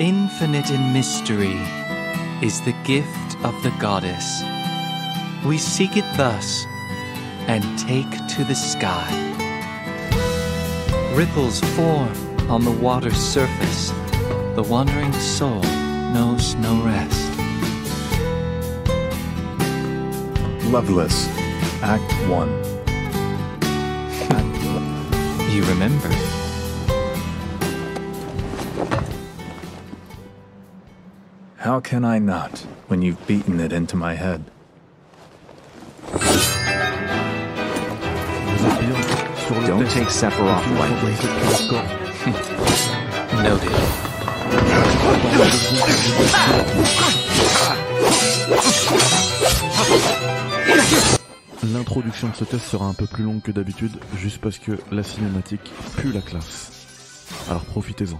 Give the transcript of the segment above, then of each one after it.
Infinite in mystery is the gift of the goddess. We seek it thus and take to the sky. Ripples form on the water's surface. The wandering soul knows no rest. Loveless, Act 1. You remember? How can I not when you've beaten it into my head? Don't take Sephiroth lightly. Noted. L'introduction de ce test sera un peu plus longue que d'habitude, juste parce que la cinématique pue la classe. Alors profitez-en.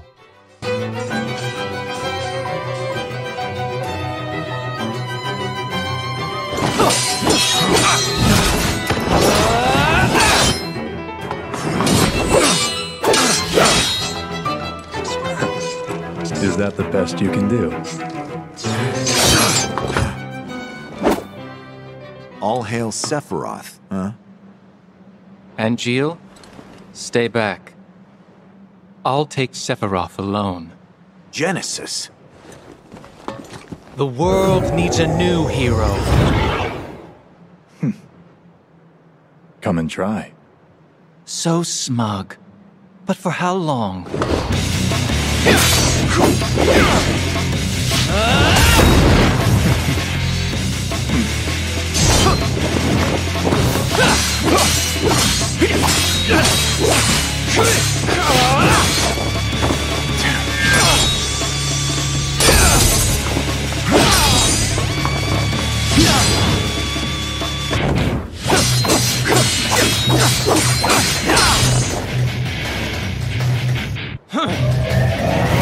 That the best you can do? All hail Sephiroth, huh? Angeal, stay back. I'll take Sephiroth alone. Genesis. The world needs a new hero. Come and try. So smug. But for how long? Huh!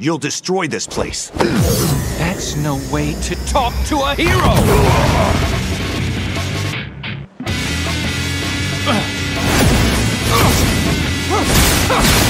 You'll destroy this place. That's no way to talk to a hero! Enough!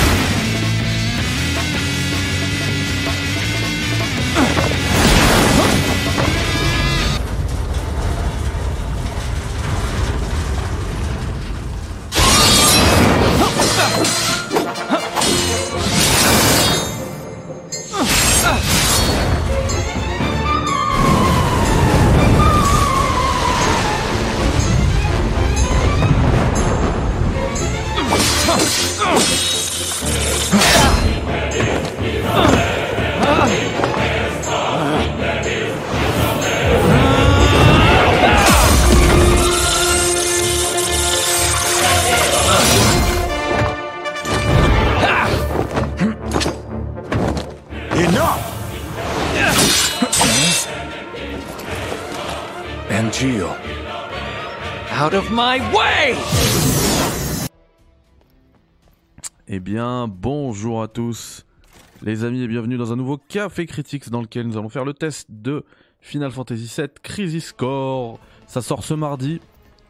les amis, et bienvenue dans un nouveau Café Critics dans lequel nous allons faire le test de Final Fantasy VII Crisis Core. Ça sort ce mardi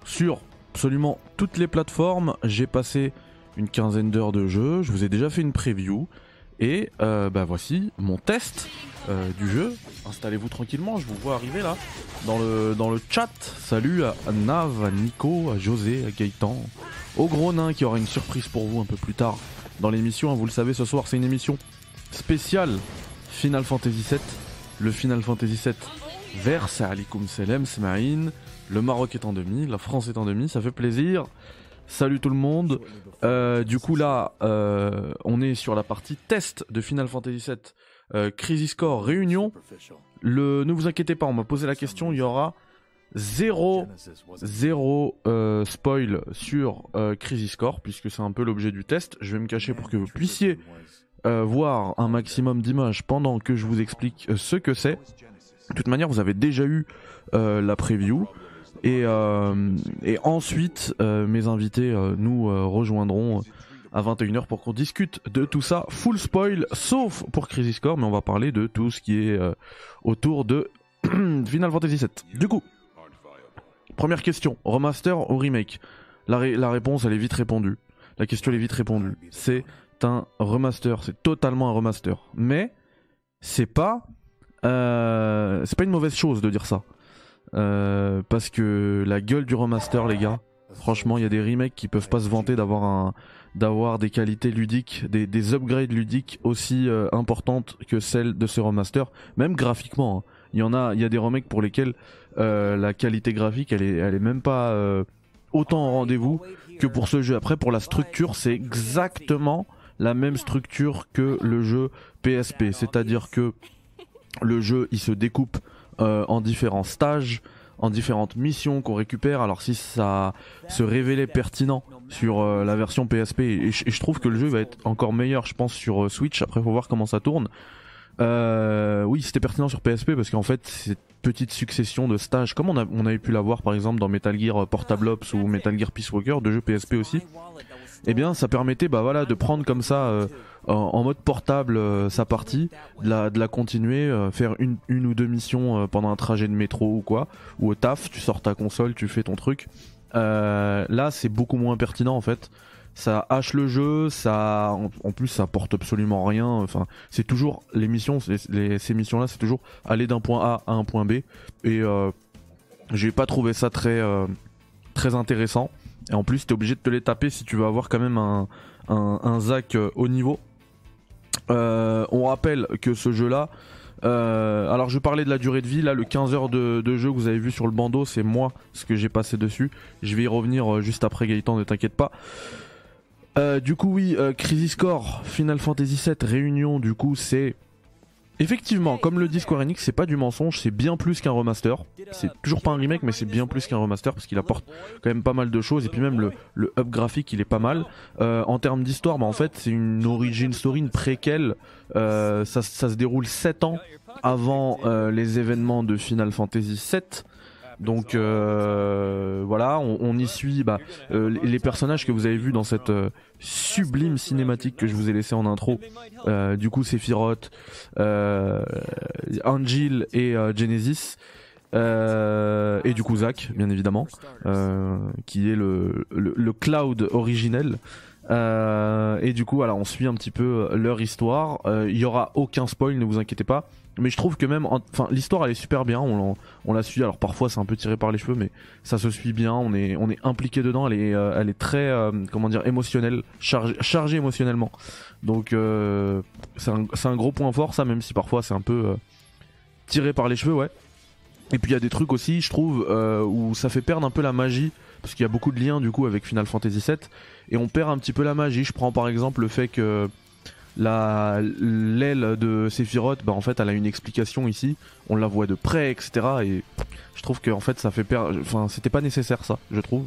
sur absolument toutes les plateformes. J'ai passé une quinzaine d'heures de jeu, je vous ai déjà fait une preview. Et euh, bah voici mon test euh, du jeu. Installez-vous tranquillement, je vous vois arriver là dans le, dans le chat. Salut à, Nav, à Nico, à José, à Gaëtan, au gros nain qui aura une surprise pour vous un peu plus tard dans l'émission. Vous le savez, ce soir c'est une émission spéciale Final Fantasy VII. Le Final Fantasy VII verse à Alikum Selem, Smaïn. Le Maroc est en demi, la France est en demi, ça fait plaisir. Salut tout le monde. Euh, du coup là, euh, on est sur la partie test de Final Fantasy VII euh, Crisis Core Réunion. Le, ne vous inquiétez pas, on m'a posé la question, il y aura zéro, zéro euh, spoil sur euh, Crisis Core puisque c'est un peu l'objet du test. Je vais me cacher pour que vous puissiez euh, voir un maximum d'images pendant que je vous explique euh, ce que c'est. De toute manière, vous avez déjà eu euh, la preview. Et, et ensuite, mes invités nous rejoindront à 21h pour qu'on discute de tout ça. Full spoil, sauf pour Crisis Core, mais on va parler de tout ce qui est autour de Final Fantasy VII. Du coup, première question, remaster ou remake? La, la réponse, elle est vite répondue. La question, elle est vite répondue. C'est un remaster, c'est totalement un remaster. Mais, c'est pas... euh, c'est pas une mauvaise chose de dire ça. Euh, parce que la gueule du remaster, les gars, franchement, il y a des remakes qui peuvent pas se vanter d'avoir un, d'avoir des qualités ludiques, des, des upgrades ludiques aussi euh, importantes que celles de ce remaster, même graphiquement. hein. Il y en a, il y a des remakes pour lesquels la qualité graphique, elle est, elle est même pas autant en rendez-vous que pour ce jeu. Après, pour la structure, c'est exactement la même structure que le jeu PSP, c'est-à-dire que le jeu, il se découpe euh, en différents stages, en différentes missions qu'on récupère. Alors si ça se révélait pertinent sur euh, la version PSP, et je, trouve que le jeu va être encore meilleur, je pense, sur euh, Switch. Après, faut voir comment ça tourne. Oui, c'était pertinent sur PSP parce qu'en fait, cette petite succession de stages, comme on, a, on avait pu l'avoir par exemple dans Metal Gear Portable Ops ou Metal Gear Peace Walker, de jeux PSP aussi, eh bien, ça permettait, bah de prendre comme ça euh, en, mode portable euh, sa partie, de la, continuer, euh, faire une, ou deux missions pendant un trajet de métro ou quoi, ou au taf, tu sors ta console, tu fais ton truc. Là, c'est beaucoup moins pertinent en fait. Ça hache le jeu, ça, en, plus, ça apporte absolument rien. C'est toujours les missions, ces missions-là, c'est toujours aller d'un point A à un point B. Et j'ai pas trouvé ça très intéressant. Et en plus, t'es obligé de te les taper si tu veux avoir quand même un, un, un Zac euh, haut niveau. Euh, on rappelle que ce jeu-là, euh, alors je parlais de la durée de vie, là le 15 heures de, jeu que vous avez vu sur le bandeau, c'est moi ce que j'ai passé dessus. Je vais y revenir juste après Gaëtan, ne t'inquiète pas. Du coup oui, Crisis Core, Final Fantasy VII, Réunion, du coup c'est... Effectivement, comme le dit Square Enix, c'est pas du mensonge, c'est bien plus qu'un remaster. C'est toujours pas un remake, mais c'est bien plus qu'un remaster parce qu'il apporte quand même pas mal de choses et puis même le, le graphique il est pas mal. Euh, en termes d'histoire, bah en fait c'est une origin story, une préquelle. Euh, ça, ça se déroule 7 ans avant euh, les événements de Final Fantasy VII. Donc euh, voilà, on, y suit bah, euh, les, personnages que vous avez vus dans cette euh, sublime cinématique que je vous ai laissé en intro. Du coup, Sephiroth, Angel et Genesis. Et du coup Zack, bien évidemment, qui est le, Cloud originel. Et du coup, voilà, on suit un petit peu leur histoire. Il y aura aucun spoil, ne vous inquiétez pas. Mais je trouve que même, en- enfin, l'histoire elle est super bien. On, on la suit. Alors parfois c'est un peu tiré par les cheveux, mais ça se suit bien. On est, on est impliqué dedans. Elle est, euh, elle est très, euh, comment dire, émotionnelle, chargée, chargée émotionnellement. Donc euh, c'est un, un gros point fort, ça, même si parfois c'est un peu tiré par les cheveux, ouais. Et puis il y a des trucs aussi, je trouve, où ça fait perdre un peu la magie, parce qu'il y a beaucoup de liens du coup avec Final Fantasy VII, et on perd un petit peu la magie. Je prends par exemple le fait que la l'aile de Sephiroth, bah en fait, elle a une explication ici. On la voit de près, etc. Et je trouve que en fait, ça fait perdre. Enfin, c'était pas nécessaire ça, je trouve.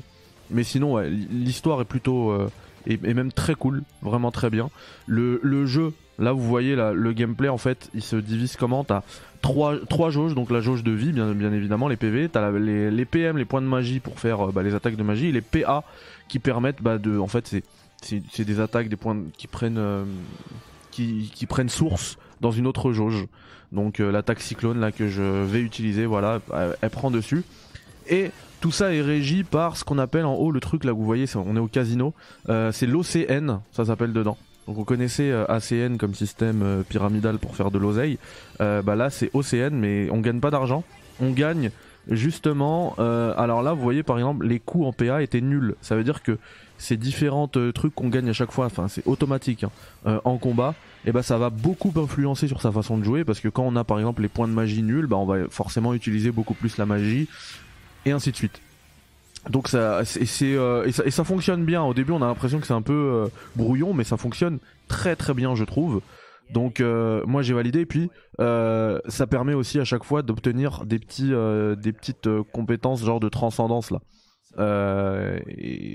Mais sinon, ouais, l'histoire est plutôt euh, est même très cool, vraiment très bien. Le, le jeu, là, vous voyez là, le gameplay en fait, il se divise comment? T'as trois, trois jauges, donc la jauge de vie, bien, bien évidemment, les PV. T'as les, les PM, les points de magie pour faire euh, bah, les attaques de magie, et les PA qui permettent bah, de, en fait, c'est c'est des attaques, des points qui prennent euh, qui, prennent source dans une autre jauge. Donc euh, l'attaque cyclone là que je vais utiliser, voilà, elle, prend dessus. Et tout ça est régi par ce qu'on appelle en haut le truc là vous voyez, on est au casino, euh, c'est l'OCN, ça s'appelle dedans. Donc vous connaissez euh, ACN comme système pyramidal pour faire de l'oseille. Bah là c'est OCN mais on gagne pas d'argent. On gagne justement. alors là vous voyez par exemple les coûts en PA étaient nuls. Ça veut dire que ces différents euh, trucs qu'on gagne à chaque fois, enfin c'est automatique hein, euh, en combat, et bah ça va beaucoup influencer sur sa façon de jouer parce que quand on a par exemple les points de magie nuls, bah on va forcément utiliser beaucoup plus la magie et ainsi de suite. Donc ça, c'est, euh, et ça, et ça fonctionne bien. Au début, on a l'impression que c'est un peu euh, brouillon, mais ça fonctionne très très bien, je trouve. Donc euh, moi j'ai validé. Et puis euh, ça permet aussi à chaque fois d'obtenir des petits, des petites compétences genre de transcendance là. Euh,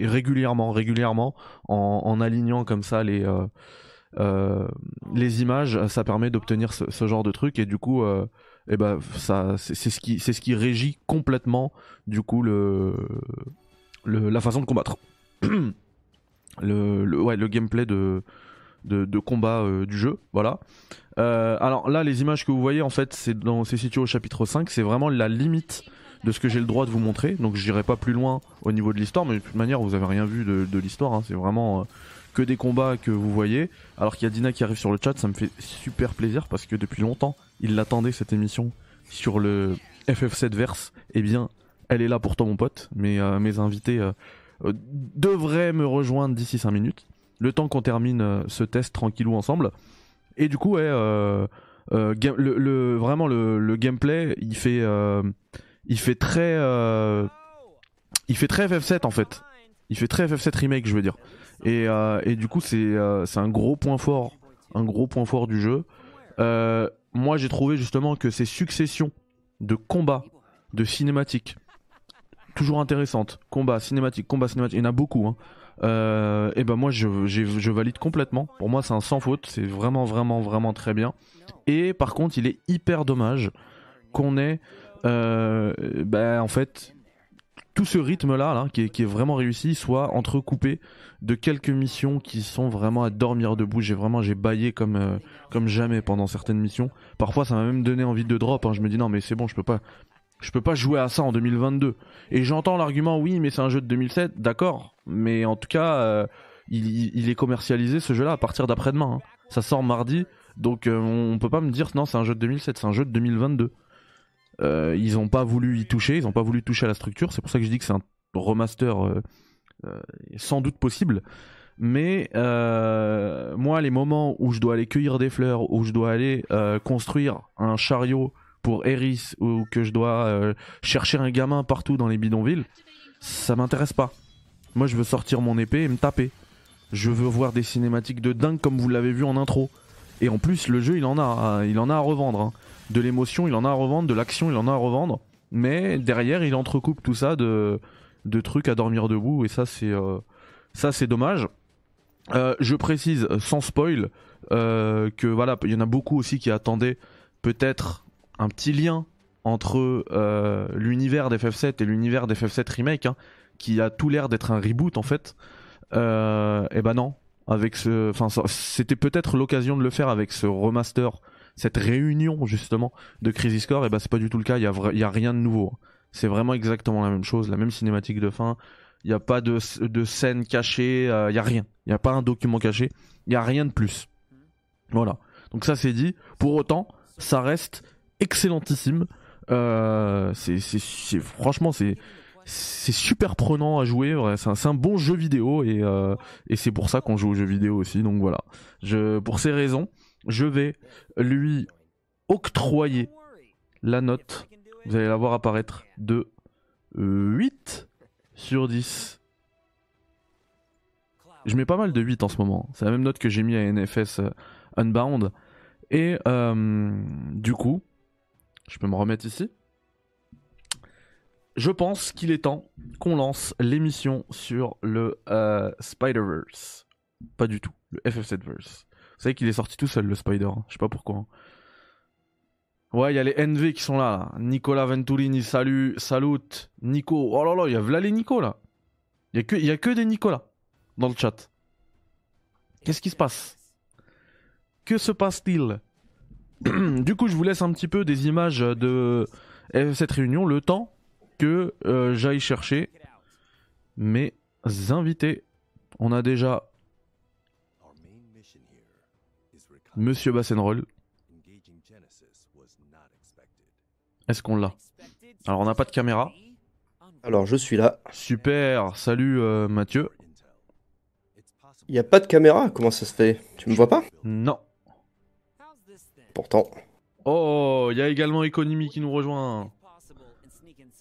régulièrement, régulièrement, en, alignant comme ça les euh, euh, les images, ça permet d'obtenir ce, genre de truc. Et du coup, et ben ça, c'est, ce qui, c'est ce qui régit complètement du coup le, la façon de combattre. le, le- ouais, le gameplay de, de, combat du jeu. Voilà. Alors là, les images que vous voyez, en fait, c'est c'est situé au chapitre 5. C'est vraiment la limite de ce que j'ai le droit de vous montrer. Donc j'irai pas plus loin au niveau de l'histoire, mais de toute manière, vous avez rien vu de, l'histoire. hein. C'est vraiment euh, que des combats que vous voyez. Alors qu'il y a Dina qui arrive sur le chat, ça me fait super plaisir parce que depuis longtemps, il l'attendait cette émission sur le FF7 verse. Eh bien, elle est là pour mon pote. Mes, euh, mes invités euh, devraient me rejoindre d'ici 5 minutes. Le temps qu'on termine ce test tranquillou ensemble. Et du coup, vraiment le, le gameplay, il fait, il fait très, euh, il fait très FF7 en fait. Il fait très FF7 remake, je veux dire. Et, euh, et du coup, c'est, euh, c'est un gros point fort, un gros point fort du jeu. Moi, j'ai trouvé justement que ces successions de combats, de cinématiques, toujours intéressantes, combats, cinématiques, combats, cinématiques, il y en a beaucoup. Hein. Et ben moi, je, je valide complètement. Pour moi, c'est un sans faute. C'est vraiment, vraiment, vraiment très bien. Et par contre, il est hyper dommage qu'on ait, euh, ben, en fait, tout ce rythme-là, là, qui, est, vraiment réussi, soit entrecoupé de quelques missions qui sont vraiment à dormir debout. J'ai vraiment, j'ai baillé comme, euh, comme jamais pendant certaines missions. Parfois, ça m'a même donné envie de drop. hein. Je me dis non, mais c'est bon, je peux pas, je peux pas jouer à ça en 2022. Et j'entends l'argument, oui, mais c'est un jeu de 2007, d'accord. Mais en tout cas, euh, il est commercialisé ce jeu-là à partir d'après-demain. hein. Ça sort mardi, donc euh, on peut pas me dire non, c'est un jeu de 2007, c'est un jeu de 2022. Euh, ils ont pas voulu y toucher, ils ont pas voulu toucher à la structure. C'est pour ça que je dis que c'est un remaster euh, euh, sans doute possible. Mais moi, les moments où je dois aller cueillir des fleurs, où je dois aller construire un chariot pour Eris, ou que je dois chercher un gamin partout dans les bidonvilles, ça m'intéresse pas. Moi, je veux sortir mon épée et me taper. Je veux voir des cinématiques de dingue comme vous l'avez vu en intro. Et en plus, le jeu, il en a, hein, il en a à revendre. hein. De l'émotion, il en a à revendre. De l'action, il en a à revendre. Mais derrière, il entrecoupe tout ça de, de trucs à dormir debout. Et ça, c'est, euh, dommage. Euh, je précise, sans spoil, euh, que voilà, il y en a beaucoup aussi qui attendaient peut-être un petit lien entre l'univers d'FF7 et l'univers d'FF7 Remake, hein, qui a tout l'air d'être un reboot en fait. Et ben non, avec ce, enfin, c'était peut-être l'occasion de le faire avec ce remaster, cette réunion justement de Crisis Core. Et ben c'est pas du tout le cas. Il y a, y a rien de nouveau. C'est vraiment exactement la même chose, la même cinématique de fin. Il n'y a pas de, de scène cachée, euh, il y a rien. Il n'y a pas un document caché, il n'y a rien de plus. Voilà. Donc ça c'est dit. Pour autant, ça reste excellentissime. Euh, c'est, c'est, franchement, c'est, c'est super prenant à jouer. ouais. C'est un, un bon jeu vidéo et, euh, et c'est pour ça qu'on joue aux jeux vidéo aussi. Donc voilà. Je, pour ces raisons, je vais lui octroyer la note. Vous allez la voir apparaître de euh, 8 sur 10. Je mets pas mal de 8 en ce moment. C'est la même note que j'ai mis à NFS euh, Unbound. Et euh, du coup, je peux me remettre ici. Je pense qu'il est temps qu'on lance l'émission sur le euh, Spider-Verse. Pas du tout, le FF7-Verse. Savez qu'il est sorti tout seul, le Spider. hein. Je sais pas pourquoi. hein. Ouais, il y a les NV qui sont là. Nicolas Venturini, salut, salut. Nico. Oh là là, il y a là les Nico là. Il y, a que- il y a que des Nicolas dans le chat. Qu'est-ce qui se passe? Que se passe-t-il? Du coup, je vous laisse un petit peu des images de cette réunion, le temps que euh, j'aille chercher mes invités. On a déjà Monsieur Bassenroll. Est-ce qu'on l'a? Alors, on n'a pas de caméra. Alors, je suis là. Super, salut euh, Mathieu. Il n'y a pas de caméra, comment ça se fait? Tu me vois pas? Non. Pourtant. Oh, il y a également Economy qui nous rejoint.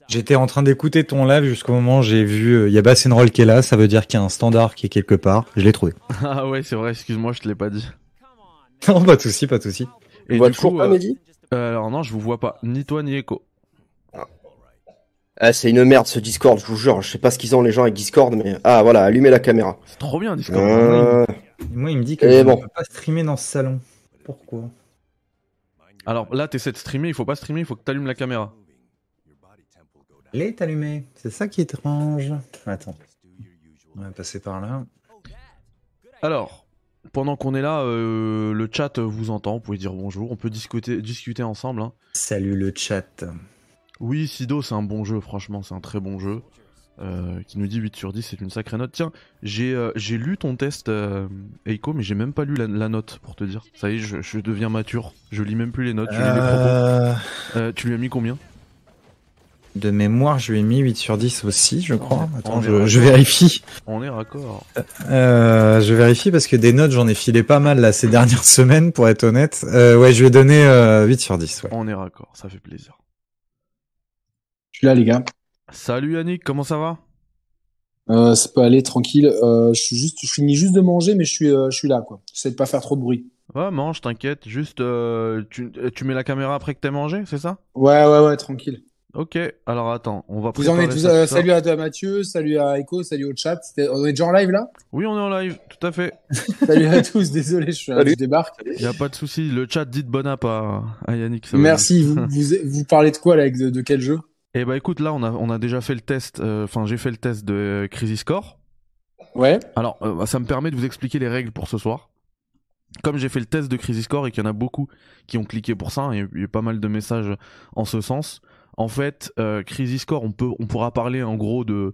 J'étais en train d'écouter ton live jusqu'au moment où j'ai vu euh, il y a Bassenroll qui est là, ça veut dire qu'il y a un standard qui est quelque part. Je l'ai trouvé. Ah ouais, c'est vrai, excuse-moi, je te l'ai pas dit. Non, pas de souci, pas de souci. Et vois du toujours coup, pas, euh, Mehdi euh, alors non, je vous vois pas, ni toi ni Echo. Ah, c'est une merde ce Discord, je vous jure. Je sais pas ce qu'ils ont les gens avec Discord, mais. Ah, voilà, allumez la caméra. C'est trop bien Discord. Euh, Moi, il me dit que je bon. ne peux pas streamer dans ce salon. Pourquoi? Alors là, t'essaies de streamer, il faut pas streamer, il faut que t'allumes la caméra. Elle est allumée. C'est ça qui est étrange. Attends. On va passer par là. Alors, pendant qu'on est là, euh, le chat vous entend, vous pouvez dire bonjour, on peut discuter, discuter ensemble. hein. Salut le chat. Oui, Sido, c'est un bon jeu, franchement, c'est un très bon jeu. Euh, qui nous dit 8 sur 10, c'est une sacrée note. Tiens, j'ai euh, j'ai lu ton test, euh, Eiko, mais j'ai même pas lu la, la note, pour te dire. Ça y est, je, je deviens mature. Je lis même plus les notes, je lis les propos. Tu lui as mis combien? De mémoire, je lui ai mis 8 sur 10 aussi, je crois. Attends, je, vérifie. On est raccord. Euh, je vérifie parce que des notes, j'en ai filé pas mal là ces dernières semaines, pour être honnête. Euh, ouais, je lui ai donné euh, 8 sur 10. Ouais. On est raccord, ça fait plaisir. Je suis là, les gars. Salut Yannick, comment ça va? Euh, ça peut aller tranquille. Euh, je suis juste, je finis juste de manger, mais je suis, euh, je suis là, quoi. J'essaie de pas faire trop de bruit. Ouais, mange, t'inquiète. Juste, euh, tu, tu mets la caméra après que t'aies mangé, c'est ça? Ouais, ouais, ouais, tranquille. Ok, alors attends, on va Vous en êtes euh, salut à, à Mathieu, salut à Echo, salut au chat. On est déjà en live là? Oui, on est en live, tout à fait. Salut à tous, désolé, je, suis, je débarque. Y a pas de souci. Le chat dit bon app à, à Yannick. ça Merci. Vous, vous, vous parlez de quoi là avec de, de quel jeu? Eh bah écoute, là on a, on a déjà fait le test, euh, enfin j'ai fait le test de euh, Crisis Core. Ouais. Alors euh, bah, ça me permet de vous expliquer les règles pour ce soir. Comme j'ai fait le test de Crisis Core et qu'il y en a beaucoup qui ont cliqué pour ça, et il y a eu pas mal de messages en ce sens. En fait, euh, Crisis Core, on, peut, on pourra parler en gros de,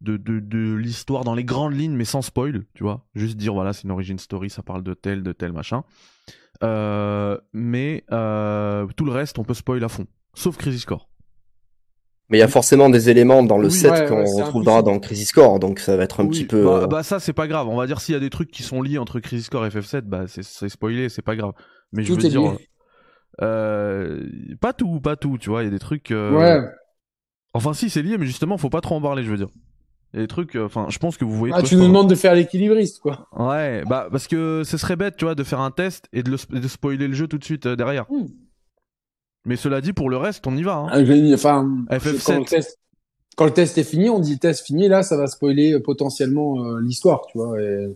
de, de, de l'histoire dans les grandes lignes, mais sans spoil, tu vois. Juste dire voilà, c'est une origin story, ça parle de tel, de tel machin. Euh, mais euh, tout le reste, on peut spoil à fond, sauf Crisis Core. Mais il y a forcément des éléments dans le Oui, set ouais, qu'on ouais, retrouvera dans Crisis Core, donc ça va être un Oui, petit peu. Bah, euh, bah, ça, c'est pas grave. On va dire s'il y a des trucs qui sont liés entre Crisis Core et FF7, bah c'est spoilé, c'est pas grave. Mais je veux dire, lié. Euh, pas tout, pas tout. Tu vois, il y a des trucs. euh, Ouais. Enfin, si c'est lié, mais justement, faut pas trop en parler. Je veux dire, il y a des trucs. euh, Enfin, je pense que vous voyez. Ah, tu nous demandes de faire l'équilibriste, quoi. Ouais, bah parce que ce serait bête, tu vois, de faire un test et de, le, sp- de spoiler le jeu tout de suite derrière. Hmm. Mais cela dit, pour le reste, on y va. Hein. Ah, Enfin, FF7. quand le test, quand le test est fini, on dit test fini. Là, ça va spoiler potentiellement euh, l'histoire, tu vois. et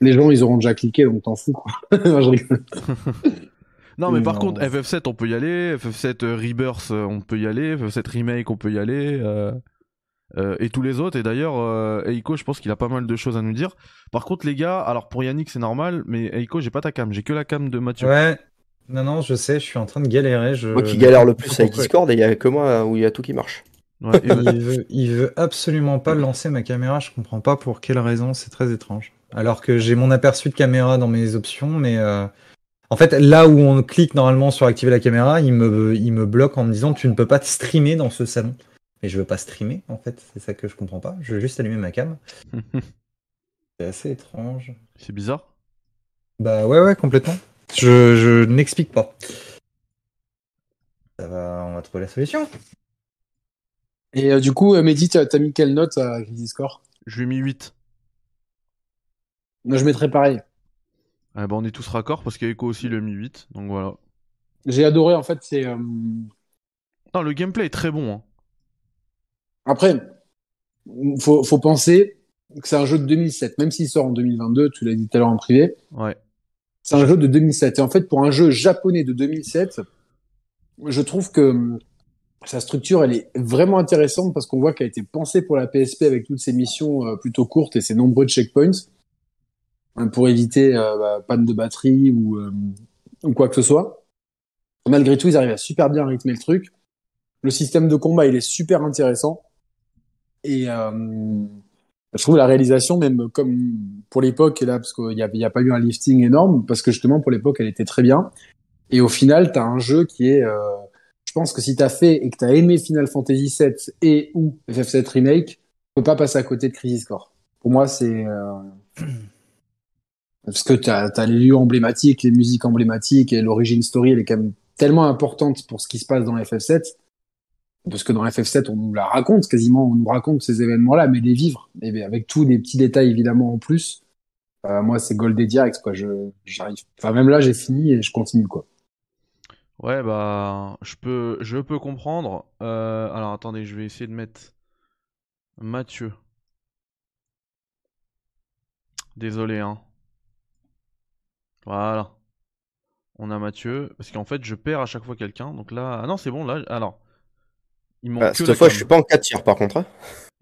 Les gens, ils auront déjà cliqué, donc t'en fous, quoi. Je rigole. Non, mais par Non. contre, FF7, on peut y aller. FF7 euh, Rebirth, euh, on peut y aller. FF7 Remake, on peut y aller. euh, euh, et tous les autres. Et d'ailleurs, euh, Eiko, je pense qu'il a pas mal de choses à nous dire. Par contre, les gars, alors pour Yannick, c'est normal, mais Eiko, j'ai pas ta cam. J'ai que la cam de Mathieu. Ouais. Non, non, je sais, je suis en train de galérer. Je... Moi qui galère le plus avec Discord, et il y a que moi où il y a tout qui marche. Ouais, et- il, veut, il veut absolument pas lancer ma caméra, je comprends pas pour quelle raison, c'est très étrange. Alors que j'ai mon aperçu de caméra dans mes options, mais euh, en fait, là où on clique normalement sur activer la caméra, il me, il me bloque en me disant tu ne peux pas te streamer dans ce salon. Mais je veux pas streamer, en fait, c'est ça que je comprends pas. Je veux juste allumer ma cam. C'est assez étrange. c'est bizarre. Bah ouais, ouais, complètement. Je, je n'explique pas. Ça va, on va trouver la solution. Et euh, du coup, euh, Mehdi, t'as mis quelle note à Crisis Core Je lui ai mis 8. Moi, je mettrais pareil. Ah bah, on est tous raccord parce aussi lui a mis 8. Donc voilà. J'ai adoré, en fait, c'est... euh, Non, le gameplay est très bon. hein. Après, faut, faut penser que c'est un jeu de 2007, même s'il sort en 2022, tu l'as dit tout à l'heure en privé, Ouais. c'est un jeu de 2007. Et en fait, pour un jeu japonais de 2007, je trouve que hum, sa structure, elle est vraiment intéressante parce qu'on voit qu'elle a été pensée pour la PSP avec toutes ses missions euh, plutôt courtes et ses nombreux checkpoints pour éviter euh, bah, panne de batterie ou, euh, ou quoi que ce soit. Malgré tout, ils arrivent à super bien rythmer le truc. Le système de combat, il est super intéressant. Et euh, je trouve la réalisation, même comme pour l'époque, là, parce qu'il n'y a, pas eu un lifting énorme, parce que justement, pour l'époque, elle était très bien. Et au final, tu as un jeu qui est... je pense que si tu as fait et que tu as aimé Final Fantasy VII et ou FF7 Remake, tu peux pas passer à côté de Crisis Core. Pour moi, c'est... Parce que tu as, les lieux emblématiques, les musiques emblématiques, et l'origine story, elle est quand même tellement importante pour ce qui se passe dans FF7 parce que dans FF7, on nous la raconte quasiment, on nous raconte ces événements-là, mais les vivre, et bien, avec tous les petits détails évidemment en plus. Euh, moi, c'est Gold et direct, quoi. J'arrive. Enfin, même là, j'ai fini et je continue, quoi. Ouais, bah, je peux, je peux comprendre. Euh, alors, attendez, je vais essayer de mettre Mathieu. Désolé, hein. Voilà. On a Mathieu. Parce qu'en fait, je perds à chaque fois quelqu'un. Donc là. Ah non, c'est bon, là. Alors. Il manque Ah, que cette la fois, cam. je suis pas en 4 tiers par contre. hein.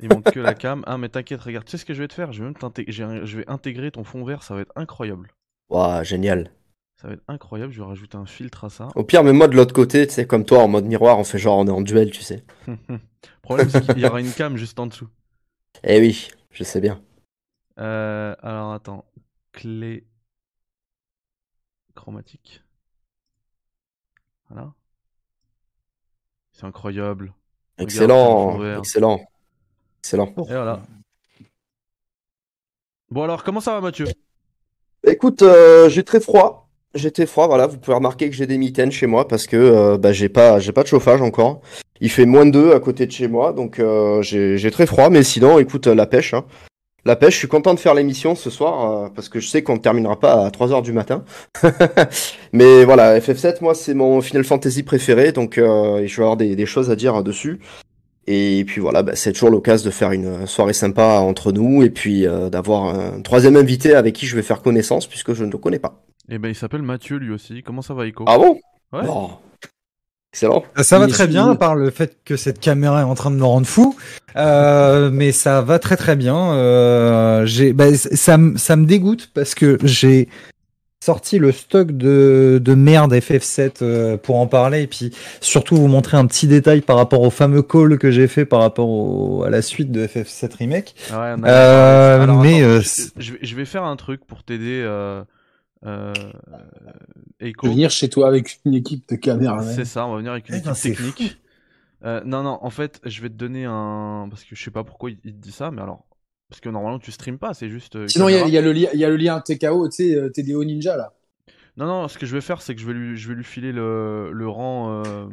Il manque que la cam. Ah, mais t'inquiète, regarde, tu sais ce que je vais te faire? Je vais, même je vais intégrer ton fond vert, ça va être incroyable. Waouh, génial. Ça va être incroyable, je vais rajouter un filtre à ça. Au pire, même moi de l'autre côté, tu sais, comme toi, en mode miroir, on fait genre on est en duel, tu sais. Le problème, c'est qu'il y aura une cam juste en dessous. Eh oui, je sais bien. Euh, alors, attends. Clé chromatique. Voilà. C'est incroyable. Excellent, excellent, excellent. Et voilà. Bon alors, comment ça va Mathieu? Écoute, euh, j'ai très froid. J'ai très froid, voilà. Vous pouvez remarquer que j'ai des mitaines chez moi parce que euh, bah, j'ai pas, j'ai pas de chauffage encore. Il fait moins de 2 à côté de chez moi, donc euh, j'ai très froid. Mais sinon, écoute, la pêche. hein. La pêche, je suis content de faire l'émission ce soir euh, parce que je sais qu'on ne terminera pas à 3h du matin. mais voilà, FF7, moi, c'est mon Final Fantasy préféré, donc euh, je vais avoir des, des choses à dire dessus. Et puis voilà, bah, c'est toujours l'occasion de faire une soirée sympa entre nous et puis euh, d'avoir un troisième invité avec qui je vais faire connaissance puisque je ne le connais pas. Eh ben, il s'appelle Mathieu lui aussi. Comment ça va, Ico Ah bon? Ouais. Oh. Excellent. Ça va très bien, à part le fait que cette caméra est en train de me rendre fou. Euh, mais ça va très très bien. Euh, j'ai, bah, ça, me- ça me dégoûte parce que j'ai sorti le stock de, de merde FF7 euh, pour en parler et puis surtout vous montrer un petit détail par rapport au fameux call que j'ai fait par rapport au- à la suite de FF7 Remake. Ouais, on a- Euh, Alors, mais, attends, euh, je, vais, je vais faire un truc pour t'aider, euh, euh, Je Eiko. vais venir chez toi avec une équipe de caméras. C'est ça, on va venir avec une Putain, équipe c'est technique. Euh, non, non, en fait, je vais te donner un. Parce que je sais pas pourquoi il, te dit ça, mais alors. Parce que normalement, tu streames pas, c'est juste. euh, Sinon, il y, a- y a le lien, il y a le lien TKO, tu sais, euh, TDO Ninja là. Non, non, ce que je vais faire, c'est que je vais lui, je vais lui filer le, le rang. euh,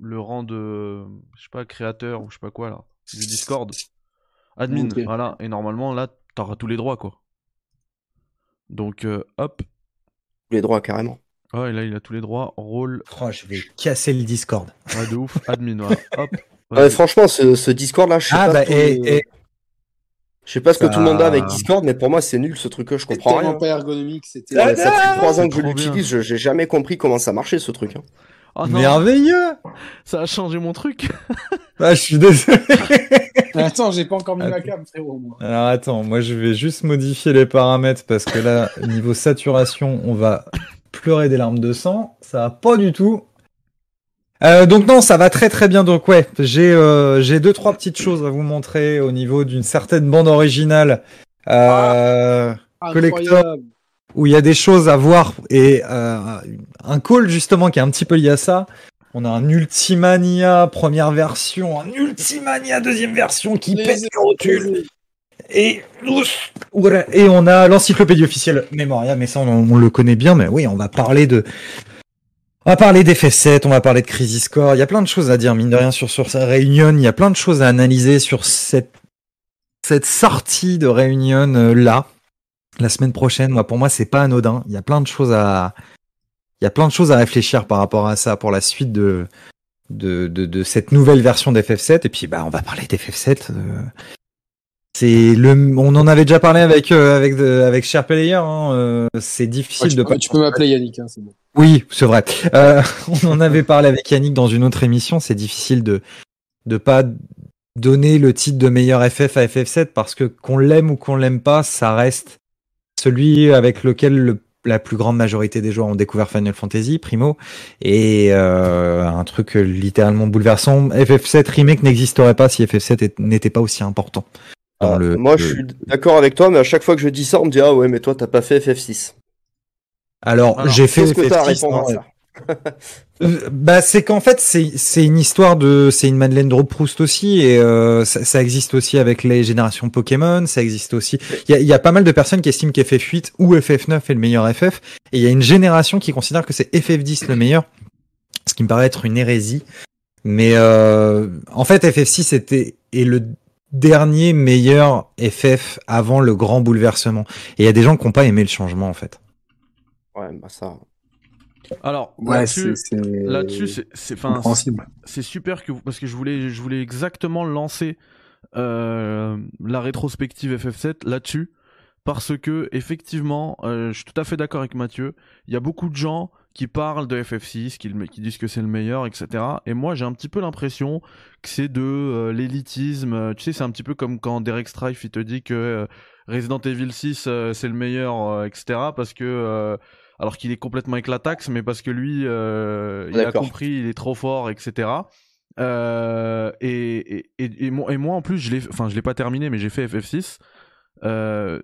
le rang de. Je sais pas, créateur ou je sais pas quoi, là. Du Discord. Admin, voilà. Et normalement, là, t'auras tous les droits, quoi. Donc, euh, hop. Les droits carrément. Ah, et là, il a tous les droits. Rôle. Oh, je vais casser le Discord. Ouais, de ouf. Admin. Hop. Ouais, franchement, ce, ce Discord là, je sais Ah pas, bah ce que- et, je sais pas ce que Ça- tout le monde a avec Discord, mais pour moi c'est nul ce truc-là, je C'est comprends rien. pas ergonomique, c'était. Ouais, ça fait trois ans que je l'utilise, je- j'ai jamais compris comment ça marchait ce truc. hein. Oh non, merveilleux. ça a changé mon truc. Ah, je suis désolé. Attends, j'ai pas encore mis ma cam, frérot. Moi. Alors attends, moi je vais juste modifier les paramètres parce que là, niveau saturation, on va pleurer des larmes de sang. Ça va pas du tout. Euh, donc non, ça va très très bien. Donc ouais, j'ai euh, j'ai deux trois petites choses à vous montrer au niveau d'une certaine bande originale euh, Collector. Incroyable. Où il y a des choses à voir et euh, un call justement qui est un petit peu lié à ça. On a un Ultimania première version, un Ultimania deuxième version qui Les- pète les rotules. Et, et on a l'encyclopédie officielle Memoria, mais ça on, on le connaît bien, mais oui, on va parler de. On va parler d'FF7, on va parler de Crisis Core, il y a plein de choses à dire, mine de rien, sur, sur sa réunion, il y a plein de choses à analyser sur cette, cette sortie de réunion euh, là, la semaine prochaine. Moi, pour moi, c'est pas anodin, il y a plein de choses à. Il y a plein de choses à réfléchir par rapport à ça pour la suite de, de, de, de cette nouvelle version d'FF7. Et puis, bah, on va parler d'FF7. euh, c'est le, on en avait déjà parlé avec euh, avec de- avec Cher Player. Hein, euh, c'est difficile Ouais, tu, de peux, tu peux m'appeler Yannick, hein, c'est bon. Oui, c'est vrai. Euh, on en avait parlé avec Yannick dans une autre émission. C'est difficile de de pas donner le titre de meilleur FF à FF7 parce que qu'on l'aime ou qu'on l'aime pas, ça reste celui avec lequel le- la plus grande majorité des joueurs ont découvert Final Fantasy, primo, et euh, un truc littéralement bouleversant. FF7 remake n'existerait pas si FF7 est- n'était pas aussi important. dans Ah, le- Moi le- je suis d'accord avec toi, mais à chaque fois que je dis ça, on me dit ah ouais, mais toi t'as pas fait FF6. Alors, Alors, j'ai fait Qu'est-ce que t'as à FF6, Euh, bah c'est qu'en fait c'est une histoire de c'est une Madeleine de Proust aussi et euh, ça, ça existe aussi avec les générations Pokémon ça existe aussi. Il y a, y a pas mal de personnes qui estiment qu'FF8 ou FF9 est le meilleur FF et il y a une génération qui considère que c'est FF10 le meilleur ce qui me paraît être une hérésie. Mais euh, en fait FF6 était est le dernier meilleur FF avant le grand bouleversement. Et il y a des gens qui n'ont pas aimé le changement en fait. Ouais, bah ça. Alors, Ouais, là-dessus, c'est. c'est- là-dessus, super que vous, parce que je voulais, je voulais exactement lancer euh, la rétrospective FF7 là-dessus, parce que effectivement, euh, je suis tout à fait d'accord avec Mathieu. Il y a beaucoup de gens qui parlent de FF6, qui, disent que c'est le meilleur, etc. Et moi, j'ai un petit peu l'impression que c'est de euh, l'élitisme. Tu sais, c'est un petit peu comme quand Derek Strife il te dit que Resident Evil 6 euh, c'est le meilleur, etc. Parce que alors qu'il est complètement éclataxe, mais parce que lui, euh, il a compris, il est trop fort, etc. Euh, et, et, et, moi, et moi, en plus, je l'ai, enfin, je l'ai pas terminé, mais j'ai fait FF6. Euh,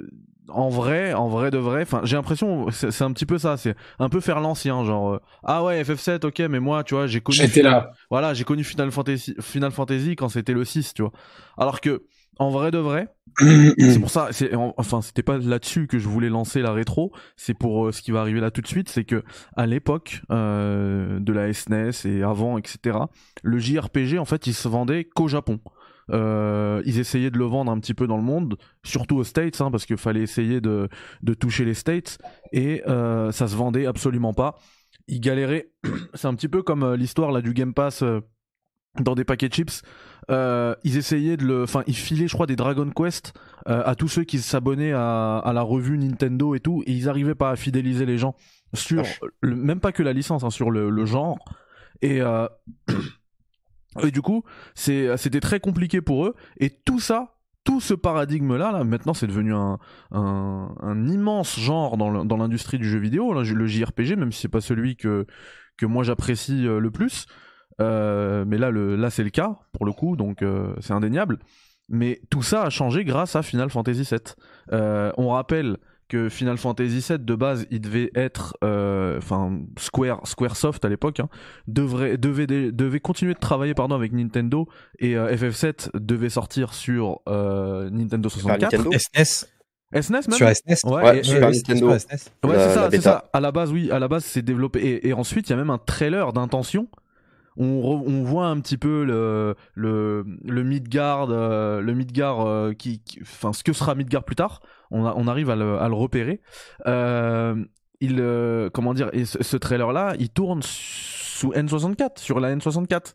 en vrai, en vrai de vrai, enfin, j'ai l'impression, c'est c'est un petit peu ça, c'est un peu faire l'ancien, genre, euh, ah ouais, FF7, ok, mais moi, tu vois, j'ai connu. J'étais là. Voilà, j'ai connu Final Fantasy, Final Fantasy quand c'était le 6, tu vois. Alors que, en vrai de vrai, c'est pour ça, c'est, enfin, c'était pas là-dessus que je voulais lancer la rétro, c'est pour euh, ce qui va arriver là tout de suite, c'est que, à l'époque, euh, de la SNES et avant, etc., le JRPG, en fait, il se vendait qu'au Japon. Euh, ils essayaient de le vendre un petit peu dans le monde, surtout aux States, hein, parce qu'il fallait essayer de, de toucher les States, et ça se vendait absolument pas. Ils galéraient. C'est un petit peu comme l'histoire là du Game Pass dans des paquets de chips. Euh, ils essayaient de le, enfin, ils filaient, je crois, des Dragon Quest euh, à tous ceux qui s'abonnaient à, à la revue Nintendo et tout, et ils arrivaient pas à fidéliser les gens sur, le- même pas que la licence, hein, sur le, le genre. Et euh, et du coup, c'est, c'était très compliqué pour eux. Et tout ça, tout ce paradigme-là, là, maintenant, c'est devenu un, un, un immense genre dans, l'industrie du jeu vidéo, le JRPG, même si c'est pas celui que, que moi j'apprécie euh, le plus. Euh, mais là, le, là c'est le cas, pour le coup, donc euh, c'est indéniable. Mais tout ça a changé grâce à Final Fantasy VII. Euh, on rappelle que Final Fantasy VII de base il devait être euh, enfin Square Squaresoft à l'époque hein, devrait devait devait continuer de travailler pardon avec Nintendo et euh, FF7 devait sortir sur euh, Nintendo Super 64 Nintendo. SNES SNES même? Sur SNES Ouais, Ouais, et- Nintendo. sur SNES. Ouais, c'est ça, c'est ça. À la base, oui, à la base, c'est développé. Et, et ensuite, il y a même un trailer d'intention. On, re- on voit un petit peu le le le Midgard, euh, le Midgard euh, qui, enfin, ce que sera Midgard plus tard. On, a- on arrive à le, à le repérer. Euh, il, comment dire, et ce, ce trailer-là, il tourne sous N64, sur la N64.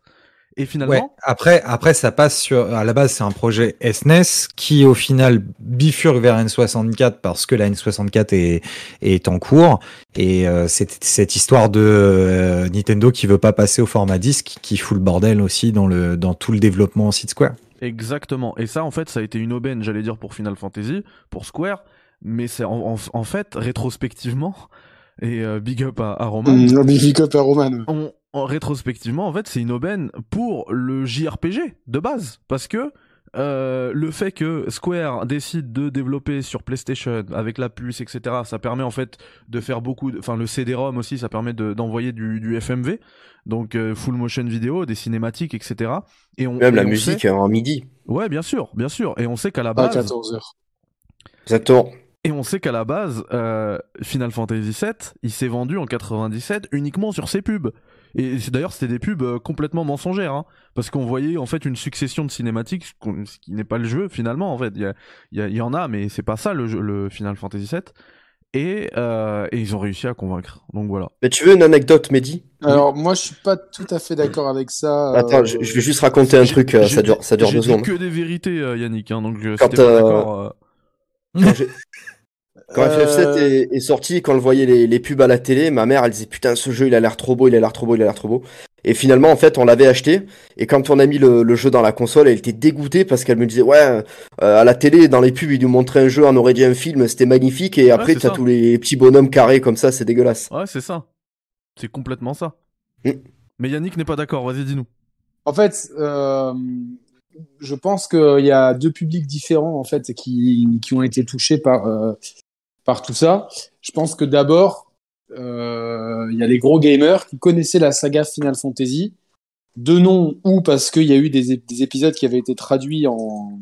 Et finalement, Ouais. Après, après, ça passe sur. À la base, c'est un projet SNES qui, au final, bifurque vers N64 parce que la N64 est, est en cours. Et euh, c'est cette histoire de euh, Nintendo qui veut pas passer au format disque qui fout le bordel aussi dans, le, dans tout le développement Seed Square. Exactement. Et ça, en fait, ça a été une aubaine, j'allais dire, pour Final Fantasy, pour Square. Mais c'est en, en- en fait, rétrospectivement, et euh, big up à, à Roman, Mmh, Big up à Roman. on, en rétrospectivement, en fait, c'est une aubaine pour le JRPG de base. Parce que euh, le fait que Square décide de développer sur PlayStation avec la puce, etc., ça permet en fait de faire beaucoup. de- Enfin, le CD-ROM aussi, ça permet de- d'envoyer du, du FMV, donc euh, full motion vidéo, des cinématiques, etc. Et on, Même et la on musique sait- hein, en midi. Ouais, bien sûr, bien sûr. Et on sait qu'à la À base, 14 heures. Exactement. et on sait qu'à la base, euh, Final Fantasy VII, il s'est vendu en 97 uniquement sur ses pubs. Et c'est- d'ailleurs, c'était des pubs euh, complètement mensongères, hein, parce qu'on voyait en fait une succession de cinématiques, ce qui n'est pas le jeu finalement. En fait, il y, a- il y, a- y en a, mais c'est pas ça le, jeu, le Final Fantasy VII. Et, euh, et ils ont réussi à convaincre. Donc voilà. Mais tu veux une anecdote, Mehdi? Alors, moi, je suis pas tout à fait d'accord avec ça. Attends, euh, je, je vais juste raconter un truc, euh, ça dure, ça dure deux secondes. que des vérités, euh, Yannick. Hein, donc euh, Quand, pas euh, d'accord, Quand, j'ai- quand Euh, FF7 est, est sorti, quand on le voyait les, les pubs à la télé, ma mère elle disait putain ce jeu il a l'air trop beau, il a l'air trop beau, il a l'air trop beau. Et finalement en fait on l'avait acheté et quand on a mis le, le jeu dans la console, elle était dégoûtée parce qu'elle me disait ouais euh, à la télé dans les pubs ils nous montraient un jeu, on aurait dit un film, c'était magnifique et après c'est t'as tous les petits bonhommes carrés comme ça, c'est dégueulasse. ouais, c'est ça. C'est complètement ça. Mm. Mais Yannick n'est pas d'accord. Vas-y, dis-nous. En fait, euh, je pense qu'il y a deux publics différents en fait qui, qui ont été touchés par euh, par tout ça. Je pense que d'abord, euh, il y a les gros gamers qui connaissaient la saga Final Fantasy de nom ou parce qu'il y a eu des, ép- des épisodes qui avaient été traduits en,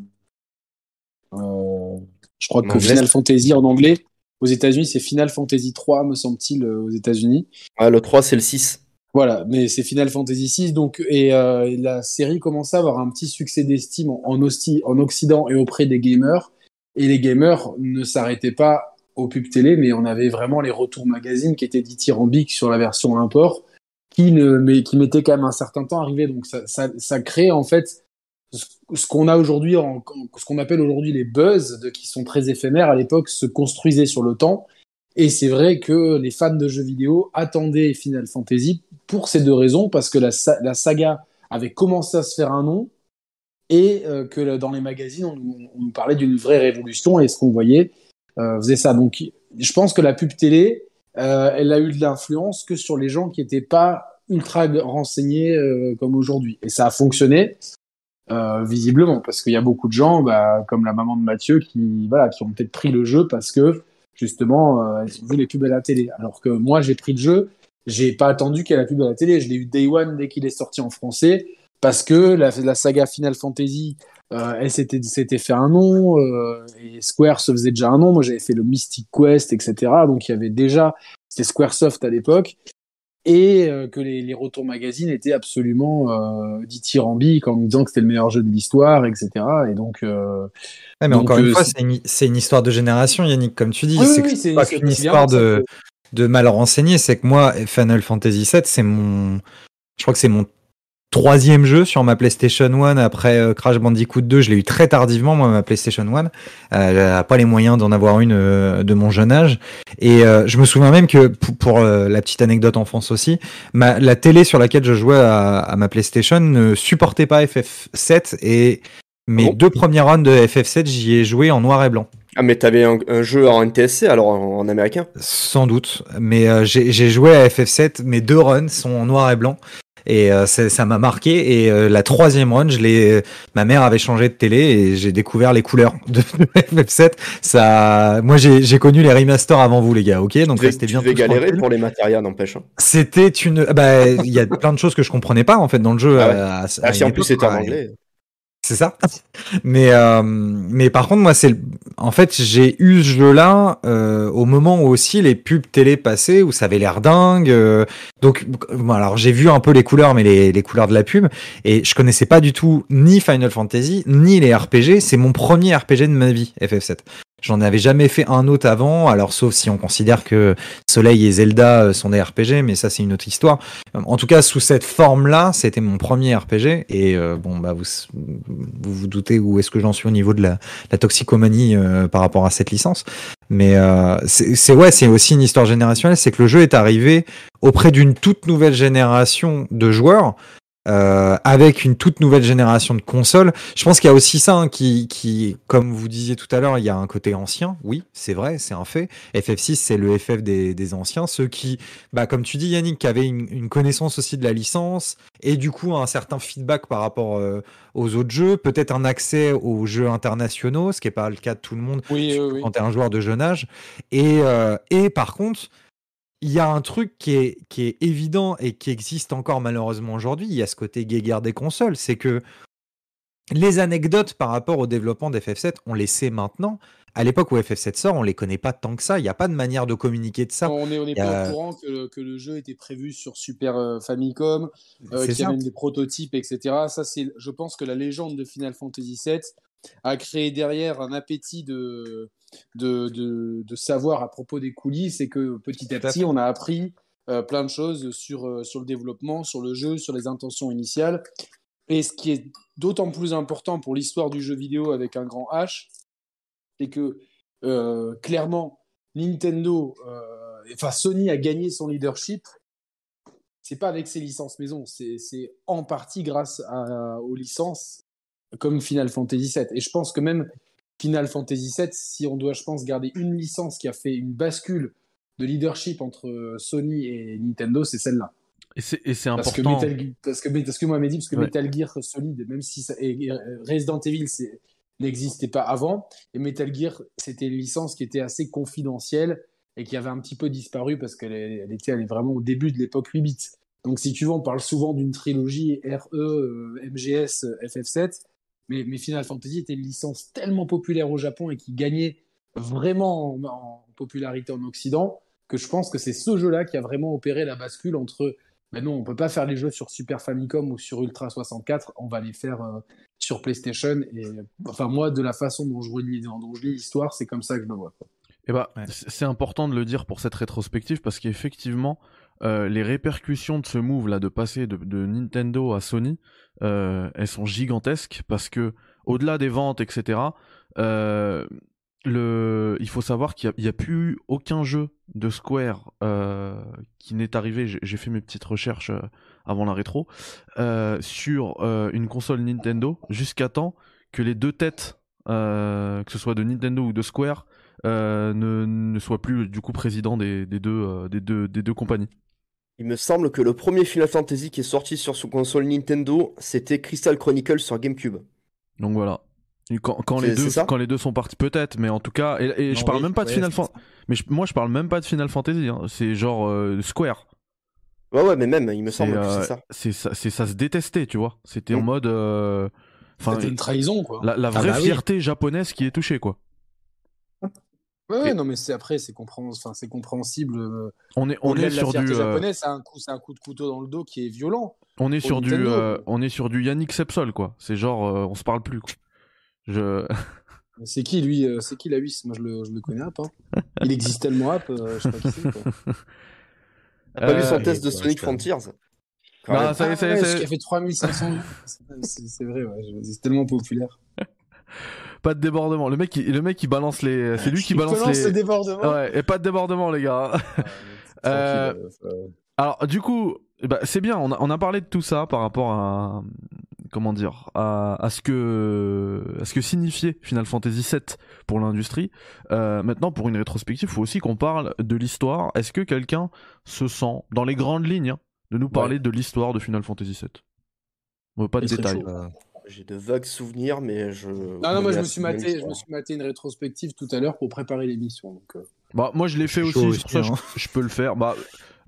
euh, je crois En que. Final Fantasy en anglais. Aux États-Unis, c'est Final Fantasy 3, me semble-t-il, euh, aux États-Unis. Ouais, le 3 c'est le 6. Voilà, mais c'est Final Fantasy VI, donc et, euh, et la série commençait à avoir un petit succès d'estime en, en, hosti- en Occident et auprès des gamers. Et les gamers ne s'arrêtaient pas aux pubs télé, mais on avait vraiment les retours magazines qui étaient dithyrambiques sur la version import, qui ne, mais qui mettaient quand même un certain temps à arriver. Donc ça, ça, ça crée en fait ce, qu'on a aujourd'hui, ce qu'on appelle aujourd'hui les buzz, de, qui sont très éphémères. À l'époque, se construisaient sur le temps. Et c'est vrai que les fans de jeux vidéo attendaient Final Fantasy pour ces deux raisons, parce que la, la saga avait commencé à se faire un nom, et euh, que le- dans les magazines, on, on nous parlait d'une vraie révolution, et ce qu'on voyait euh, faisait ça. Donc je pense que la pub télé, euh, elle a eu de l'influence que sur les gens qui n'étaient pas ultra renseignés euh, comme aujourd'hui. Et ça a fonctionné. euh, visiblement, parce qu'il y a beaucoup de gens, bah, comme la maman de Mathieu, qui, voilà, qui ont peut-être pris le jeu parce que justement, euh, elles ont vu les pubs à la télé. Alors que moi, j'ai pris le jeu, j'ai pas attendu qu'il y ait la pub à la télé, je l'ai eu day one dès qu'il est sorti en français, parce que la, la saga Final Fantasy, euh, elle s'était fait un nom, euh, et Square se faisait déjà un nom. Moi, j'avais fait le Mystic Quest, etc. Donc, il y avait déjà, c'était Squaresoft à l'époque, et euh, que les, les retours magazines étaient absolument dithyrambiques en nous disant que c'était le meilleur jeu de l'histoire, etc. Et donc, mais Donc, encore une fois, c'est- une, histoire de génération, Yannick, comme tu dis. Oui, c'est oui, oui, pas qu'une histoire de, de mal renseigné. C'est que moi, Final Fantasy VII, c'est mon. Je crois que c'est mon troisième jeu sur ma PlayStation 1 après euh, Crash Bandicoot 2. Je l'ai eu très tardivement, moi, ma PlayStation 1. Euh, pas les moyens d'en avoir une euh, de mon jeune âge. Et euh, je me souviens même que, pour, pour, la petite anecdote enfance aussi, ma, la télé sur laquelle je jouais à, à ma PlayStation ne supportait pas FF7 et mes Ah deux premières runs de FF7, j'y ai joué en noir et blanc. Ah, mais t'avais un, un jeu en NTSC alors en, en américain Sans doute, mais euh, j'ai joué à FF7, mes deux runs sont en noir et blanc. Et euh, ça m'a marqué. Et euh, la troisième run, je l'ai. Ma mère avait changé de télé et j'ai découvert les couleurs de, de FF7. Ça, moi, j'ai connu les remasters avant vous, les gars. Ok, donc devais, restez tu bien. devais galérer pour les matérias, n'empêche. hein. C'était une. Bah, il y a plein de choses que je comprenais pas en fait dans le jeu. Ah ouais. à- à- à Ah, si en plus c'était en anglais. C'est ça. Mais euh, mais par contre moi c'est en fait j'ai eu ce jeu-là euh, au moment où aussi les pubs télé passaient où ça avait l'air dingue. euh, donc bon, alors j'ai vu un peu les couleurs mais les, les couleurs de la pub et je connaissais pas du tout ni Final Fantasy ni les RPG. C'est mon premier RPG de ma vie FF7. J'en avais jamais fait un autre avant, alors sauf si on considère que Soleil et Zelda euh, sont des RPG, mais ça c'est une autre histoire. En tout cas, sous cette forme-là, c'était mon premier RPG. Et euh, bon, bah vous, vous doutez où est-ce que j'en suis au niveau de la, toxicomanie euh, par rapport à cette licence. Mais euh, c'est- ouais, c'est aussi une histoire générationnelle. C'est que le jeu est arrivé auprès d'une toute nouvelle génération de joueurs. Euh, avec une toute nouvelle génération de consoles. Je pense qu'il y a aussi ça hein, qui, qui, comme vous disiez tout à l'heure, il y a un côté ancien. Oui, c'est vrai, c'est un fait. FF6, c'est le FF des, des anciens, ceux qui bah, comme tu dis Yannick, qui avait une, une connaissance aussi de la licence et du coup un certain feedback par rapport euh, aux autres jeux, peut-être un accès aux jeux internationaux, ce qui n'est pas le cas de tout le monde oui, oui, surtout oui. quand tu es un joueur de jeune âge. Et, euh, et par contre, il y a un truc qui est, qui est évident et qui existe encore malheureusement aujourd'hui, il y a ce côté guéguerre des consoles, c'est que les anecdotes par rapport au développement d'FF7, on les sait maintenant. À l'époque où FF7 sort, on les connaît pas tant que ça. Il n'y a pas de manière de communiquer de ça. On est, on est Il y a- pas au courant que, le- que le jeu était prévu sur Super euh, Famicom, euh, qu'il y a même des prototypes, etc. Ça, c'est, je pense que la légende de Final Fantasy VII a créé derrière un appétit de, de, de, de savoir à propos des coulisses et que petit à petit, on a appris euh, plein de choses sur, euh, sur le développement, sur le jeu, sur les intentions initiales. Et ce qui est d'autant plus important pour l'histoire du jeu vidéo avec un grand H, c'est que euh, clairement, Nintendo, enfin Sony a gagné son leadership. C'est pas avec ses licences maison, c'est c'est en partie grâce à- aux licences comme Final Fantasy VII. Et je pense que même Final Fantasy VII, si on doit, je pense, garder une licence qui a fait une bascule de leadership entre Sony et Nintendo, c'est celle-là. Et c'est Parce que, important. Metal, parce que parce que moi dit parce que Ouais. Metal Gear Solid, même si ça, et, Resident Evil n'existait pas avant, et Metal Gear c'était une licence qui était assez confidentielle et qui avait un petit peu disparu parce qu'elle elle était elle est vraiment au début de l'époque 8 bits. Donc si tu veux, on parle souvent d'une trilogie RE, euh, MGS, euh, FF7, mais, mais Final Fantasy était une licence tellement populaire au Japon et qui gagnait vraiment en, en popularité en Occident que je pense que c'est ce jeu-là qui a vraiment opéré la bascule entre ben non, on peut pas faire les jeux sur Super Famicom ou sur Ultra 64, on va les faire euh, sur PlayStation. Et enfin, moi, de la façon dont je relis, dont je lis l'histoire, c'est comme ça que je le vois. Eh bah, Ouais. c'est important de le dire pour cette rétrospective parce qu'effectivement, euh, les répercussions de ce move là, de passer de, de Nintendo à Sony, euh, elles sont gigantesques parce que au-delà des ventes, etc. euh, il faut savoir qu'il n'y a, plus aucun jeu de Square euh, qui n'est arrivé. J'ai fait mes petites recherches avant la rétro sur une console Nintendo jusqu'à temps que les deux têtes, que ce soit de Nintendo ou de Square, ne, ne soient plus du coup président des, des deux, des deux compagnies. Il me semble que le premier Final Fantasy qui est sorti sur son console Nintendo, c'était Crystal Chronicles sur GameCube. Donc voilà. Quand, les deux, quand les deux sont partis, peut-être, mais en tout cas, et, et je parle oui, même pas de Final Fantasy. Mais je- moi, je parle même pas de Final Fantasy. hein. C'est genre euh, Square. Ouais, ouais, mais même, il me semble que euh, c'est ça. c'est ça, se détestait, tu vois. C'était en Mm. mode, euh, enfin, C'était une trahison, quoi. la, la Ah vraie bah oui. fierté japonaise qui est touchée, quoi. Ouais, ouais, Et- non, mais c'est après, c'est compréhens- enfin, c'est compréhensible. euh, On est, on est la sur du, euh, japonaise, c'est un coup, c'est un coup de couteau dans le dos qui est violent. on est sur du, euh, on est sur du Yannick Sepsol, quoi. C'est genre, euh, on se parle plus, quoi. Je, C'est qui lui euh, C'est qui la 8 Moi, je le, je le connais App. Hein. Il existe tellement App, euh, je sais pas qui c'est. quoi. T'as pas vu son test de Sonic. Frontiers? Ça est, Ah ça ouais, qui a fait 3500 vues. C'est- vrai, ouais, c'est tellement populaire. pas de débordement. Le mec, il, le mec, il balance les, c'est lui qui Il balance balance les. Ouais, et pas de débordement, les gars. Euh, Tranquille, euh, Alors, du coup, eh ben, c'est bien. On a, on a parlé de tout ça par rapport à comment dire à, à ce que à ce que signifiait Final Fantasy VII pour l'industrie. Euh, maintenant, pour une rétrospective, il faut aussi qu'on parle de l'histoire. Est-ce que quelqu'un se sent, dans les grandes lignes, hein, de nous parler de l'histoire de Final Fantasy VII Pas de détails. chaud. Euh, J'ai de vagues souvenirs, mais je. Non, non, moi je me suis maté, je me suis maté une rétrospective tout à l'heure pour préparer l'émission. Donc, euh, Bah, moi, je l'ai fait aussi. chaud c'est pour ça que je, je peux le faire. Bah.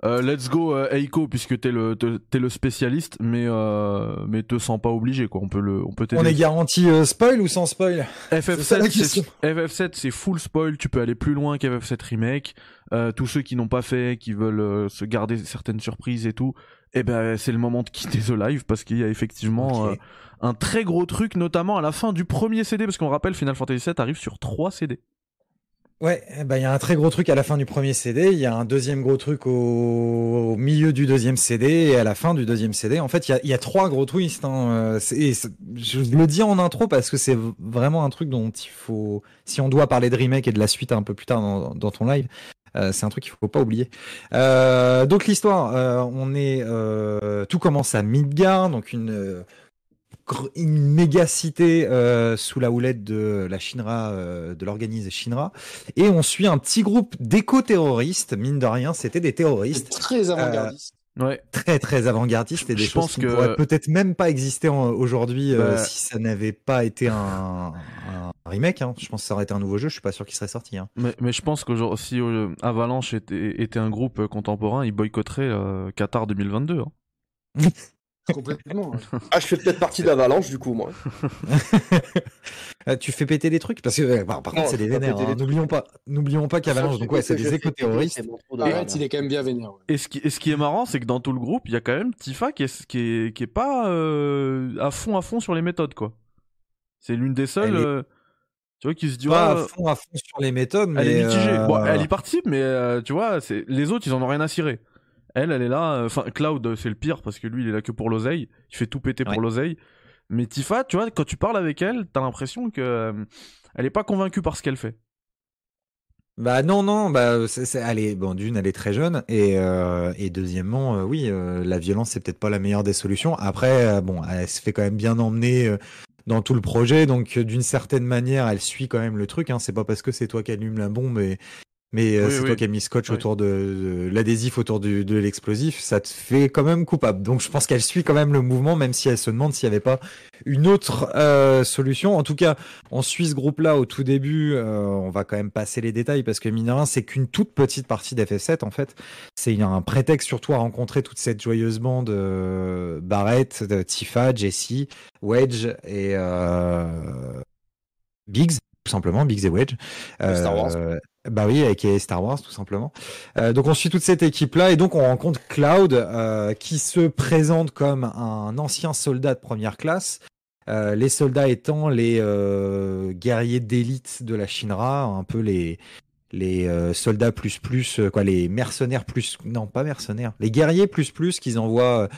euh, let's go euh, Eiko puisque t'es le t'es le spécialiste mais euh, mais te sens pas obligé quoi on peut le on peut t'aider On est garanti euh, spoil ou sans spoil? C'est ça, FF7, la c'est question. FF7, c'est full spoil. Tu peux aller plus loin qu'FF7 remake. Euh, tous ceux qui n'ont pas fait, qui veulent euh, se garder certaines surprises et tout, eh ben c'est le moment de quitter The Live parce qu'il y a effectivement euh, un très gros truc, notamment à la fin du premier CD, parce qu'on rappelle Final Fantasy VII arrive sur 3 CD. Ouais, eh ben, il y a un très gros truc à la fin du premier CD, il y a un deuxième gros truc au, milieu du deuxième CD et à la fin du deuxième CD. En fait, il y a, trois gros twists. Hein. euh, et je le dis en intro parce que c'est vraiment un truc dont il faut, si on doit parler de remake et de la suite un peu plus tard dans, ton live, euh, c'est un truc qu'il faut pas oublier. Euh, donc l'histoire, on est, tout commence à Midgard, donc une une méga cité euh, sous la houlette de la Shinra, euh, de l'organisme Shinra, et on suit un petit groupe d'éco-terroristes. Mine de rien, c'était des terroristes très avant-gardiste. Ouais. très très avant-gardistes et des Je choses pense qui que- ne pourraient peut-être même pas exister aujourd'hui euh, Bah. si ça n'avait pas été un, un remake. hein. Je pense que ça aurait été un nouveau jeu. Je suis pas sûr qu'il serait sorti. hein. Mais, mais je pense que si euh, Avalanche était, était un groupe euh, contemporain, il boycotterait euh, Qatar 2022. hein. Complètement. ouais. Ah, je fais peut-être partie d'Avalanche du coup, moi. Euh, tu fais péter des trucs parce que euh, par, par Non, contre c'est des vénères. hein. N'oublions pas, n'oublions pas qu'Avalanche. Donc ouais, c'est des éco-terroristes. Arrête, il est quand même bien vénère. ouais. Et ce qui, et ce qui est marrant, c'est que dans tout le groupe, il y a quand même Tifa qui est, qui est, qui est pas euh, à fond à fond sur les méthodes, quoi. C'est l'une des seules, est- euh, tu vois, qui se dit, Pas ouais, à fond, à fond sur les méthodes, mais elle est mitigée. euh, Bon, elle y participe, mais euh, tu vois, les autres, ils en ont rien à cirer. Elle, elle est là. euh, Enfin, Cloud, euh, c'est le pire parce que lui, il est là que pour l'oseille. Il fait tout péter pour l'oseille. Mais Tifa, tu vois, quand tu parles avec elle, t'as l'impression que euh, elle est pas convaincue par ce qu'elle fait. Bah non non bah c'est, c'est- elle est bon d'une elle est très jeune et euh, et deuxièmement euh, oui euh, la violence c'est peut-être pas la meilleure des solutions après bon elle se fait quand même bien emmener dans tout le projet donc d'une certaine manière elle suit quand même le truc hein c'est pas parce que c'est toi qui allume la bombe et mais euh, Oui, c'est oui. toi qui as mis scotch Oui. autour de, de l'adhésif autour du, de l'explosif ça te fait quand même coupable donc je pense qu'elle suit quand même le mouvement même si elle se demande s'il y avait pas une autre euh, solution en tout cas on suit ce groupe-là au tout début. euh, on va quand même passer les détails parce que mine c'est qu'une toute petite partie d'FF7 en fait. C'est un prétexte surtout à rencontrer toute cette joyeuse bande euh, Barrett, de Tifa, Jessie, Wedge et euh, Biggs, tout simplement, Biggs et Wedge. Star Wars. Euh, Bah oui, avec Star Wars tout simplement. Euh, donc on suit toute cette équipe-là et donc on rencontre Cloud euh, qui se présente comme un ancien soldat de première classe. Euh, les soldats étant les guerriers d'élite de la Shinra, un peu les les soldats plus plus quoi, les mercenaires plus non pas mercenaires, les guerriers plus plus qu'ils envoient.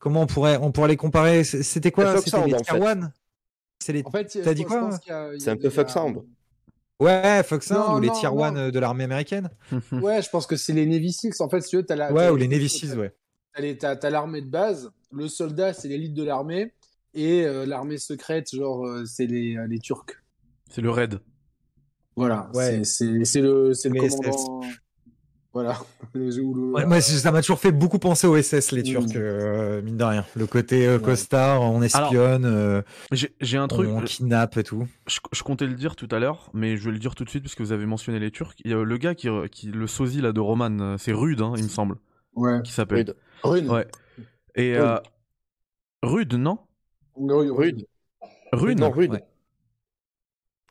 comment on pourrait on pourrait les comparer? C'était quoi? C'était les en fait. C'est les En fait, T'as dit quoi, y C'est un peu fuck sound. Ouais, Fox 1 Non, ou les Tier non. 1 de l'armée américaine. Ouais, je pense que c'est les Navy Six. En fait, si tu veux, t'as la. Ouais, ou les Navy Seals, ouais. T'as l'armée de base. Le soldat, c'est l'élite de l'armée. Et euh, l'armée secrète, genre, euh, c'est les, euh, les Turcs. C'est le raid. Voilà. Ouais. C'est- le, c'est le Les commandant. Voilà. Ouais, ça m'a toujours fait beaucoup penser au SS, les Turcs, euh, mine de rien. Le côté euh, Ouais. costard, on espionne, euh, J'ai j'ai un truc, on kidnappe et tout. je, je comptais le dire tout à l'heure, mais je vais le dire tout de suite puisque vous avez mentionné les Turcs. Il y a le gars qui, qui le sosie là de Roman, euh, c'est Rude, hein, il me semble, Ouais. qui s'appelle. Rude. Rune. Ouais. Et Rude. euh, Rude, non? Rude. Rude. Non, rude. Ouais.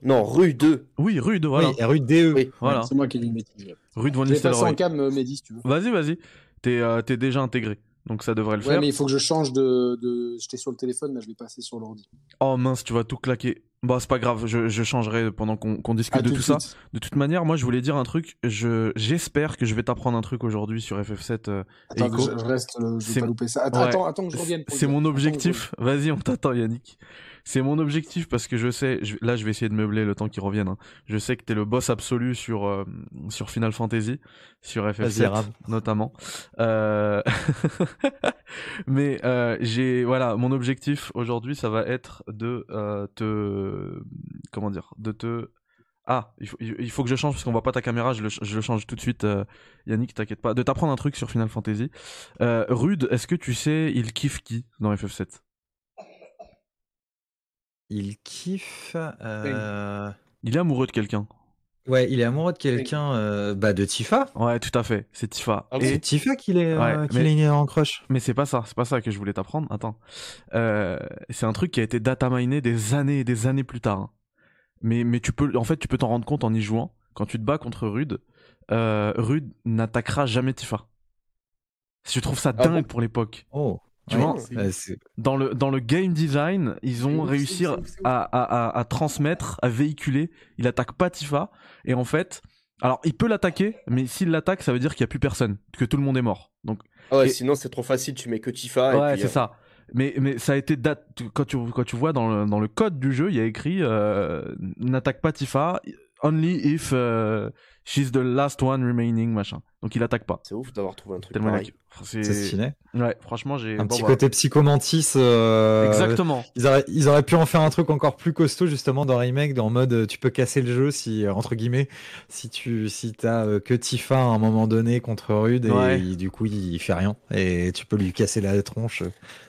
Non, rue 2. Oui, Rude, voilà. Oui, rue DE. Oui. Voilà. C'est moi qui ai dit une bêtise. Passer en Nistelrooy. cam, euh, Mehdi, si tu veux. Vas-y, vas-y. T'es euh, t'es déjà intégré, donc ça devrait le Ouais, faire. mais il faut que je change de. de... J'étais sur le téléphone, là, je vais passer sur l'ordi. Oh mince, tu vas tout claquer. Bah c'est pas grave, je, je changerai pendant qu'on qu'on discute À de tout tout de ça. suite. De toute manière, moi je voulais dire un truc. Je j'espère que je vais t'apprendre un truc aujourd'hui sur FF7 euh, Attends, je, je reste, euh, je C'est- vais pas louper ça. Attends, Ouais. attends, attends que je revienne. pour C'est dire. mon Attends que je objectif. Vas-y, on t'attend, Yannick. C'est mon objectif parce que je sais. je- là, je vais essayer de meubler le temps qu'il revienne. hein. Je sais que t'es le boss absolu sur euh, sur Final Fantasy, sur Vas-y, FF7 Arabe. notamment. Euh... Mais euh, j'ai voilà, mon objectif aujourd'hui, ça va être de te comment dire, de te ah, il faut, il faut que je change parce qu'on voit pas ta caméra, je le, je le change tout de suite, euh, Yannick, t'inquiète pas. De t'apprendre un truc sur Final Fantasy. Euh, Rude, est-ce que tu sais, il kiffe qui dans FF7 Il kiffe. euh, Il est amoureux de quelqu'un. Ouais, il est amoureux de quelqu'un, euh, bah, de Tifa. Ouais, tout à fait, c'est Tifa. Ah, Et- C'est Tifa qu'il est, euh, Ouais, mais- est en crush. Mais c'est pas ça, c'est pas ça que je voulais t'apprendre. Attends, euh, c'est un truc qui a été data miné des années et des années plus tard. hein. Mais mais tu peux, en fait, tu peux t'en rendre compte en y jouant. Quand tu te bats contre Rude, euh, Rude n'attaquera jamais Tifa. Je trouve ça Ah dingue bon pour l'époque. Oh. Tu Ouais, vois, euh, c'est- dans le dans le game design, ils ont réussi à, à, à, à transmettre, à véhiculer. Il attaque pas Tifa et en fait, alors il peut l'attaquer, mais s'il l'attaque, ça veut dire qu'il y a plus personne, que tout le monde est mort. Donc Ah ouais, Et- sinon c'est trop facile, tu mets que Tifa. ouais, et puis, c'est euh, ça. Mais mais ça a été date quand tu quand tu vois dans le dans le code du jeu, il y a écrit euh, n'attaque pas Tifa only if euh, she's the last one remaining machin. Donc il attaque pas. C'est ouf d'avoir trouvé un truc Tellement pareil. il a- c'est stylé. ouais, franchement, j'ai Un bon, petit bah, côté psychomantis. euh, Exactement. Ils auraient, ils auraient pu en faire un truc encore plus costaud justement dans remake, en mode euh, tu peux casser le jeu si euh, entre guillemets si tu si t'as euh, que Tifa à un moment donné contre Rude et Ouais. il- du coup il, fait rien et tu peux lui casser la tronche.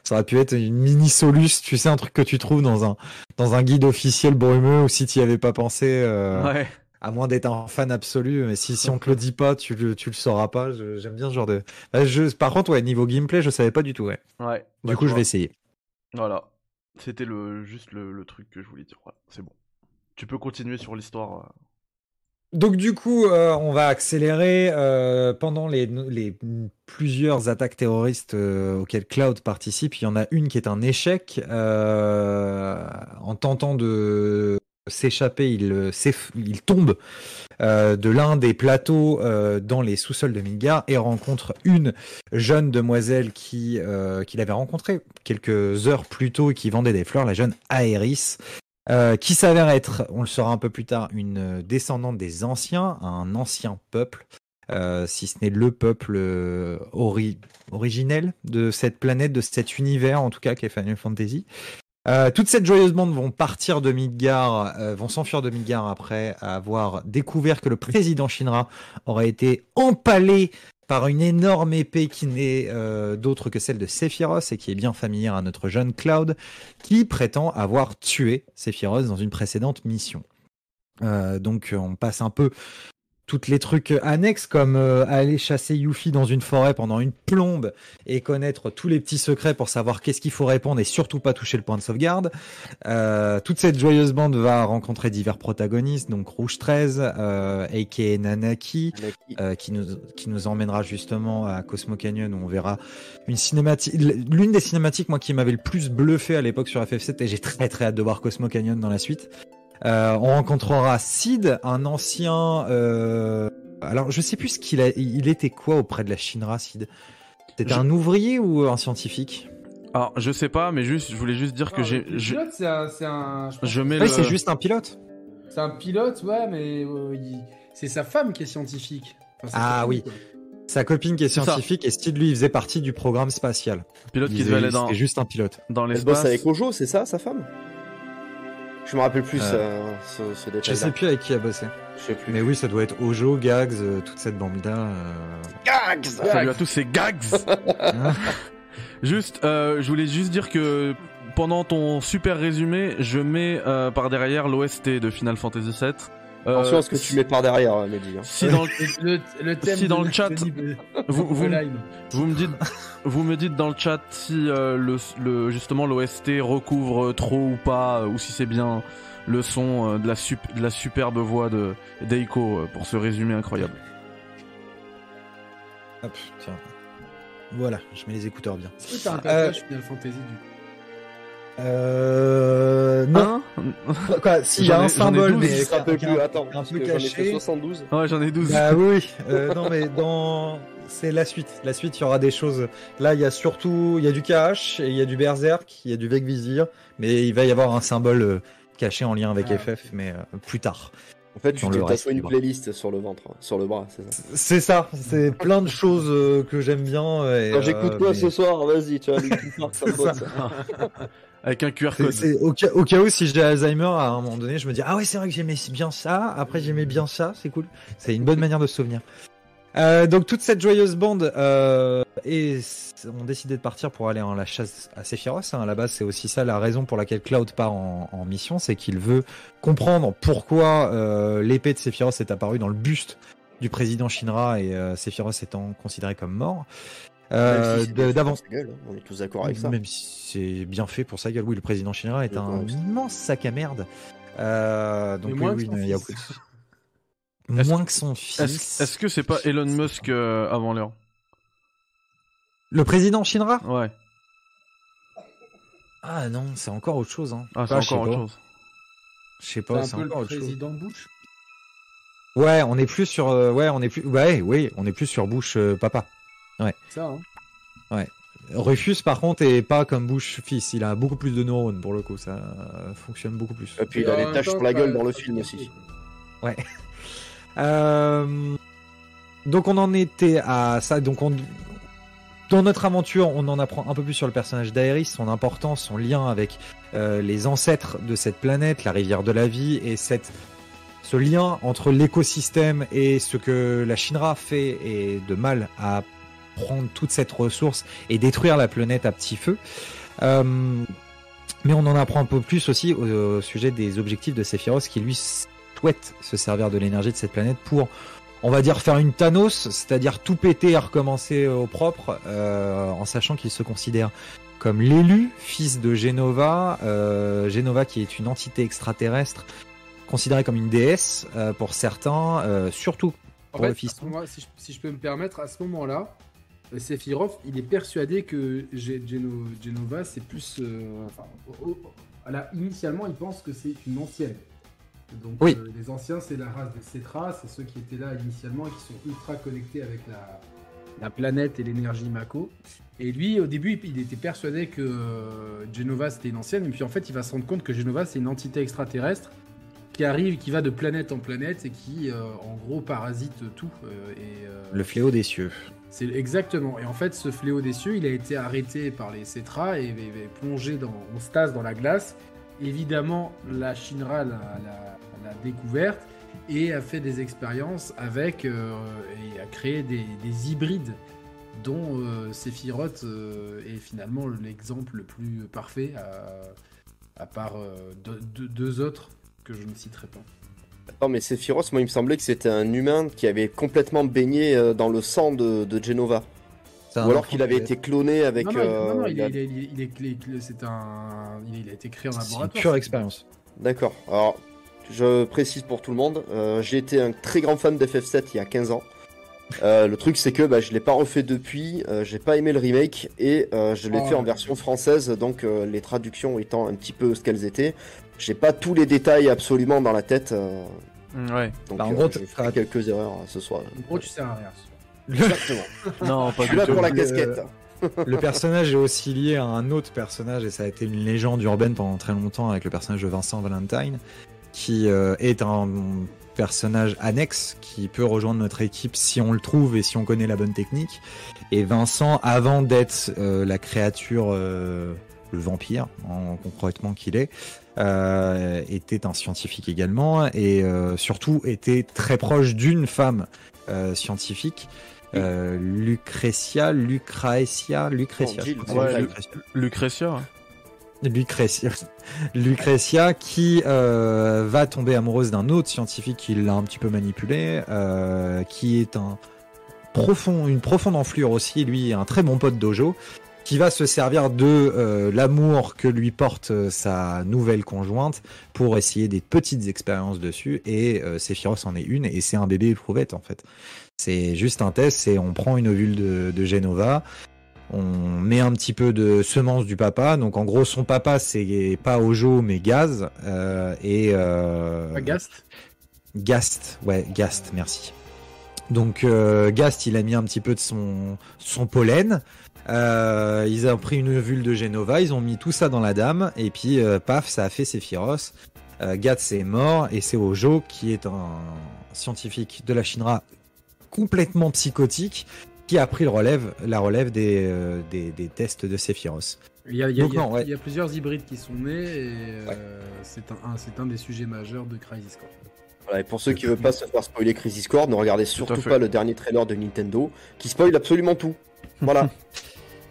Ça aurait pu être une mini solus, tu sais un truc que tu trouves dans un dans un guide officiel brumeux ou si tu y avais pas pensé. euh, Ouais. À moins d'être un fan absolu, mais si, si on te le dit pas, tu le, tu le sauras pas. J'aime bien ce genre de. Bah, je, par contre, ouais, niveau gameplay, je savais pas du tout, ouais. Ouais. Du coup, je vais essayer. Voilà. C'était le juste le, le truc que je voulais dire. Voilà, c'est bon. Tu peux continuer sur l'histoire. euh. Donc du coup, euh, on va accélérer euh, pendant les, les plusieurs attaques terroristes euh, auxquelles Cloud participe. Il y en a une qui est un échec. en tentant de s'échapper, il, euh, tombe euh, de l'un des plateaux euh, dans les sous-sols de Midgar et rencontre une jeune demoiselle qui qu'il avait rencontrée quelques heures plus tôt et qui vendait des fleurs, la jeune Aéris. Qui s'avère être, on le saura un peu plus tard, une descendante des anciens, un ancien peuple, si ce n'est le peuple ori- originel de cette planète, de cet univers en tout cas qu'est Final Fantasy. Euh, toute cette joyeuse bande vont partir de Midgar, euh, vont s'enfuir de Midgar après avoir découvert que le président Shinra aurait été empalé par une énorme épée qui n'est euh, d'autre que celle de Sephiroth et qui est bien familière à notre jeune Cloud, qui prétend avoir tué Sephiroth dans une précédente mission. Donc on passe un peu toutes les trucs annexes comme euh, aller chasser Yuffie dans une forêt pendant une plombe et connaître tous les petits secrets pour savoir qu'est-ce qu'il faut répondre et surtout pas toucher le point de sauvegarde. Euh, toute cette joyeuse bande va rencontrer divers protagonistes, donc Rouge 13, euh, aka Nanaki, euh, qui nous qui nous emmènera justement à Cosmo Canyon où on verra une cinématique l'une des cinématiques moi qui m'avait le plus bluffé à l'époque sur FF7 et j'ai très très hâte de voir Cosmo Canyon dans la suite. Euh, on rencontrera Sid, un ancien euh, alors je sais plus ce qu'il a il était quoi auprès de la Shinra Sid? C'était Je- un ouvrier ou un scientifique? Alors, je sais pas, mais juste, je voulais juste dire que Ah, j'ai, pilote, c'est un, c'est un- je mets Oui, le, c'est juste un pilote. C'est un pilote, ouais, mais euh, il- c'est sa femme qui est scientifique. Enfin, Ah oui. quoi. Sa copine qui est C'est ça. scientifique et Steve, lui, il faisait partie du programme spatial. Pilote Il qui faisait- devait aller dans, C'était juste un pilote. dans Elle bosse l'espace. avec Ojo, c'est ça, sa femme? Je me rappelle plus Euh, euh, ce, ce Je détail-là. sais plus avec qui a bossé. Je sais plus. Mais oui, ça doit être Ojo, Gags, euh, toute cette bande-là. euh. Gags Salut à tous, c'est Gags. juste, euh, je voulais juste dire que pendant ton super résumé, je mets euh, par derrière l'OST de Final Fantasy VII. Euh, Attention à ce que tu mets par derrière, euh, Mehdi. hein. Si dans le, Le, le thème Si dans de- le chat, vous, vous, Valheim. vous me dites, vous me dites dans le chat si euh, le, le justement l'OST recouvre trop ou pas, ou si c'est bien le son euh, de la sup, de la superbe voix de d'Eiko euh, pour ce résumé incroyable. Hop, tiens. Voilà, je mets les écouteurs bien. Est-ce que t'as un tatouage Final Fantasy du coup Euh... Non. Hein Quoi, s'il y a un symbole, 12, mais Je me rappelle qui est plus, un- attends. un peu que j'en ai fait caché. 72. Ouais, j'en ai 12. Bah oui, euh, non mais dans c'est la suite. La suite, il y aura des choses. Là, il y a surtout, il y a du KH et il y a du Berserk, il y a du Vecvisir, mais il va y avoir un symbole euh, caché en lien avec Ah, FF, mais euh, plus tard. En fait, tu tatoué une playlist sur le ventre, hein, sur le bras, c'est ça. C'est ça, c'est plein de choses euh, que j'aime bien. Et, Quand j'écoute euh, quoi mais- ce soir Vas-y, tu botte, ça. Avec un QR code. c'est au, cas, au cas où si j'ai Alzheimer à un moment donné, je me dis ah ouais c'est vrai que j'aimais bien ça. Après j'aimais bien ça, c'est cool. C'est une bonne manière de se souvenir. Euh, donc toute cette joyeuse bande euh, et ont décidé de partir pour aller en la chasse à Sephiroth. Hein. À la base c'est aussi ça la raison pour laquelle Cloud part en, en mission, c'est qu'il veut comprendre pourquoi euh, l'épée de Sephiroth est apparue dans le buste du président Shinra et euh, Sephiroth étant considéré comme mort. Euh, si d'avance. hein, On est tous d'accord avec ça. Même si c'est bien fait pour sa gueule. Oui, le président chinois est un immense sac à merde. Euh, donc moins oui, que son il y a fils. aucun- Est-ce- moins que son Est-ce fils. est-ce que c'est pas Elon Musk euh, avant l'heure? Le président Shinra Ouais. Ah non, c'est encore autre chose. Hein. Ah, c'est Ah, encore autre chose. Je sais C'est pas, un c'est peu le encore autre chose. président Bush? Ouais, on est plus sur. euh, ouais, on est plus. Ouais, oui, on est plus sur Bush euh, papa. Ça, hein. Rufus, par contre, est pas comme Bush fils. Il a beaucoup plus de neurones pour le coup. Ça fonctionne beaucoup plus. Et puis il a des taches sur la gueule dans le film aussi. quoi. Euh, donc on en était à ça. Donc on, dans notre aventure, on en apprend un peu plus sur le personnage d'Aeris, son importance, son lien avec euh, les ancêtres de cette planète, la rivière de la vie, et cette ce lien entre l'écosystème et ce que la Shinra fait et de mal à prendre toute cette ressource et détruire la planète à petit feu. Euh, mais on en apprend un peu plus aussi au, au sujet des objectifs de Sephiroth qui lui souhaite se servir de l'énergie de cette planète pour, on va dire, faire une Thanos, c'est-à-dire tout péter et recommencer au propre, euh, en sachant qu'il se considère comme l'élu, fils de Genova, euh, Genova qui est une entité extraterrestre considérée comme une déesse euh, pour certains, surtout Pour le fait, moment-là, si, je, si je peux me permettre, à ce moment-là, Sephiroth, il est persuadé que Ge- Geno- Genova, c'est plus. euh, enfin, initialement, il pense que c'est une ancienne. Donc, Oui. euh, les anciens, c'est la race des Cetra, c'est ceux qui étaient là initialement et qui sont ultra connectés avec la, la planète et l'énergie Mako. Et lui, au début, il était persuadé que euh, Genova, c'était une ancienne, et puis en fait, il va se rendre compte que Genova, c'est une entité extraterrestre qui arrive, qui va de planète en planète et qui, euh, en gros, parasite tout. euh, et, euh, le fléau des cieux. c'est exactement. Et en fait, ce fléau des cieux, il a été arrêté par les Cetra et, et- et plongé dans, en stase dans la glace. Évidemment, la Shinra l'a, découverte et a fait des expériences avec et a créé des, des hybrides dont Sephiroth est finalement l'exemple le plus parfait à, à part deux, deux- deux autres que je ne citerai pas. Non, mais Sephiroth, moi, il me semblait que c'était un humain qui avait complètement baigné euh, dans le sang de, de Genova. Ou alors qu'il avait été cloné avec. non, non, il- euh, non, non, il, il a- été créé en C'est une laboratoire. pure expérience. D'accord. Alors, je précise pour tout le monde, euh, j'ai été un très grand fan d'FF7 il y a 15 ans. Euh, le truc, c'est que bah, je l'ai pas refait depuis, euh, j'ai pas aimé le remake et euh, je l'ai Oh, fait en version française, donc euh, les traductions étant un petit peu ce qu'elles étaient. J'ai pas tous les détails absolument dans la tête, euh, Mm, Ouais. donc Bah, en euh, gros, j'ai t'as- fait quelques erreurs euh, ce soir. En gros, tu sers à rien. Exactement. Non, je pas suis du là pour la Le- casquette. Le personnage est aussi lié à un autre personnage et ça a été une légende urbaine pendant très longtemps avec le personnage de Vincent Valentine qui euh, est un personnage annexe qui peut rejoindre notre équipe si on le trouve et si on connaît la bonne technique. Et Vincent, avant d'être euh, la créature, euh, le vampire, en concrètement qu'il est, euh, était un scientifique également et euh, surtout était très proche d'une femme euh, scientifique. Euh, Lucretia, Lucretia, Lucretia. Oh, ouais, Lucretia. Lucretia. hein. Lucretia, Lucretia qui euh, va tomber amoureuse d'un autre scientifique qui l'a un petit peu manipulé, euh, qui est un profond, une profonde enflure aussi, lui un très bon pote dojo, qui va se servir de euh, l'amour que lui porte euh, sa nouvelle conjointe pour essayer des petites expériences dessus et euh, Sephiroth en est une et c'est un bébé éprouvette en fait. C'est juste un test, c'est on prend une ovule de, de Genova, on met un petit peu de semence du papa. Donc en gros, son papa, c'est pas Ojo, mais Gaz. euh, et Agast. Gast, ouais, Gast, merci. Donc euh, Gast, il a mis un petit peu de son, son pollen. Euh, ils ont pris une ovule de Genova, ils ont mis tout ça dans la dame, et puis euh, paf, ça a fait Sephiroth. Euh, Gast est mort, et c'est Ojo qui est un scientifique de la Shinra complètement psychotique qui a pris le relève, la relève des, euh, des, des tests de Sephiroth. Il y a, il y a- Donc il y a- non, ouais. il y a plusieurs hybrides qui sont nés et euh, c'est un, un- c'est un des sujets majeurs de Crisis Core. Voilà, et pour ceux qui veulent pas se faire spoiler Crisis Core, ne regardez surtout pas le dernier trailer de Nintendo, qui spoil absolument tout. Voilà.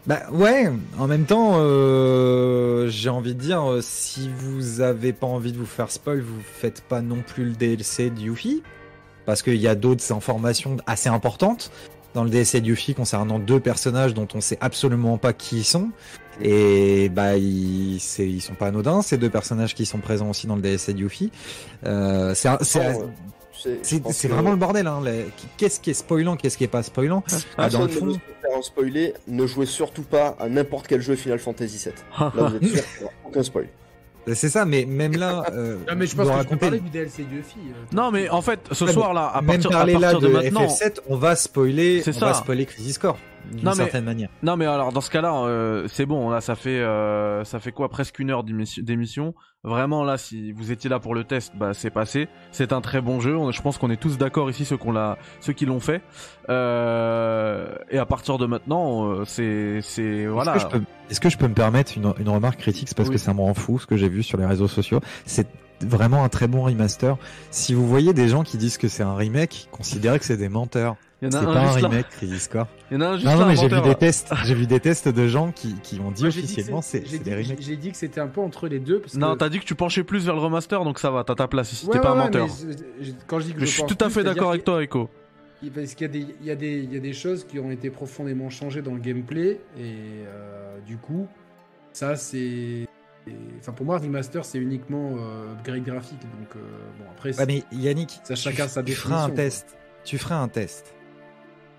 Bah ouais, en même temps, euh, j'ai envie de dire, euh, si vous avez pas envie de vous faire spoil, vous faites pas non plus le DLC de Yuffie, parce qu'il y a d'autres informations assez importantes dans le DLC de Yuffie concernant deux personnages dont on sait absolument pas qui ils sont. Et bah ils, ils sont pas anodins, ces deux personnages qui sont présents aussi dans le DLC de Yuffie. Euh, c'est un- c'est euh, je vraiment le bordel. Hein, les- Qu'est-ce qui est spoilant, qu'est-ce qui est pas spoilant Ah, Dans Personne le ne fond, veut se faire en spoiler, ne jouez surtout pas à n'importe quel jeu Final Fantasy VII. Là, vous êtes sûr qu'il n'y aura aucun spoil. c'est ça, mais même là, euh, Non, mais je pense que raconter- parler du DLC de Yuffie. euh, Non, mais en fait, ce Ouais, soir là, à même partir, à parler là partir de, de, maintenant. FF7, on va spoiler, C'est on ça. va spoiler Crisis Core d'une Non, mais- manière. Non mais alors dans ce cas-là, euh, c'est bon. Là, ça fait euh, ça fait quoi? Presque une heure d'émission-. Vraiment là, si vous étiez là pour le test, bah c'est passé. C'est un très bon jeu. On- Je pense qu'on est tous d'accord ici ceux qu'on l'a, ceux qui l'ont fait. Euh, et à partir de maintenant, euh, c'est c'est voilà. Est-ce que, je peux, que je peux me permettre une, une remarque critique? C'est parce Oui. que ça me rend fou ce que j'ai vu sur les réseaux sociaux. C'est vraiment un très bon remaster. Si vous voyez des gens qui disent que c'est un remake, considérez que c'est des menteurs. Il y C'est en a pas un un juste là. remake Crisis Core. Il y en a un juste Non, non, mais j'ai vu des tests. J'ai vu des tests de gens qui, qui ont dit moi, officiellement c'est- des remakes. J'ai dit que c'était un peu entre les deux. Parce Non, que... t'as dit que tu penchais plus vers le remaster, donc ça va. T'as ta place ici. Ouais, T'es pas ouais, un menteur. mais quand je dis que Je je suis tout à fait d'accord avec toi, Echo. Parce qu'il y a, des, il, y a des, il y a des choses qui ont été profondément changées dans le gameplay. Et euh, du coup, ça, c'est. Enfin, pour moi, remaster, c'est uniquement euh, upgrade graphique. Donc, euh, bon, après, Ouais, mais Yannick, Ça, tu- chacun sa tu feras un test. Tu feras un test.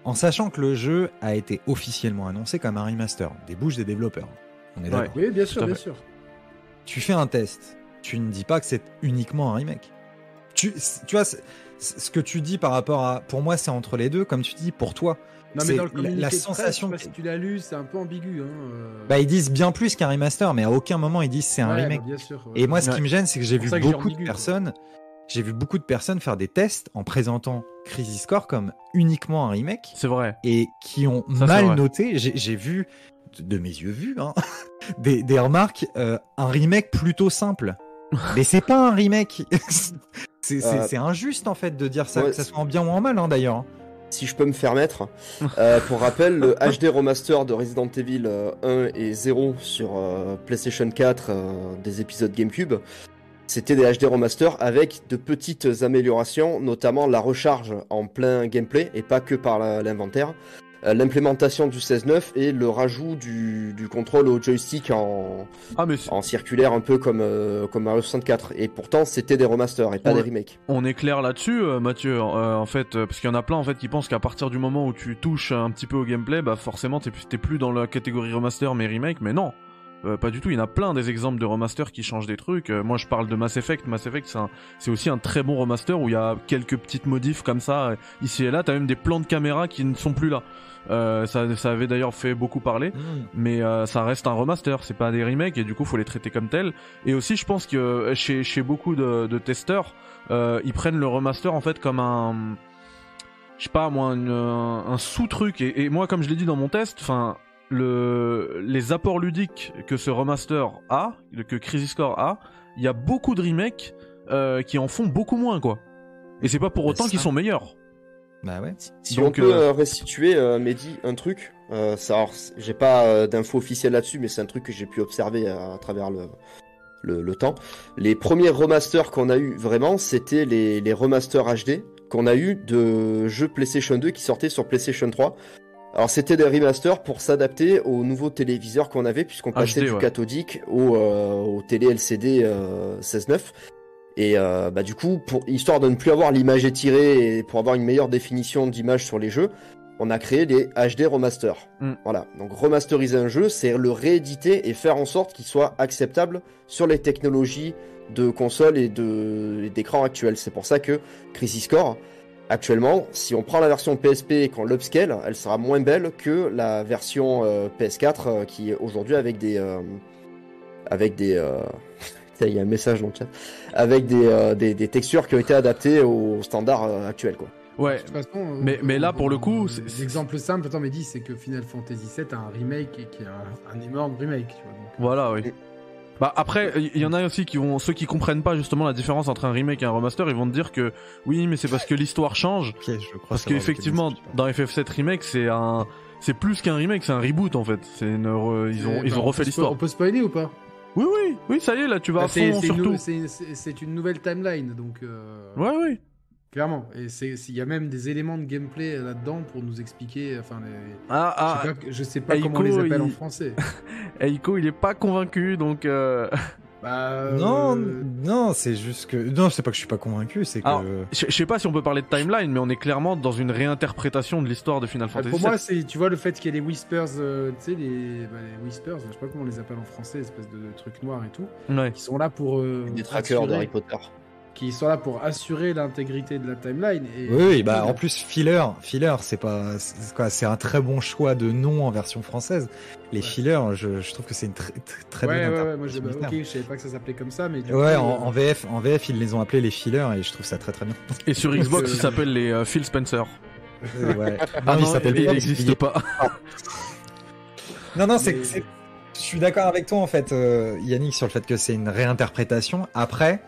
En sachant que le jeu a été officiellement annoncé comme un remaster des bouches des développeurs. On est Ouais. d'accord. oui, bien sûr, bien sûr. Tu fais un test. Tu ne dis pas que c'est uniquement un remake. Tu, tu vois, ce que tu dis par rapport à. Pour moi, c'est entre les deux, comme tu dis, pour toi. Non, mais dans le la- la presse, sensation je sais pas que- si tu l'as lu, c'est un peu ambigu. Hein, euh. Bah, ils disent bien plus qu'un remaster, mais à aucun moment ils disent c'est un Ouais, remake. bah, bien sûr. ouais. Et moi, ce Ouais. qui me gêne, c'est que j'ai vu beaucoup de personnes. J'ai vu beaucoup de personnes faire des tests en présentant Crisis Core comme uniquement un remake C'est vrai. et qui ont Ça, mal noté. J'ai vu de- de mes yeux vus hein, des, des remarques euh, un remake plutôt simple. Mais c'est pas un remake. c'est Euh, c'est injuste en fait de dire ça, ouais, que ça soit en bien ou en mal hein, d'ailleurs. hein. Si je peux me faire mettre, euh, pour rappel, le HD remaster de Resident Evil euh, 1 et 0 sur euh, PlayStation 4 euh, des épisodes GameCube, c'était des HD remaster avec de petites améliorations, notamment la recharge en plein gameplay et pas que par l'inventaire, euh, l'implémentation du 16.9 et le rajout du, du contrôle au joystick en, Ah mais c'est- en circulaire un peu comme, euh, comme Mario 64. Et pourtant, c'était des remasters et pas Ouais. des remakes. On est clair là-dessus, euh, Mathieu. euh, en fait, parce qu'il y en a plein en fait qui pensent qu'à partir du moment où tu touches un petit peu au gameplay, bah forcément t'es t'es plus dans la catégorie remaster mais remake. Mais non, Euh, pas du tout, il y en a plein des exemples de remaster qui changent des trucs. Euh, moi je parle de Mass Effect, Mass Effect c'est aussi un très bon remaster où il y a quelques petites modifs comme ça, euh, ici et là, t'as même des plans de caméra qui ne sont plus là. Euh, ça, ça avait d'ailleurs fait beaucoup parler, mais euh, ça reste un remaster, c'est pas des remakes et du coup faut les traiter comme tels. Et aussi je pense que euh, chez, chez beaucoup de, de testeurs, euh, ils prennent le remaster en fait comme un... Je sais pas moi, une- un, un sous-truc. Et, et moi comme je l'ai dit dans mon test, enfin le, les apports ludiques que ce remaster a, que Crisis Core a, il y a beaucoup de remakes euh, qui en font beaucoup moins quoi. Et c'est pas pour Bah, autant qu'ils sont meilleurs. Bah ouais. Si Donc, on peut euh, euh, restituer, euh, Mehdi, un truc, euh, ça, j'ai pas euh, d'infos officielles là-dessus, mais c'est un truc que j'ai pu observer à, à travers le, le, le temps. Les premiers remasters qu'on a eu vraiment, c'était les, les remasters HD qu'on a eu de jeux PlayStation 2 qui sortaient sur PlayStation 3. Alors c'était des remasters pour s'adapter aux nouveaux téléviseurs qu'on avait, puisqu'on passait HD, du ouais. cathodique au, euh, au télé LCD euh, 16.9. Et euh, bah, du coup, pour, histoire de ne plus avoir l'image étirée et pour avoir une meilleure définition d'image sur les jeux, on a créé les HD remaster. Mm. Voilà. Donc remasteriser un jeu, c'est le rééditer et faire en sorte qu'il soit acceptable sur les technologies de console et de et d'écran actuels. C'est pour ça que Crisis Core, actuellement, si on prend la version PSP et qu'on l'upscale, elle sera moins belle que la version euh, PS4 euh, qui est aujourd'hui avec des euh, avec des euh, il y a un message dans le chat avec des, euh, des, des textures qui ont été adaptées aux standards euh, actuels quoi. Ouais. De toute façon, euh, Mais- mais là, pour le coup, l'exemple simple, attends, mais dis, c'est que Final Fantasy VII a un remake et qui est un, un énorme remake. Tu vois, donc, Voilà, oui. Bah après, il y, en a aussi qui vont, ceux qui comprennent pas justement la différence entre un remake et un remaster, ils vont te dire que oui, mais c'est parce que l'histoire change. Ok, je crois Parce qu'effectivement, dans FF7 remake, c'est un, c'est plus qu'un remake, c'est un reboot en fait. C'est une, re- ils ont, ils bah, ont on refait l'histoire. On peut spoiler ou pas? Oui, oui, oui, ça y est, là, tu vas Bah, à c'est- fond sur une, tout. c'est une nouvelle timeline, donc. euh, Ouais, oui. Clairement. Et il y a même des éléments de gameplay là-dedans pour nous expliquer. Enfin, les- Ah, ah, je sais pas, je sais pas Eiko, comment on les appelle en français. Eiko, il est pas convaincu, donc. euh, Bah, Non, euh, non, c'est juste que non, c'est pas que je suis pas convaincu, c'est que Alors, Je je sais pas si on peut parler de timeline, mais on est clairement dans une réinterprétation de l'histoire de Final bah, Fantasy pour VII. moi, c'est tu vois le fait qu'il y ait les whispers, euh, tu sais les, bah, les whispers, je sais pas comment on les appelle en français, espèce de trucs noirs et tout, Ouais. qui sont là pour euh, Des trackers d'Harry Potter. Qui sont là pour assurer l'intégrité de la timeline. Et, oui, oui, bah en plus filler, filler, c'est pas, c'est un très bon choix de nom en version française. Les Ouais. fillers, je, je trouve que c'est une très très, très ouais, bonne ouais, ouais, moi je, bah, du ok, terme. je savais pas que ça s'appelait comme ça, mais du Ouais, coup, en, euh, en VF, en VF, ils les ont appelés les fillers et je trouve ça très très bien. Et sur Xbox, Euh, il s'appelle les euh, Phil Spencer. Euh, ouais. Ah non, s'appelle il pas, n'existe pas. Non, non, c'est, Mais- je suis d'accord avec toi en fait, euh, Yannick, sur le fait que c'est une réinterprétation. Après,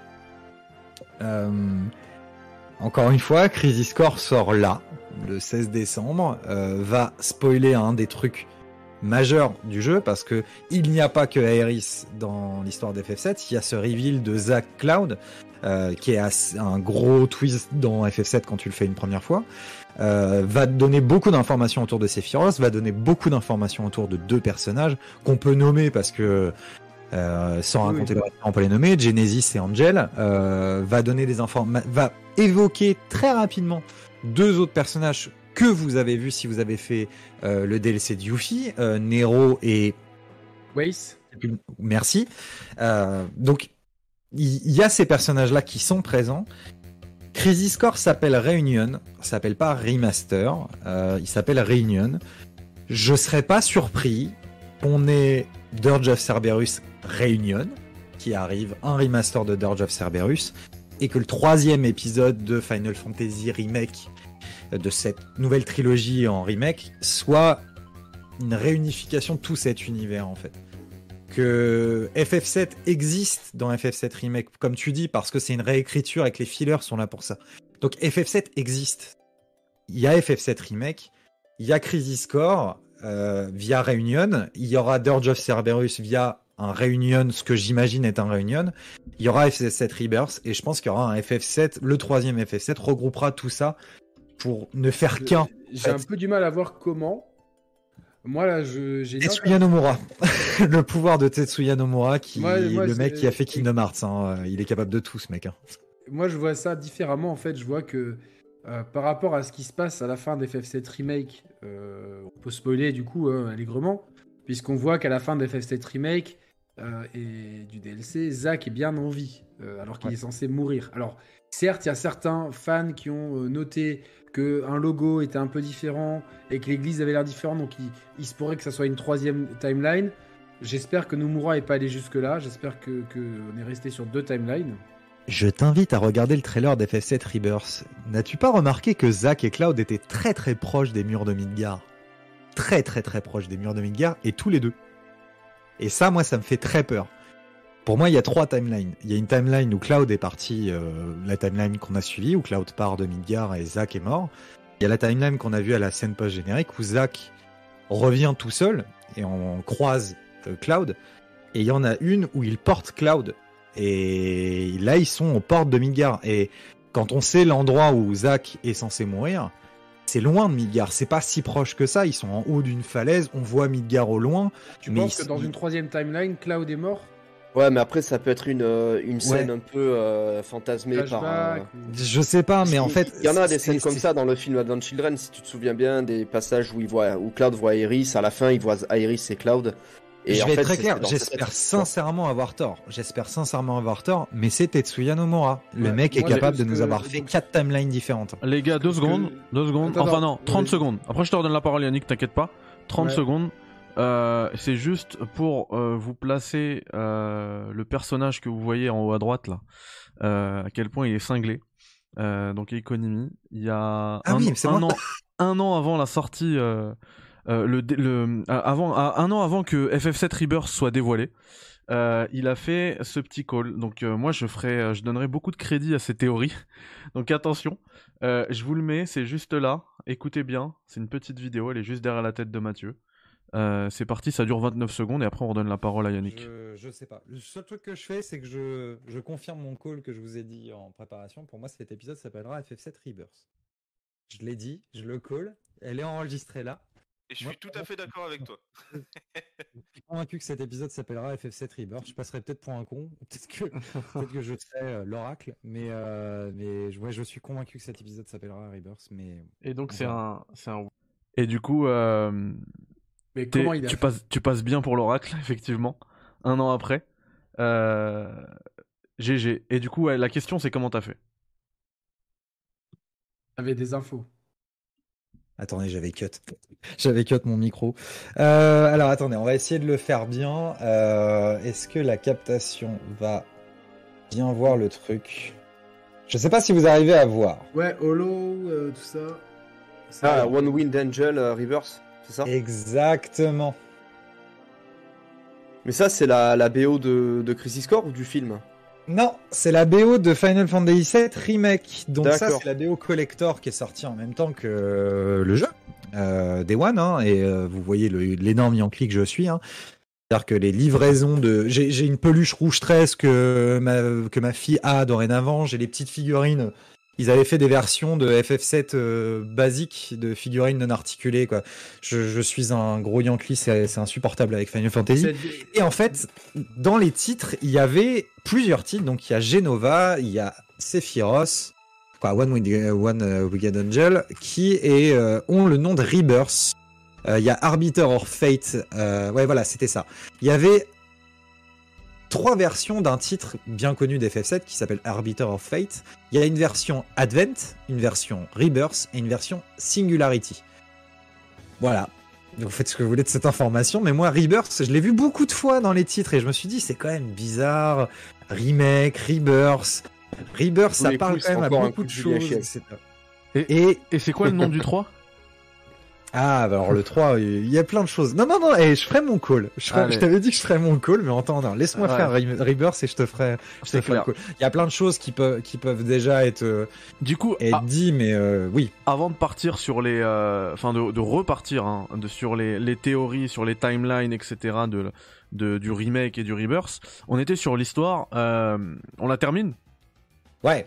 euh, encore une fois, Crisis Core sort là, le 16 décembre, euh, va spoiler un des trucs majeurs du jeu parce que il n'y a pas que Aeris dans l'histoire d'FF7, il y a ce reveal de Zack Cloud euh, qui est un gros twist dans FF7 quand tu le fais une première fois. Va donner beaucoup d'informations autour de Sephiroth, va donner beaucoup d'informations autour de deux personnages qu'on peut nommer parce que sans Oui, raconter oui. le reste, on peut les nommer, Genesis et Angel, euh, va donner des informations, va évoquer très rapidement deux autres personnages que vous avez vus si vous avez fait euh, le DLC de Yuffie, euh, Nero et Waze. Merci. Euh, donc, il y, y a ces personnages-là qui sont présents. Crisis Core s'appelle Reunion, s'appelle pas Remaster, euh, il s'appelle Reunion. Je serais pas surpris qu'on ait Dirge of Cerberus Reunion, qui arrive, un remaster de Dirge of Cerberus, et que le troisième épisode de Final Fantasy Remake, euh, de cette nouvelle trilogie en remake, soit une réunification de tout cet univers en fait que FF7 existe dans FF7 Remake, comme tu dis, parce que c'est une réécriture et que les fillers sont là pour ça. Donc FF7 existe. Il y a FF7 Remake, il y a Crisis Core euh, via Reunion, il y aura Dirge of Cerberus via un Reunion, ce que j'imagine est un Reunion, il y aura FF7 Rebirth, et je pense qu'il y aura un FF7, le troisième FF7 regroupera tout ça pour ne faire qu'un. J'ai un peu du mal à voir comment. Moi là, j'ai Tetsuya Nomura. le pouvoir de Tetsuya Nomura, qui Moi- moi, le mec qui a fait Kingdom Hearts. hein. Il est capable de tout, ce mec. hein. Moi, je vois ça différemment. En fait, je vois que euh, par rapport à ce qui se passe à la fin d'FF7 Remake, euh, on peut spoiler du coup hein, allègrement. puisqu'on voit qu'à la fin de FF7 Remake euh, et du DLC, Zack est bien en vie, alors qu'il Ouais. est censé mourir. Alors, certes, il y a certains fans qui ont noté que un logo était un peu différent et que l'église avait l'air différente, donc il, il se pourrait que ça soit une troisième timeline. J'espère que Nomura n'est pas allé jusque-là, j'espère que, que est resté sur deux timelines. Je t'invite à regarder le trailer d'FF7 Rebirth. N'as-tu pas remarqué que Zack et Cloud étaient très très proches des murs de Midgar? Très très très proches des murs de Midgar, et tous les deux. Et ça, moi, ça me fait très peur. Pour moi, il y a trois timelines. Il y a une timeline où Cloud est parti, euh, la timeline qu'on a suivie, où Cloud part de Midgar et Zack est mort. Il y a la timeline qu'on a vue à la scène post-générique, où Zack revient tout seul, et on croise euh, Cloud. Et il y en a une où il porte Cloud. Et là, ils sont aux portes de Midgar. Et quand on sait l'endroit où Zack est censé mourir, c'est loin de Midgar. C'est pas si proche que ça. Ils sont en haut d'une falaise. On voit Midgar au loin. Tu Mais penses il- que dans une troisième timeline, Cloud est mort? Ouais, mais après, ça peut être une, euh, une scène Ouais. un peu euh, fantasmée par. Euh, Je sais pas, mais en fait. il y en a des scènes comme ça dans le film Advent Children, si tu te souviens bien, des passages où il voit, où Cloud voit Iris, à la fin, il voit Iris et Cloud. Et je en vais fait, être très clair, j'espère sincèrement avoir tort. J'espère sincèrement avoir tort, mais c'est Tetsuya Nomura. Le Ouais, mec est moi, capable de nous que- avoir fait quatre timelines différentes. Les gars, deux Parce que- secondes, deux secondes. Attends, enfin non, 30 vas-y. secondes. Après, je te redonne la parole, Yannick, t'inquiète pas. 30 Ouais. secondes. Euh, c'est juste pour euh, vous placer euh, le personnage que vous voyez en haut à droite là. Euh, à quel point il est cinglé. Euh, donc Economy, il y a Ah un, oui, an, un an avant la sortie, euh, euh, avant, un an avant que FF7 Rebirth soit dévoilé, euh, il a fait ce petit call. Donc moi je donnerai beaucoup de crédit à ces théories. Donc attention, je vous le mets, c'est juste là. Écoutez bien, c'est une petite vidéo, elle est juste derrière la tête de Mathieu. C'est parti, ça dure 29 secondes et après on redonne la parole à Yannick. Je, je sais pas. Le seul truc que je fais, c'est que je confirme mon call que je vous ai dit en préparation. Pour moi, cet épisode s'appellera FF7 Rebirth. Je l'ai dit, je le call. Elle est enregistrée là. Et je suis tout à fait d'accord avec toi. Je suis convaincu que cet épisode s'appellera FF7 Rebirth. Je passerai peut-être pour un con. Peut-être que, je serai euh, l'oracle. Mais, euh, mais je- ouais, je suis convaincu que cet épisode s'appellera Rebirth. Mais Et donc On c'est un, c'est un. Et du coup, euh, Mais comment il a tu passes, tu passes bien pour l'oracle effectivement. Un an après, euh, GG. Et du coup, ouais, la question c'est comment t'as fait? Avait des infos Attendez, j'avais cut. J'avais cut mon micro. Euh, alors attendez, on va essayer de le faire bien. Euh, Est-ce que la captation va bien voir le truc? Je sais pas si vous arrivez à voir. Ouais, Holo, euh, tout ça. Ça, Ah, One Wind Angel euh, Reverse, c'est ça? Exactement. Mais ça, c'est la, la BO de, de Crisis Core ou du film? Non, c'est la BO de Final Fantasy VII Remake. Donc ça, c'est la BO collector qui est sortie en même temps que euh, le jeu. Euh, Day One, hein, et euh, vous voyez l'énorme Yankee que je suis. Hein. C'est-à-dire que les livraisons de... J'ai une peluche rouge 13 que ma, que ma fille a dorénavant. J'ai les petites figurines. Ils avaient fait des versions de FF7 euh, basiques, de figurines non articulées. Quoi. Je, je suis un gros Yankee, c'est insupportable avec Final Fantasy. Et en fait, dans les titres, il y avait plusieurs titres. Donc, il y a Genova, il y a Sephiroth, quoi, One, Wing- One euh, Wicked Angel, qui est, euh, ont le nom de Rebirth. Euh, Il y a Arbiter of Fate. euh, ouais, voilà, c'était ça. Il y avait trois versions d'un titre bien connu d'FF7 qui s'appelle Arbiter of Fate. Il y a une version Advent, une version Rebirth et une version Singularity. Voilà. Donc, vous faites ce que vous voulez de cette information, mais moi, Rebirth, je l'ai vu beaucoup de fois dans les titres et je me suis dit, c'est quand même bizarre. Remake, Rebirth. Rebirth, ça parle coups, quand même à beaucoup coup de choses. Et- Et Et c'est quoi le nom du 3 ah, bah alors le 3, il y a plein de choses. Non, non, non, et je ferai mon call. Je, ferai- Allez. je t'avais dit que je ferais mon call, mais attends, laisse-moi Ouais. faire Re- Rebirth et je te ferai, je te ferai le call. Il y a plein de choses qui peuvent, qui peuvent déjà être, euh, Du coup, être ah, dit, mais euh, oui. avant de partir sur les, euh, enfin de, de repartir hein, de, sur les, les théories, sur les timelines, etc. de, de du remake et du rebirth, on était sur l'histoire. euh, on la termine? Ouais.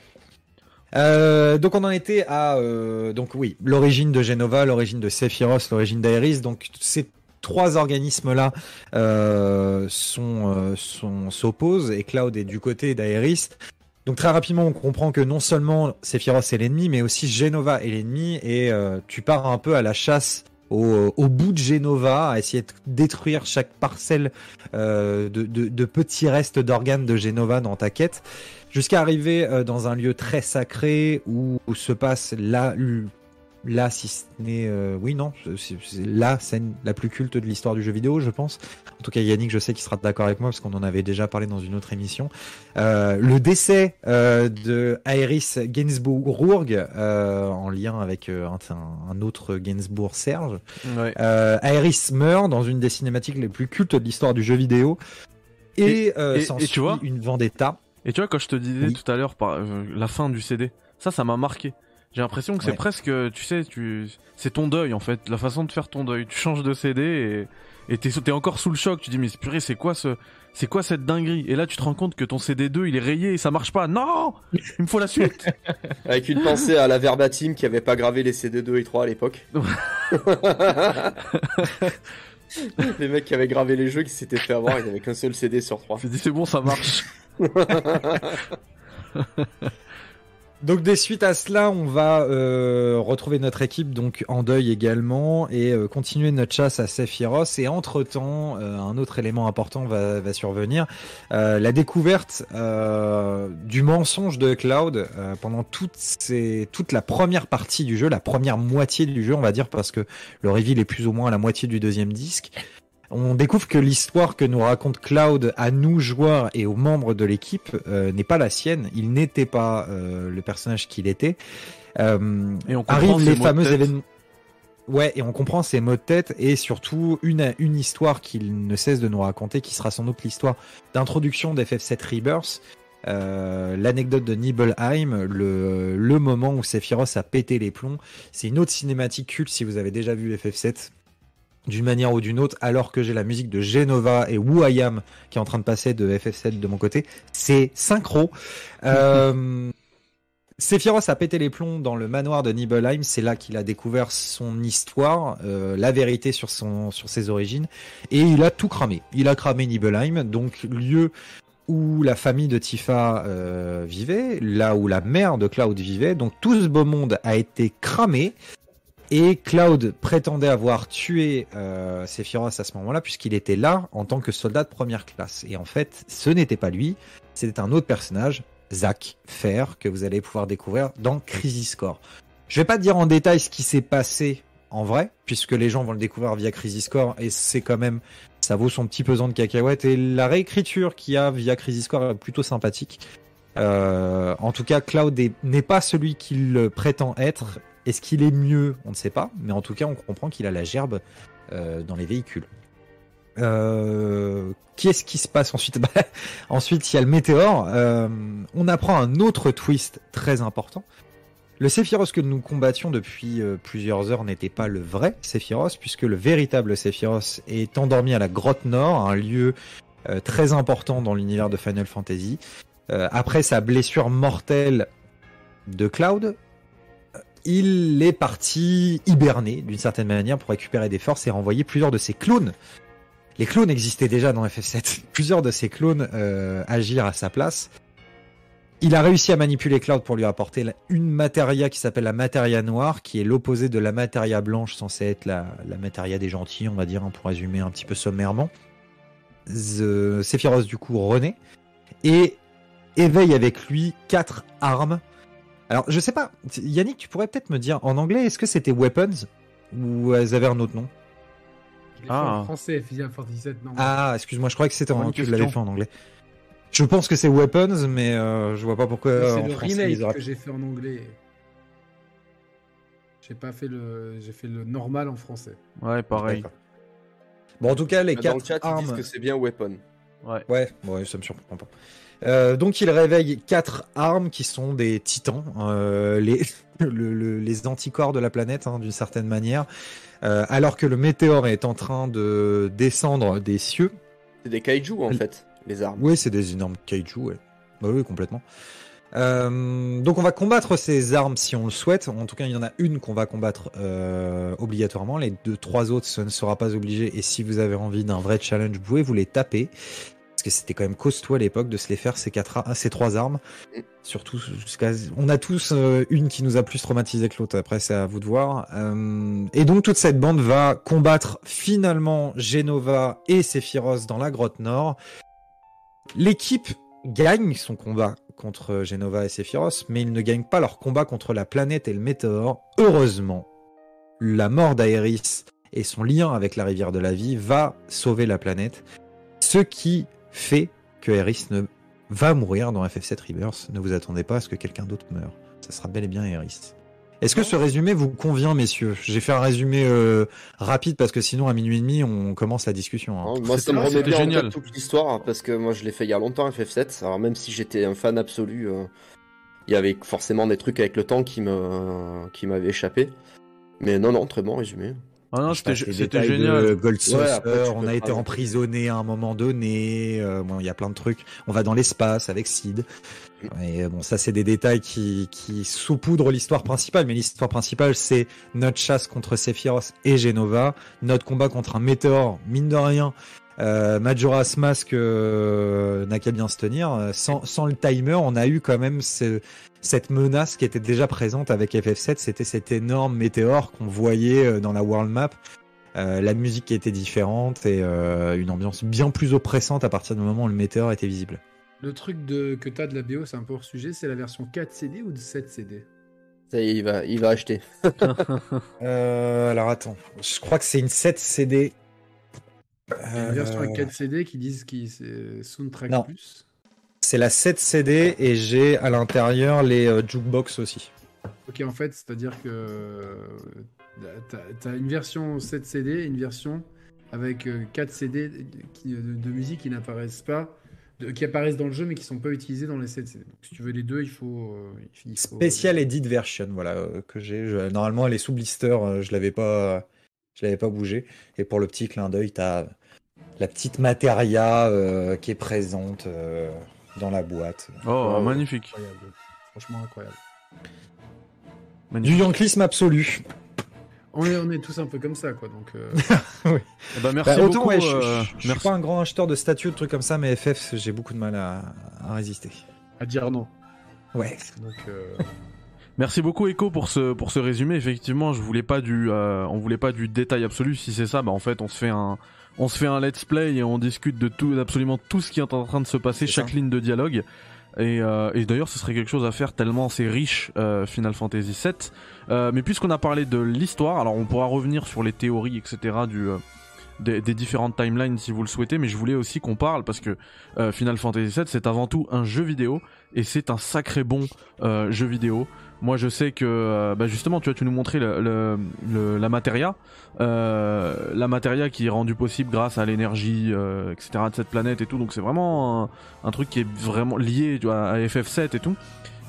Euh, donc on en était à euh, donc oui l'origine de Genova, l'origine de Sephiroth, l'origine d'Aeris. Donc ces trois organismes là euh, sont s'opposent et Cloud est du côté d'Aeris. Donc très rapidement on comprend que non seulement Sephiroth est l'ennemi, mais aussi Genova est l'ennemi et tu pars un peu à la chasse au, bout de Genova, à essayer de détruire chaque parcelle de, de- de petits restes d'organes de Genova dans ta quête, jusqu'à arriver euh, dans un lieu très sacré où, où se passe la, là, si ce n'est, euh, oui, non, c'est la scène la plus culte de l'histoire du jeu vidéo, je pense. En tout cas, Yannick, je sais qu'il sera d'accord avec moi parce qu'on en avait déjà parlé dans une autre émission. Euh, le décès euh, de Aeris Gainsbourg, en lien avec un, un autre Gainsbourg Serge. Ouais. Aeris meurt dans une des cinématiques les plus cultes de l'histoire du jeu vidéo. Et, Et- et- s'ensuit et tu vois une vendetta. Et tu vois, quand je te disais Oui. tout à l'heure, par euh, la fin du CD, ça, ça m'a marqué. J'ai l'impression que c'est Ouais. presque, tu sais, tu, c'est ton deuil en fait, la façon de faire ton deuil. Tu changes de CD et, et t'es, t'es encore sous le choc. Tu dis mais purée, c'est quoi ce, c'est quoi cette dinguerie? Et là, tu te rends compte que ton CD 2 il est rayé et ça marche pas. Non, il me faut la suite. Avec une pensée à la Verbatim qui avait pas gravé les CD 2 et 3 à l'époque. les mecs qui avaient gravé les jeux qui s'étaient fait avoir, ils avaient qu'un seul CD sur 3. Je dis c'est bon, ça marche. Donc des suites à cela, on va euh, retrouver notre équipe donc en deuil également et euh, continuer notre chasse à Sephiroth. Et entre temps, un autre élément important va, survenir Euh, la découverte euh, du mensonge de Cloud euh, pendant toute la première partie du jeu, la première moitié du jeu, on va dire, parce que le reveal est plus ou moins à la moitié du deuxième disque. On découvre que l'histoire que nous raconte Cloud à nous joueurs et aux membres de l'équipe euh, n'est pas la sienne. Il n'était pas euh, le personnage qu'il était. Euh, Et on comprend arrivent les fameux événements. Ouais, et on comprend ses mots de tête et surtout une, une histoire qu'il ne cesse de nous raconter, qui sera sans doute l'histoire d'introduction d'FF7 Rebirth. Euh, L'anecdote de Nibelheim, le, le moment où Sephiroth a pété les plombs, c'est une autre cinématique culte si vous avez déjà vu FF7 d'une manière ou d'une autre, alors que j'ai la musique de Genova et Who I Am qui est en train de passer de FF7 de mon côté. C'est synchro. Euh, Sephiroth a pété les plombs dans le manoir de Nibelheim. C'est là qu'il a découvert son histoire, euh, la vérité sur, son, sur ses origines. Et il a tout cramé. Il a cramé Nibelheim, donc lieu où la famille de Tifa euh, vivait, là où la mère de Cloud vivait. Donc tout ce beau monde a été cramé. Et Cloud prétendait avoir tué euh, Sephiroth à ce moment-là, puisqu'il était là en tant que soldat de première classe. Et en fait, ce n'était pas lui, c'était un autre personnage, Zack Fair, que vous allez pouvoir découvrir dans Crisis Core. Je vais pas dire en détail ce qui s'est passé en vrai, puisque les gens vont le découvrir via Crisis Core, et c'est quand même, ça vaut son petit pesant de cacahuètes, et la réécriture qu'il y a via Crisis Core est plutôt sympathique. Euh, en tout cas, Cloud est- n'est pas celui qu'il prétend être. Est-ce qu'il est mieux? On ne sait pas, mais en tout cas, on comprend qu'il a la gerbe euh, dans les véhicules. Euh, Qu'est-ce qui se passe ensuite? Bah, Ensuite, il y a le météore. Euh, on apprend un autre twist très important. Le Sephiroth que nous combattions depuis plusieurs heures n'était pas le vrai Sephiroth, puisque le véritable Sephiroth est endormi à la grotte Nord, un lieu très important dans l'univers de Final Fantasy. Après sa blessure mortelle de Cloud, il est parti hiberner d'une certaine manière pour récupérer des forces et renvoyer plusieurs de ses clones. Les clones existaient déjà dans FF7. Plusieurs de ses clones euh, agirent à sa place. Il a réussi à manipuler Cloud pour lui apporter une matéria qui s'appelle la matéria noire, qui est l'opposé de la matéria blanche, censée être la, la matéria des gentils, on va dire, hein, pour résumer un petit peu sommairement. Sephiroth, du coup, renaît et éveille avec lui quatre armes. Alors, je sais pas, Yannick, tu pourrais peut-être me dire en anglais, est-ce que c'était weapons ou elles avaient un autre nom? Ah. en français, Final Fantasy VII, non. Ah, excuse-moi, je crois que c'était en tu l'avais fait en anglais. Je pense que c'est weapons, mais euh, je vois pas pourquoi c'est en le français, remake ils auraient- que j'ai fait en anglais. J'ai pas fait le, j'ai fait le normal en français. Ouais, pareil. Bon, en tout cas, les Dans quatre le chat, ils armes. disent que c'est bien weapon. Ouais. Ouais, ouais, ça me surprend pas. Euh, donc il réveille quatre armes qui sont des titans, euh, les, le- le- les anticorps de la planète hein, d'une certaine manière, Euh, alors que le météore est en train de descendre des cieux. C'est des kaiju en fait, les armes. Oui, c'est des énormes kaiju, ouais. Bah oui, complètement. Donc on va combattre ces armes si on le souhaite. En tout cas, il y en a une qu'on va combattre obligatoirement. Les deux, trois autres, ce ne sera pas obligé. Et si vous avez envie d'un vrai challenge, vous pouvez vous les taper. Que c'était quand même costaud à l'époque de se les faire ces quatre, ces trois armes. Surtout, jusqu'à- on a tous euh, une qui nous a plus traumatisé que l'autre. Après, c'est à vous de voir. Euh, et donc toute cette bande va combattre finalement Genova et Sephiroth dans la grotte nord. L'équipe gagne son combat contre Genova et Sephiroth, mais ils ne gagnent pas leur combat contre la planète et le météore. Heureusement, la mort d'Aeris et son lien avec la rivière de la vie va sauver la planète, ce qui fait que Aeris ne va mourir dans FF7 Rebirth. Ne vous attendez pas à ce que quelqu'un d'autre meure. Ça sera bel et bien Aeris. Est-ce que ce résumé vous convient, messieurs? J'ai fait un résumé euh, rapide parce que sinon à minuit et demi on commence la discussion. hein. Moi, ça me remet c'était bien en génial. tête toute l'histoire hein, parce que moi, je l'ai fait il y a longtemps FF7. Alors même si j'étais un fan absolu, euh, il y avait forcément des trucs avec le temps qui me qui m'avaient échappé. Mais non, non, très bon résumé. Ah non, c'était génial. Ouais, après, on a été emprisonné à un moment donné. euh, bon, il y a plein de trucs. On va dans l'espace avec Sid. Et euh, bon, ça, c'est des détails qui, qui saupoudrent l'histoire principale. Mais l'histoire principale, c'est notre chasse contre Sephiroth et Genova, notre combat contre un météore, mine de rien. Euh, Majora's Mask euh, n'a qu'à bien se tenir. Sans, sans le timer, on a eu quand même ce- cette menace qui était déjà présente avec FF7. C'était cet énorme météore qu'on voyait euh, dans la world map. Euh, la musique qui était différente et euh, une ambiance bien plus oppressante à partir du moment où le météore était visible. Le truc de, que t'as de la BO, c'est un peu hors sujet, c'est la version 4 CD ou de 7 CD Ça y est, il va, il va acheter. Euh, alors attends, je crois que c'est une 7 CD. Il y a une version avec Euh, 4 CD qui disent que c'est Soundtrack Non. Plus. C'est la 7 CD et j'ai à l'intérieur les euh, jukebox aussi. Ok, en fait, c'est-à-dire que euh, t'as- t'as une version 7 CD et une version avec 4 CD de, qui- de- de musique qui n'apparaissent pas, de- qui apparaissent dans le jeu mais qui sont pas utilisés dans les 7 CD. Donc, si tu veux les deux, il faut. euh, il faut- Special Edit Version, voilà, euh, que j'ai. Normalement, elle est sous blister, euh, je l'avais pas, je l'avais pas bougé. Et pour le petit clin d'œil, t'as la petite matéria euh, qui est présente euh, dans la boîte. Oh, magnifique. Incroyable. Franchement incroyable. Du yanklisme absolu. On est, on est tous un peu comme ça, quoi. Donc, euh, Eh ben, merci Bah, autant, beaucoup. ouais, je, euh, je- je suis pas un grand acheteur de statues, de trucs comme ça, mais FF, j'ai beaucoup de mal à, à résister. à dire non. Ouais. Donc, euh, Merci beaucoup Echo pour ce pour ce résumé. Effectivement, je voulais pas du euh, on voulait pas du détail absolu. Si c'est ça, bah en fait on se fait un on se fait un let's play et on discute de tout d'absolument tout ce qui est en train de se passer, chaque ça. ligne de dialogue. Et, euh, et d'ailleurs, ce serait quelque chose à faire tellement c'est riche euh, Final Fantasy VII. Euh, mais puisqu'on a parlé de l'histoire, alors on pourra revenir sur les théories, etc. du euh, des, différentes timelines si vous le souhaitez, mais je voulais aussi qu'on parle parce que euh, Final Fantasy VII c'est avant tout un jeu vidéo et c'est un sacré bon euh, jeu vidéo. Moi, je sais que, euh, bah, justement, tu vois, tu nous montrais la matéria, la matéria qui est rendue possible grâce à l'énergie, etc. de cette planète et tout. Donc, c'est vraiment un, truc qui est vraiment lié à FF7 et tout.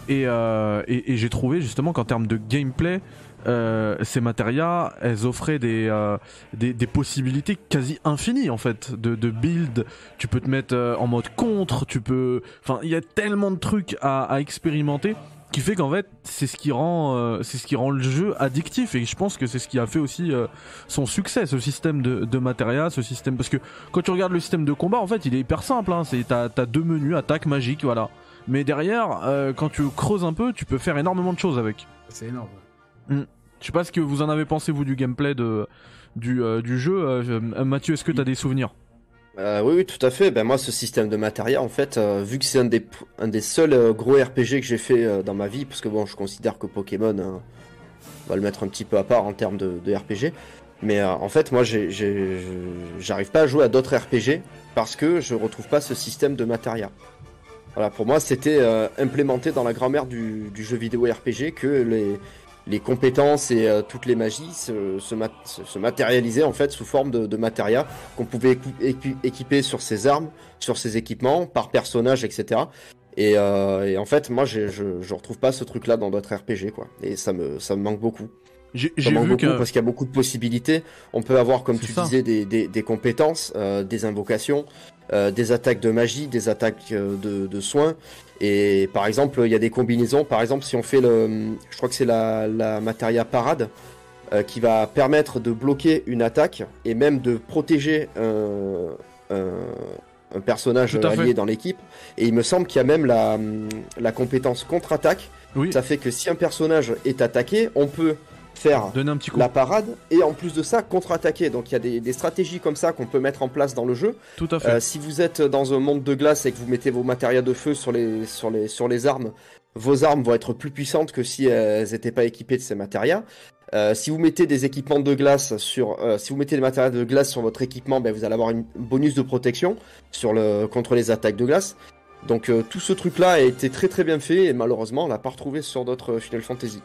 Et j'ai trouvé justement qu'en termes de gameplay, euh, ces matérias, elles offraient des, euh, des, des possibilités quasi infinies en fait de, de build. Tu peux te mettre euh, en mode contre, tu peux. Enfin, il y a tellement de trucs à, à expérimenter qui fait qu'en fait c'est ce qui rend c'est ce qui rend le jeu addictif et je pense que c'est ce qui a fait aussi son succès ce système de, de matéria ce système parce que quand tu regardes le système de combat en fait il est hyper simple hein, c'est t'as t'as deux menus attaque magique voilà mais derrière quand tu creuses un peu tu peux faire énormément de choses avec c'est énorme. Je sais pas ce que vous en avez pensé vous du gameplay de du, euh, du jeu euh, euh, Mathieu est-ce que t'as des souvenirs? Oui, oui, tout à fait. Ben, moi, ce système de matériel, en fait, vu que c'est un des, un des seuls gros RPG que j'ai fait dans ma vie, parce que bon, je considère que Pokémon, on va le mettre un petit peu à part en termes de, RPG. Mais en fait, moi, j'arrive pas à jouer à d'autres RPG parce que je retrouve pas ce système de matériel. Voilà, pour moi, c'était implémenté dans la grammaire du, du jeu vidéo RPG que les, les compétences et euh, toutes les magies se, se, mat- se- se matérialisaient en fait sous forme de, de qu'on pouvait équi- équi- équiper sur ses armes, sur ses équipements, par personnage, etc. Et, euh, et en fait, moi, je, je retrouve pas ce truc-là dans d'autres RPG, quoi. Et ça me, ça me manque beaucoup. j'ai vu que parce qu'il y a beaucoup de possibilités. On peut avoir, comme tu ça. disais, des, des, des compétences, euh, des invocations, euh, des attaques de magie, des attaques euh, de, de soins. Et par exemple, il y a des combinaisons. Par exemple, si on fait le, je crois que c'est la, la Materia Parade euh, qui va permettre de bloquer une attaque et même de protéger un, un, un personnage fait. allié dans l'équipe. Et il me semble qu'il y a même la, la compétence contre-attaque. Oui, Ça fait que si un personnage est attaqué, on peut faire donner un petit coup. la parade et en plus de ça contre-attaquer. Donc il y a des, des stratégies comme ça qu'on peut mettre en place dans le jeu. Tout à fait. Euh, si vous êtes dans un monde de glace et que vous mettez vos matérias de feu sur les, sur les, sur les armes, vos armes vont être plus puissantes que si elles n'étaient pas équipées de ces matérias. Euh, si vous mettez des équipements de glace sur, euh, si vous mettez des matériaux de glace sur votre équipement, ben vous allez avoir une bonus de protection sur le contre les attaques de glace. Donc euh, tout ce truc-là a été très très bien fait et malheureusement on l'a pas retrouvé sur d'autres Final Fantasy.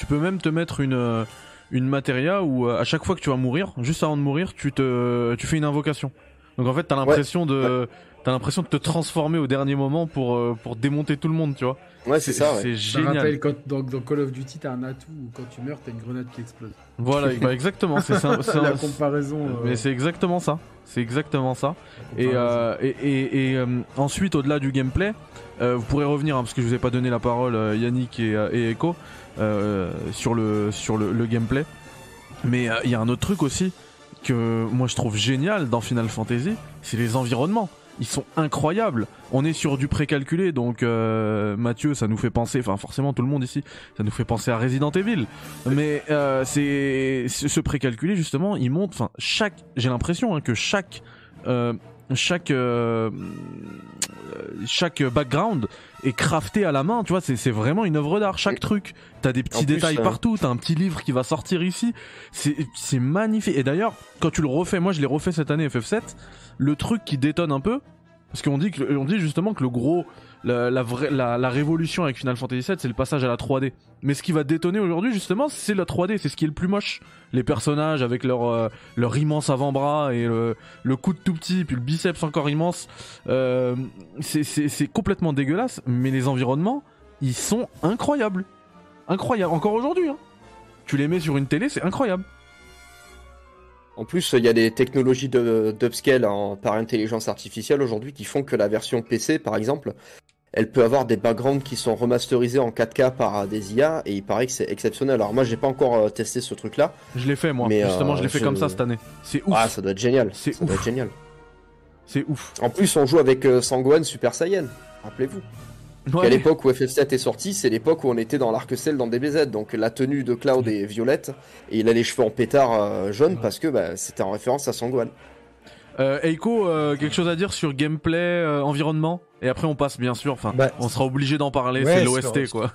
Tu peux même te mettre une euh, une matéria où euh, à chaque fois que tu vas mourir, juste avant de mourir, tu te tu fais une invocation. Donc en fait, t'as l'impression de t'as l'impression de te transformer au dernier moment pour euh, pour démonter tout le monde, tu vois. Ouais, c'est ça. Ouais. C'est me rappelle génial. quand dans, dans Call of Duty, t'as un atout où quand tu meurs, t'as une grenade qui explose. Voilà, bah exactement. C'est ça. c'est la un- comparaison. euh, Mais c'est exactement ça. C'est exactement ça. Et, euh, et, et, et, euh, ensuite, au-delà du gameplay, euh, vous pourrez revenir, hein, parce que je vous ai pas donné la parole, euh, Yannick et, euh, et Echo, sur, le, sur le, gameplay. Mais euh, il y a un autre truc aussi que moi je trouve génial dans Final Fantasy, c'est les environnements. Ils sont incroyables. On est sur du précalculé, donc euh, Mathieu, ça nous fait penser, enfin forcément tout le monde ici, ça nous fait penser à Resident Evil. Mais euh, c'est ce précalculé justement, il monte. Enfin chaque, j'ai l'impression hein, que chaque euh, chaque euh, euh, chaque background est crafté à la main. Tu vois, c'est c'est vraiment une œuvre d'art. Chaque truc, t'as des petits plus, détails euh, partout. T'as un petit livre qui va sortir ici. C'est c'est magnifique. Et d'ailleurs, quand tu le refais, moi je l'ai refait cette année FF7. Le truc qui détonne un peu, parce qu'on dit que on dit justement que le gros la, vraie, la, révolution avec Final Fantasy VII, c'est le passage à la 3D. Mais ce qui va détonner aujourd'hui, justement, c'est la 3D. C'est ce qui est le plus moche. Les personnages avec leur, euh, leur immense avant-bras et le, coude tout petit, puis le biceps encore immense. Euh, c'est- complètement dégueulasse. Mais les environnements, ils sont incroyables. Incroyables. Encore aujourd'hui. Hein. Tu les mets sur une télé, c'est incroyable. En plus, il y a des technologies d'upscale par intelligence artificielle aujourd'hui qui font que la version PC, par exemple, elle peut avoir des backgrounds qui sont remasterisés en 4K par des IA et il paraît que c'est exceptionnel. Alors moi, j'ai pas encore euh, testé ce truc-là. Je l'ai fait, moi. Mais, Justement, euh, je l'ai fait je- comme ça cette année. C'est ouf. Ah, ça doit être génial. C'est ça doit ouf. être génial. C'est ouf. En plus, on joue avec euh, Sangohan Super Saiyan. Rappelez-vous. Ouais. À l'époque où FF7 est sorti, c'est l'époque où on était dans l'arc-ciel dans DBZ. Donc la tenue de Cloud est violette et il a les cheveux en pétard euh, jaune parce que bah, c'était en référence à Sangohan. Euh, Eiko, euh, quelque chose à dire sur gameplay, euh, environnement? Et après on passe bien sûr, enfin, Bah, on sera obligé d'en parler, Ouais, c'est l'OST quoi.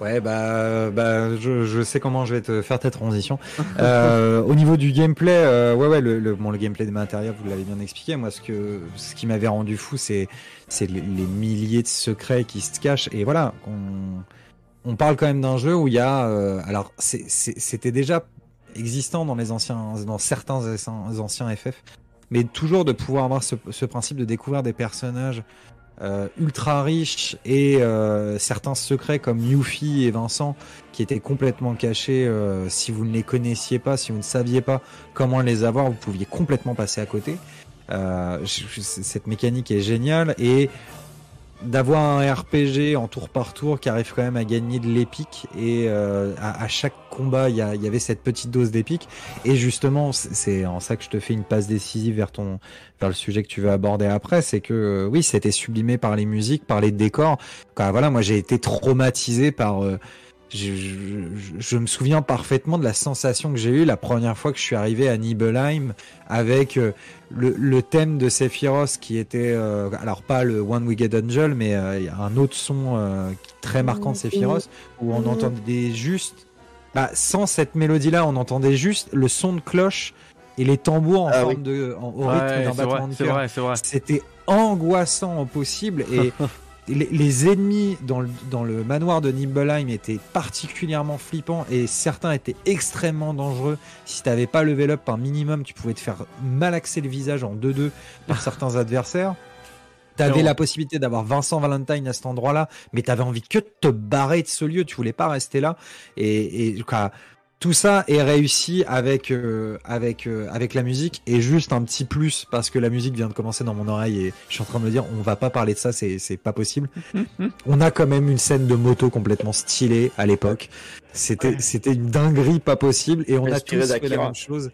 Ouais, bah, bah je, je sais comment je vais te faire ta transition. Euh, au niveau du gameplay, euh, ouais, ouais, le, le, bon, le gameplay des matériaux, vous l'avez bien expliqué. Moi, ce que, ce qui m'avait rendu fou, c'est, c'est les, les milliers de secrets qui se cachent. Et voilà, on, on parle quand même d'un jeu où il y a, euh, alors, c'était déjà existant dans les anciens, dans certains anciens FF, mais toujours de pouvoir avoir ce, principe de découvrir des personnages euh, ultra riches et euh, certains secrets comme Yuffie et Vincent qui étaient complètement cachés. euh, si vous ne les connaissiez pas, si vous ne saviez pas comment les avoir, vous pouviez complètement passer à côté. Cette mécanique est géniale et d'avoir un RPG en tour par tour qui arrive quand même à gagner de l'épique et euh, à, chaque combat il y, y avait cette petite dose d'épique. Et justement c'est- en ça que je te fais une passe décisive vers ton vers le sujet que tu veux aborder après c'est que euh, oui c'était sublimé par les musiques par les décors. Quoi, voilà moi j'ai été traumatisé par euh, je, je- je me souviens parfaitement de la sensation que j'ai eue la première fois que je suis arrivé à Nibelheim avec euh, le, le thème de Sephiroth qui était euh, alors pas le One Wicked Angel mais euh, il y a un autre son euh, très marquant de Sephiroth où on entendait juste bah, sans cette mélodie là on entendait juste le son de cloche et les tambours en Ah forme oui. de en, au rythme Ouais, d'un c'est vrai, battement de c'est cœur vrai, c'est vrai. c'était angoissant au possible et les, les ennemis dans le, dans le manoir de Nibelheim étaient particulièrement flippants et certains étaient extrêmement dangereux. Si t'avais pas level up un minimum, tu pouvais te faire malaxer le visage en 2-2 par certains adversaires. T'avais la possibilité d'avoir Vincent Valentine à cet endroit-là, mais t'avais envie que de te barrer de ce lieu, tu voulais pas rester là. Et, et tout ça est réussi avec euh, avec euh, avec la musique et juste un petit plus parce que la musique vient de commencer dans mon oreille et je suis en train de me dire on va pas parler de ça c'est c'est pas possible. on a quand même une scène de moto complètement stylée à l'époque. C'était c'était une dinguerie pas possible et on a tous fait la même chose.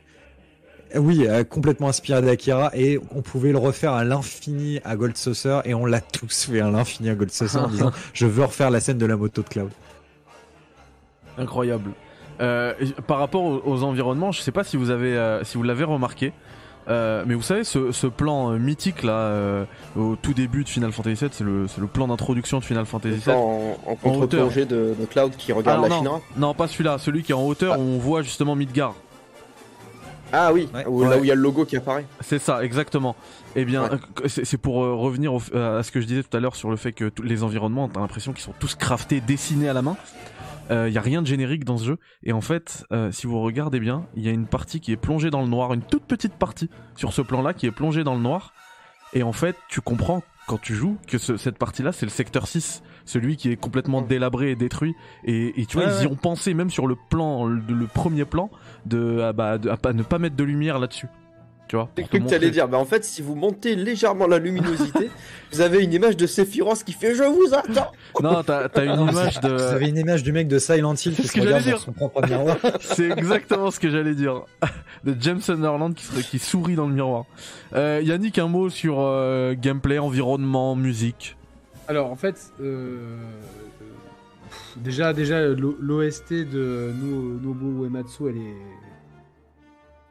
Oui, euh, complètement inspiré d'Akira et on pouvait le refaire à l'infini à Gold Saucer et on l'a tous fait à l'infini à Gold Saucer en disant je veux refaire la scène de la moto de Cloud. Incroyable. Euh, par rapport aux, aux environnements, je sais pas si vous avez, euh, si vous l'avez remarqué, euh, mais vous savez ce, ce plan mythique là euh, au tout début de Final Fantasy VII, c'est le, c'est le plan d'introduction de Final Fantasy VII. En, en contre-plongée de, de Cloud qui regarde Alors, la non, Shinra. non, pas celui-là, celui qui est en hauteur, où on voit justement Midgar. Ah oui, Ouais. où- là où il y a le logo qui apparaît. C'est ça, exactement. Eh bien, Ouais. c'est c'est pour euh, revenir au- euh, à ce que je disais tout à l'heure sur le fait que tous les environnements, t'as l'impression qu'ils sont tous craftés, dessinés à la main. Il y a rien de générique dans ce jeu. Et en fait, euh, si vous regardez bien, il y a une partie qui est plongée dans le noir, une toute petite partie sur ce plan-là qui est plongée dans le noir. Et en fait, tu comprends quand tu joues que ce- cette partie-là, c'est le secteur 6, celui qui est complètement délabré et détruit. Et, et tu vois, Ouais, ils y ont pensé même sur le plan, le, le premier plan, de, ah bah, de- à ne pas mettre de lumière là-dessus. Tu vois J'ai cru que t'allais dire, bah en fait, si vous montez légèrement la luminosité, vous avez une image de Sephiroth qui fait Je vous attends Non, t'as t'as une image de. Vous avez une image du mec de Silent Hill qui se que regarde dans son propre miroir. C'est exactement ce que j'allais dire. De James Sunderland qui, serait, qui sourit dans le miroir. Euh, Yannick, un mot sur euh, gameplay, environnement, musique. Alors en fait, euh, déjà, déjà l'O- l'OST de No- Nobuo Uematsu, elle est,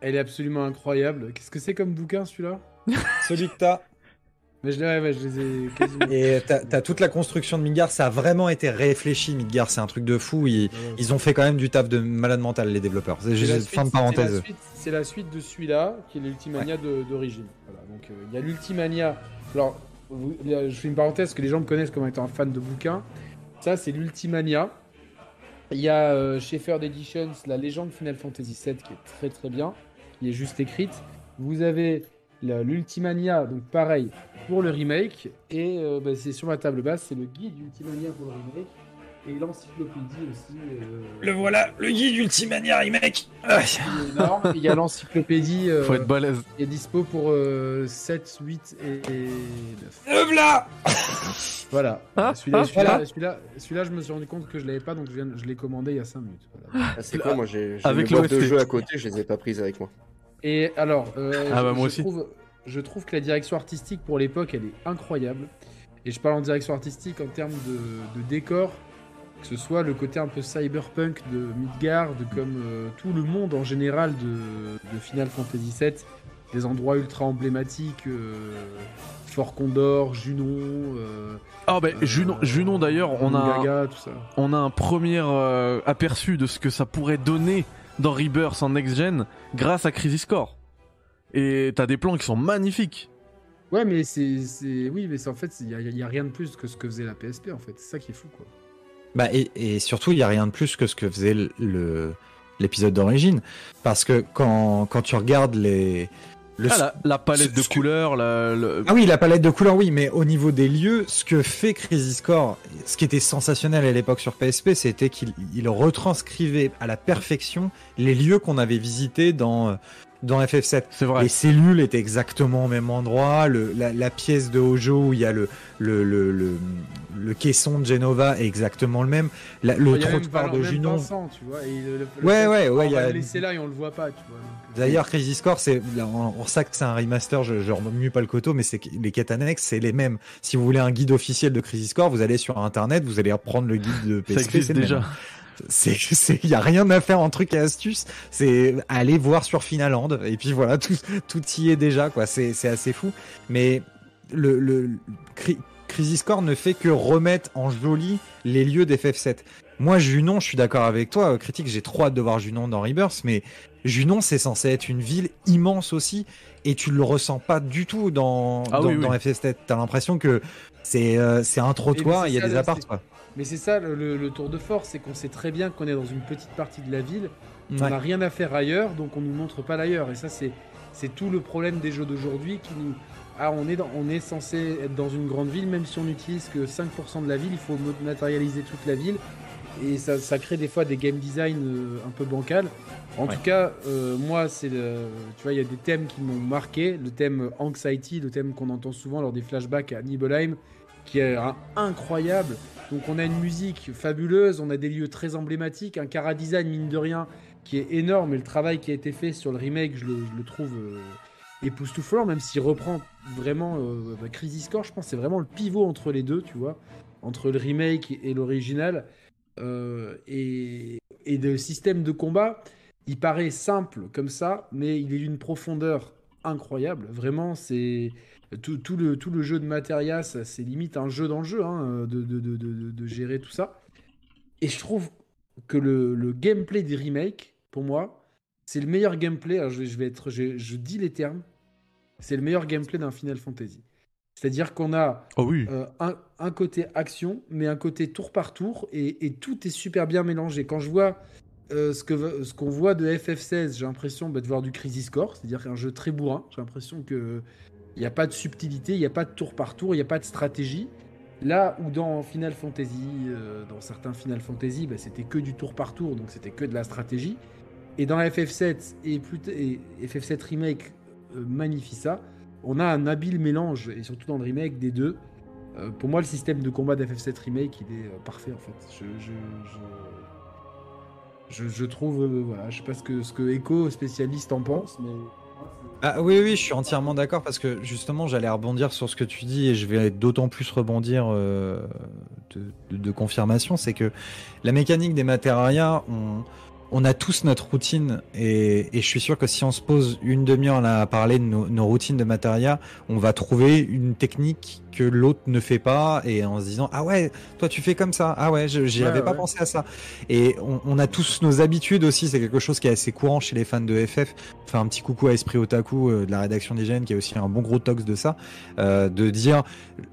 elle est absolument incroyable. Qu'est-ce que c'est comme bouquin celui-là Celui que t'as. Mais je, ouais, ouais, je les ai quasiment. Et t'as toute la construction de Midgar, ça a vraiment été réfléchi. Midgar, c'est un truc de fou. Ils, ils ont fait quand même du taf de malade mental, les développeurs. C'est juste fin suite- de parenthèse. C'est la suite de celui-là, qui est l'Ultimania d'origine. Voilà, donc euh, il y a l'Ultimania. Alors, vous- là, je fais une parenthèse que les gens me connaissent comme étant un fan de bouquins. Ça, c'est l'Ultimania. Il y a euh, chez Third Editions la légende Final Fantasy VII qui est très très bien, qui est juste écrite. Vous avez l'Ultimania, donc pareil pour le remake. Et euh, bah, c'est sur ma table basse, c'est le guide Ultimania pour le remake. Et l'encyclopédie aussi. euh, voilà, le guide Ultimania énorme. Il y a l'encyclopédie euh, Faut être balèze. qui est dispo pour euh, 7, 8 et, et 9. Le voilà Voilà. Ah, celui-là, ah, celui-là, voilà. celui-là, celui-là, je me suis rendu compte que je l'avais pas, donc je, viens- je l'ai commandé il y a 5 minutes. Voilà. Ah, C'est quoi, moi j'ai Avec mes boîtes de l'OST. jeux à côté, je les ai pas prises avec moi. Et alors, euh, Ah je, bah, moi je aussi. Trouve, je trouve que la direction artistique pour l'époque, elle est incroyable. Et je parle en direction artistique en termes de, de décor, que ce soit le côté un peu cyberpunk de Midgard, comme euh, tout le monde en général de, de Final Fantasy VII, des endroits ultra emblématiques, euh, Fort Condor, Junon, euh, Ah bah, Junon, Junon d'ailleurs, on a, un- Gaga, tout ça. on a un premier aperçu de ce que ça pourrait donner dans Rebirth en next gen grâce à Crisis Core. Et t'as des plans qui sont magnifiques. Ouais, mais c'est, c'est- oui, mais c'est en fait, il y, y a rien de plus que ce que faisait la PSP en fait. C'est ça qui est fou quoi. Bah et, et surtout, il y a rien de plus que ce que faisait l'épisode d'origine, parce que quand quand tu regardes les le Ah, la, la palette de que- couleurs, la, le- Ah oui, la palette de couleurs, oui, mais au niveau des lieux, ce que fait Crisis Core, ce qui était sensationnel à l'époque sur PSP, c'était qu'il il retranscrivait à la perfection les lieux qu'on avait visités dans euh, dans FF7. c'est vrai. Les cellules étaient exactement au même endroit. Le, la, la pièce de Hojo où il y a le, le, le, le, le caisson de Genova est exactement le même. La- le Il y a même trottoir de Junon. Vincent, tu vois. Et le, Ouais, ouais, ouais, il a- le laisser là et on le voit pas, tu vois. donc, euh, D'ailleurs, Crisis Core, c'est, là, on, on sait que c'est un remaster, je, je remue pas le coteau, mais c'est les quêtes annexes, c'est les mêmes. Si vous voulez un guide officiel de Crisis Core, vous allez sur internet, vous allez reprendre le guide de PSP. ça existe déjà. même. C'est, c'est, y a rien à faire en truc et astuce. C'est aller voir sur Finaland. Et puis voilà, tout, tout y est déjà, quoi. C'est, c'est assez fou. Mais le, le, Cri- Crisis Core ne fait que remettre en joli les lieux d'FF7. Moi, Junon, je suis d'accord avec toi, euh, critique, j'ai trop hâte de voir Junon dans Rebirth, mais Junon, c'est censé être une ville immense aussi, et tu le ressens pas du tout dans, Ah dans, oui, oui. dans FF7. T'as l'impression que c'est, euh, un trottoir, il y a des apparts. Mais c'est ça le, tour de force, c'est qu'on sait très bien qu'on est dans une petite partie de la ville. On Ouais. n'a rien à faire ailleurs, donc on nous montre pas l'ailleurs. Et ça, c'est c'est tout le problème des jeux d'aujourd'hui qui nous. Ah, on est, dans- on est censé être dans une grande ville, même si on n'utilise que 5% de la ville, il faut matérialiser toute la ville. Et ça, ça crée des fois des game design euh, un peu bancal. En Ouais. tout cas, euh, moi, c'est le. Tu vois, il y a des thèmes qui m'ont marqué. Le thème Anxiety, le thème qu'on entend souvent lors des flashbacks à Nibelheim, qui est un- incroyable. Donc on a une musique fabuleuse, on a des lieux très emblématiques, un cara design mine de rien qui est énorme et le travail qui a été fait sur le remake, je le, trouve euh, époustouflant, même s'il reprend vraiment euh, bah, Crisis Core, je pense c'est vraiment le pivot entre les deux, tu vois, entre le remake et l'original. Euh, et, et le système de combat, il paraît simple comme ça, mais il est d'une profondeur incroyable. Vraiment, c'est tout, tout le, tout le jeu de Materia, c'est limite un jeu dans le jeu, hein, de, de, de, de, gérer tout ça. Et je trouve que le, le gameplay des remakes, pour moi, c'est le meilleur gameplay. Alors je, vais, je vais être, je, je dis les termes. C'est le meilleur gameplay d'un Final Fantasy. C'est-à-dire qu'on a Oh oui. euh, un, un côté action, mais un côté tour par tour, et, et tout est super bien mélangé. Quand je vois euh, ce que ce qu'on voit de FF16, j'ai l'impression bah, de voir du Crisis Core, c'est-à-dire un jeu très bourrin. J'ai l'impression que il n'y a pas de subtilité, il n'y a pas de tour par tour, il n'y a pas de stratégie. Là où dans Final Fantasy, euh, dans certains Final Fantasy, bah, c'était que du tour par tour, donc c'était que de la stratégie. Et dans FF7 et, plus t- et FF7 Remake euh, magnifie ça. On a un habile mélange, et surtout dans le remake des deux. Euh, pour moi, le système de combat d'FF7 Remake, il est euh, parfait en fait. Je, je, je, je- trouve, voilà, je sais pas ce que, ce que Echo, spécialiste, en pense, mais. Ah oui, oui, je suis entièrement d'accord parce que justement, j'allais rebondir sur ce que tu dis et je vais d'autant plus rebondir euh, de, confirmation. C'est que la mécanique des matérias, on, a tous notre routine et, je suis sûr que si on se pose une demi-heure à parler de nos, nos routines de matérias, on va trouver une technique que l'autre ne fait pas et en se disant ah ouais toi tu fais comme ça. Ah ouais j'y Ouais, avais pas pensé à ça. Et on, on a tous nos habitudes aussi. C'est quelque chose qui est assez courant chez les fans de FF enfin un petit coucou à Esprit Otaku euh, de la rédaction d'IGN qui a aussi un bon gros tox de ça. Euh, de dire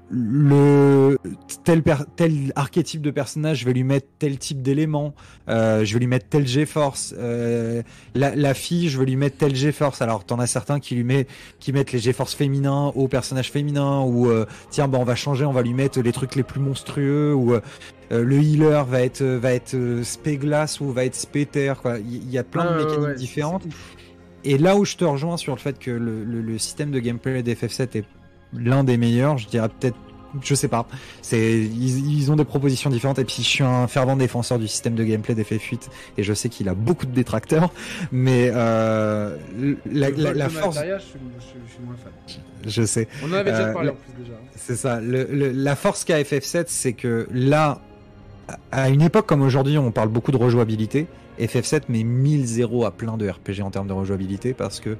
le tel tel archétype de personnage je vais lui mettre tel type d'élément. Euh, je vais lui mettre tel G-force la, la fille je vais lui mettre tel G-force alors t'en as certains qui lui met qui mettent les G-force féminins aux personnages féminins ou tiens bah on va changer on va lui mettre les trucs les plus monstrueux ou euh, euh, le healer va être va être euh, Spéglas ou va être Spéter quoi. Il y a plein de ouais, mécaniques ouais, différentes. et là où je te rejoins sur le fait que le, le- le système de gameplay d'FF7 est l'un des meilleurs, je dirais peut-être, je sais pas, c'est ils, ils ont des propositions différentes et puis je suis un fervent défenseur du système de gameplay d'FF8 et je sais qu'il a beaucoup de détracteurs, mais euh, la, force, Materia, je, suis, je suis- je suis moins fan. je sais, On en avait déjà Euh, parlé en plus déjà. c'est ça. Le, le- la force qu'a FF7, c'est que là, à une époque comme aujourd'hui, on parle beaucoup de rejouabilité. FF7 met 1000 zéros à plein de RPG en termes de rejouabilité parce que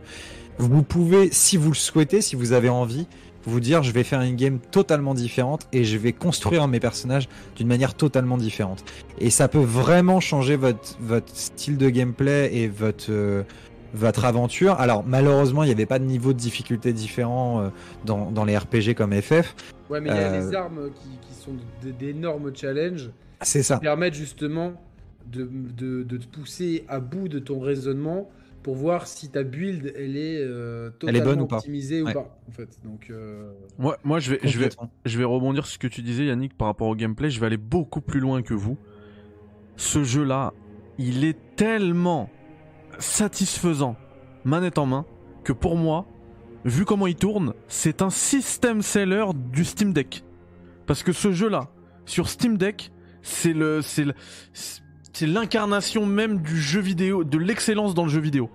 vous pouvez, si vous le souhaitez, si vous avez envie, vous dire je vais faire une game totalement différente et je vais construire mes personnages d'une manière totalement différente. Et ça peut vraiment changer votre, votre style de gameplay et votre, euh, votre aventure. Alors malheureusement, il n'y avait pas de niveau de difficulté différent euh, dans, dans les RPG comme FF. Ouais, mais il y a Euh, les armes qui, qui sont d'énormes challenges C'est ça. qui permettent justement de, de, de te pousser à bout de ton raisonnement pour voir si ta build elle est euh, Elle est totalement bonne ou pas. optimisée Ouais. ou pas en fait. Donc euh, Moi, moi je, vais, je, vais, Complètement. je vais rebondir sur ce que tu disais, Yannick, par rapport au gameplay. Je vais aller beaucoup plus loin que vous. Ce jeu-là, il est tellement satisfaisant, manette en main, que pour moi, vu comment il tourne, c'est un système seller du Steam Deck. Parce que ce jeu-là, sur Steam Deck, c'est le, c'est le- c'est l'incarnation même du jeu vidéo, de l'excellence dans le jeu vidéo.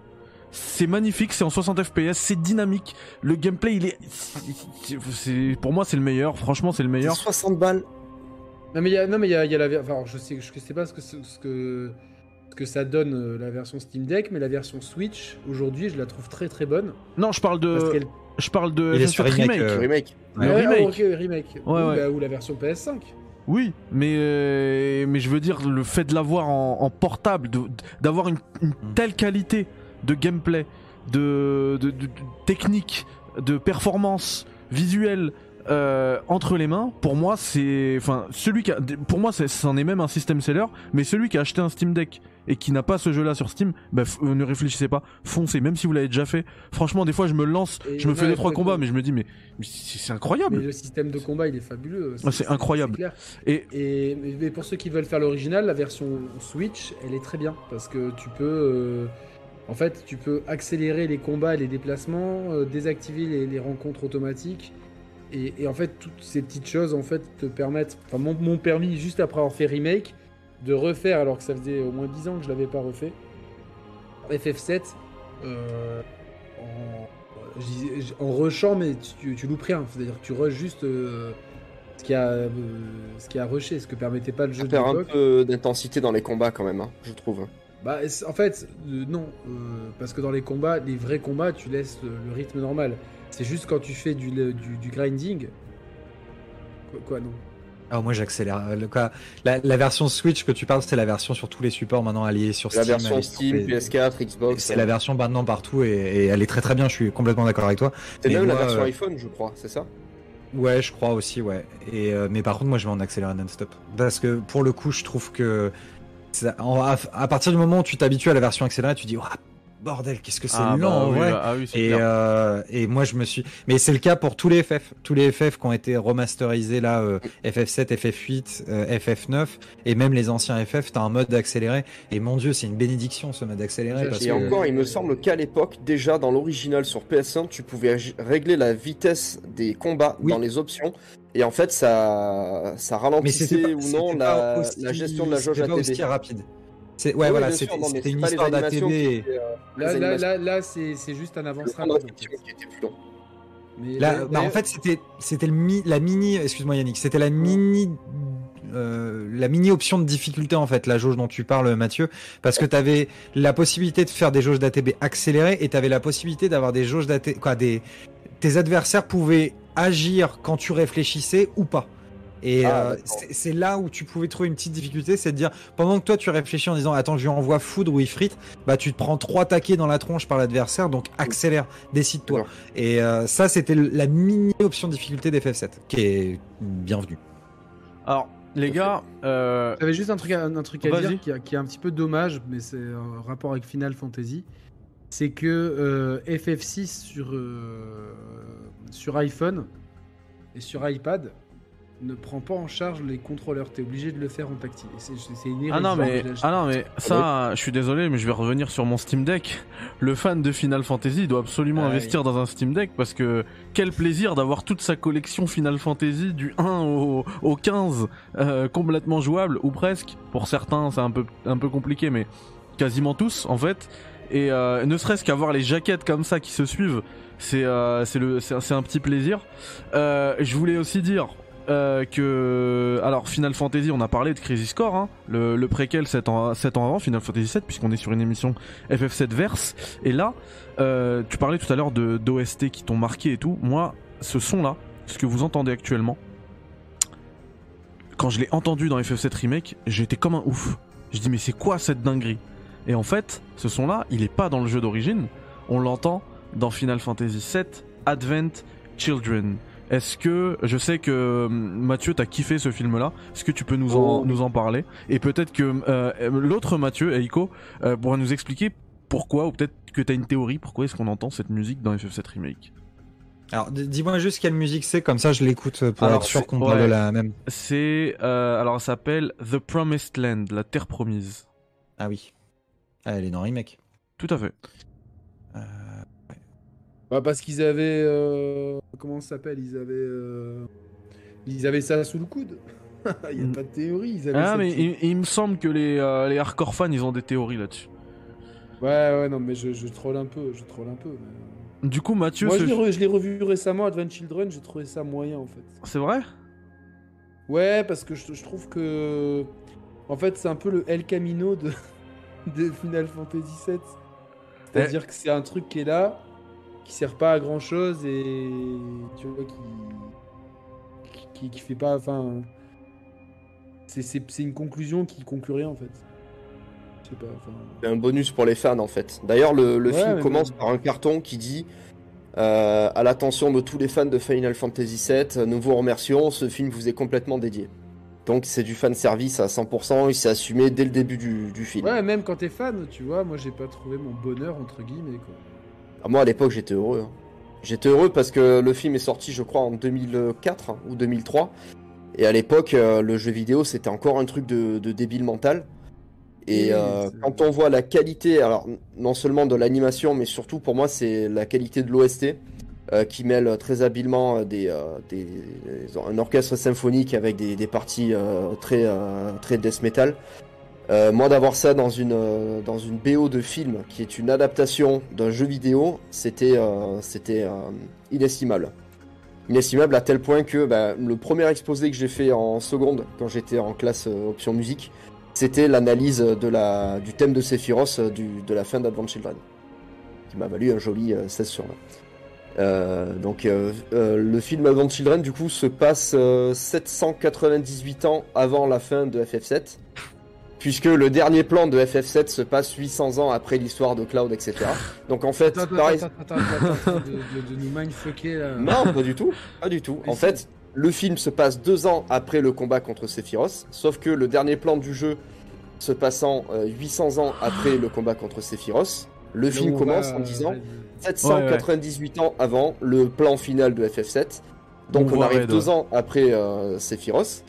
C'est magnifique, c'est en 60 FPS, c'est dynamique. Le gameplay, il est, c'est- pour moi, c'est le meilleur. Franchement, c'est le meilleur. 60 balles. non mais il y a non mais il y a, il y a la enfin, je sais je sais pas ce que ce que ce que ça donne euh, la version Steam Deck mais la version Switch aujourd'hui je la trouve très très bonne Non, je parle parce de, qu'elle je parle de Il est FF7 sur remake, remake. euh, remake. Ouais. Le Ouais, remake. ah, ok, remake. Ouais, Oui, ouais. bah, ou la version PS5 Oui, mais euh, mais je veux dire le fait de l'avoir en, en portable, d'avoir une, une Mm. telle qualité de gameplay, de, de, de- de technique, de performance visuelle euh, entre les mains, pour moi c'est, enfin celui qui, a, pour moi c'en est même un système seller, mais celui qui a acheté un Steam Deck et qui n'a pas ce jeu-là sur Steam, bah, euh, ne réfléchissez pas, foncez, même si vous l'avez déjà fait. Franchement, des fois je me lance, Et je me fais deux trois combats, mais je me dis mais, mais c'est c'est mais incroyable. le système de combat il est fabuleux Ah, c'est incroyable. clair. Et Et mais- mais pour ceux qui veulent faire l'original, la version Switch, elle est très bien parce que tu peux, euh, en fait, tu peux accélérer les combats et les déplacements, euh, désactiver les, les rencontres automatiques. Et, et en fait, toutes ces petites choses en fait te permettent, enfin, m'ont permis juste après avoir fait remake de refaire, alors que ça faisait au moins 10 ans que je l'avais pas refait, FF7 euh, en, rushant, mais tu, tu loupes rien. C'est-à-dire que tu rushes juste euh, ce qui a, euh, ce qui a rushé, ce que permettait pas le jeu Ça de perd un peu d'intensité dans les combats quand même, hein, je trouve. Bah, c'est- en fait, non. parce que dans les combats, les vrais combats, tu laisses le rythme normal. C'est juste quand tu fais du, le- du, du grinding. Quoi, quoi, non Ah, moi j'accélère. Euh, le- quoi, La, la version Switch que tu parles, c'est la version sur tous les supports maintenant alliés sur La Steam. version elle est sur Steam, les- PS4, Xbox. C'est la version maintenant partout et, et elle est très très bien. Je suis complètement d'accord avec toi. C'est même la version euh, iPhone, je crois, c'est ça? Ouais, je crois aussi, ouais. Et euh, mais par contre, moi, je vais en accélérer non-stop parce que pour le coup, je trouve que ça- en- à, à partir du moment où tu t'habitues à la version accélérée, tu dis, Ouah, bordel, qu'est-ce que c'est Ah, lent bah en oui, vrai. bah, ah oui, Et, euh, et moi, je me suis. Mais c'est le cas pour tous les FF. Tous les FF qui ont été remasterisés là, euh, FF7, FF8, euh, FF9, et même les anciens FF, t'as un mode accéléré. Et mon dieu, c'est une bénédiction ce mode accéléré. Parce Et que... encore, il me semble qu'à l'époque, déjà dans l'original sur PS1, tu pouvais régler la vitesse des combats Oui. dans les options. Et en fait, ça, ça ralentissait c'était pas, ou c'était non la, aussi- la gestion de la jauge c'était ATB. aussi rapide. C'est ouais, Oui, voilà, c'est une histoire d'ATB. et- euh, Là, là, là, là, c'est c'est juste un avance temps rapide. en d'inscription fait. qui était plus long. Mais Là, là- bah, en fait, c'était c'était le mi- la mini, excuse-moi Yannick, c'était la mini euh, la mini option de difficulté en fait, la jauge dont tu parles Mathieu, parce que tu avais la possibilité de faire des jauges d'ATB accélérées et tu avais la possibilité d'avoir des jauges d'ATB quoi des tes adversaires pouvaient agir quand tu réfléchissais ou pas. Et Ah, euh, c'est là où tu pouvais trouver une petite difficulté, c'est de dire pendant que toi tu réfléchis en disant attends je lui envoie foudre ou ifrit, bah tu te prends trois taquets dans la tronche par l'adversaire donc accélère, décide-toi. Et euh, ça c'était la mini option difficulté d'FF7 qui est bienvenue. Alors, les gars, euh, J'avais juste un truc à, un truc à Vas-y. dire qui, est un petit peu dommage, mais c'est un rapport avec Final Fantasy. C'est que euh, FF6 sur, euh, sur iPhone et sur iPad ne prend pas en charge les contrôleurs. T'es obligé de le faire en tactile. C'est une Ah non mais ah non mais ça je suis désolé mais je vais revenir sur mon Steam Deck. Le fan de Final Fantasy doit absolument Ah, investir dans un Steam Deck parce que quel plaisir d'avoir toute sa collection Final Fantasy du 1 au, au 15 euh, complètement jouable ou presque. Pour certains c'est un peu un peu compliqué mais quasiment tous en fait. Et euh, ne serait-ce qu'avoir les jaquettes comme ça qui se suivent, c'est euh, c'est le c'est c'est un petit plaisir. Euh, je voulais aussi dire euh, que alors Final Fantasy on a parlé de Crisis Core hein, le, préquel 7 ans, 7 ans avant Final Fantasy 7 puisqu'on est sur une émission FF7 verse. Et là euh, tu parlais tout à l'heure d'OST qui t'ont marqué et tout. Moi ce son là ce que vous entendez actuellement quand je l'ai entendu dans FF7 remake j'étais comme un ouf. Je dis mais c'est quoi cette dinguerie? Et en fait ce son là il est pas dans le jeu d'origine. On l'entend dans Final Fantasy 7 Advent Children est-ce que je sais que hum, Mathieu t'as kiffé ce film-là Est-ce que tu peux nous en Oh. nous en parler? Et peut-être que euh, l'autre Mathieu, Eiko, euh, pourra nous expliquer pourquoi ou peut-être que t'as une théorie pourquoi est-ce qu'on entend cette musique dans FF7 remake? Alors dis-moi juste quelle musique c'est comme ça je l'écoute pour Alors, être sûr qu'on parle de la même. C'est euh, alors ça s'appelle The Promised Land, la terre promise. Ah oui. Ah, elle est dans remake. Tout à fait. Bah, parce qu'ils avaient. euh, Comment ça s'appelle Ils avaient. euh, Ils avaient ça sous le coude. Il n'y a Mm. pas de théorie. Ils avaient Ah mais il, il me semble que les euh, les hardcore fans ils ont des théories là-dessus. Ouais, ouais, non, mais je, je troll un peu. Je troll un peu. mais- Du coup Mathieu, Moi, je l'ai re- revu récemment, Advent Children. J'ai trouvé ça moyen en fait. c'est vrai? Ouais, parce que je, je trouve que. En fait, c'est un peu le El Camino de, de Final Fantasy VII. C'est-à-dire que c'est un truc qui est là, qui sert pas à grand chose et. Tu vois, qui. qui, qui fait pas. Enfin. C'est- une conclusion qui conclut rien en fait. Pas. C'est un bonus pour les fans en fait. D'ailleurs, le, le Ouais, film commence bon. par un carton qui dit euh, À l'attention de tous les fans de Final Fantasy VII, nous vous remercions, ce film vous est complètement dédié. Donc c'est du fan service à 100%, il s'est assumé dès le début du, du film. Ouais, même quand t'es fan, tu vois, moi j'ai pas trouvé mon bonheur entre guillemets quoi. Ah, moi à l'époque j'étais heureux. hein. J'étais heureux parce que le film est sorti je crois en 2004 hein, ou 2003. Et à l'époque euh, le jeu vidéo c'était encore un truc de, de débile mental. Et euh, quand on voit la qualité, alors non seulement de l'animation mais surtout pour moi c'est la qualité de l'OST. euh, qui mêle très habilement des, euh, des- un orchestre symphonique avec des, des parties très, très death metal. Euh, moi, d'avoir ça dans une, euh, dans une BO de film qui est une adaptation d'un jeu vidéo, c'était euh, c'était inestimable. Inestimable à tel point que bah, le premier exposé que j'ai fait en seconde, quand j'étais en classe option musique, c'était l'analyse la, du thème de Sephiroth de la fin d'Advent Children, qui m'a valu un joli euh, 16 sur 20. Euh, donc le film Advent Children du coup se passe euh, 798 ans avant la fin de FF7 puisque le dernier plan de FF7 se passe 800 ans après l'histoire de Cloud etc. Donc en fait Attends, pareil attends, attends, attends, attends, de, de- de nous mindfucker là. non pas du tout pas du tout Mais en fait le film se passe deux ans après le combat contre Sephiroth sauf que le dernier plan du jeu se passant euh, 800 ans après le combat contre Sephiroth le film commence va, en disant vas-y. 798 ans avant le plan final de FF7. Donc On arrive deux ans après euh, Sephiroth.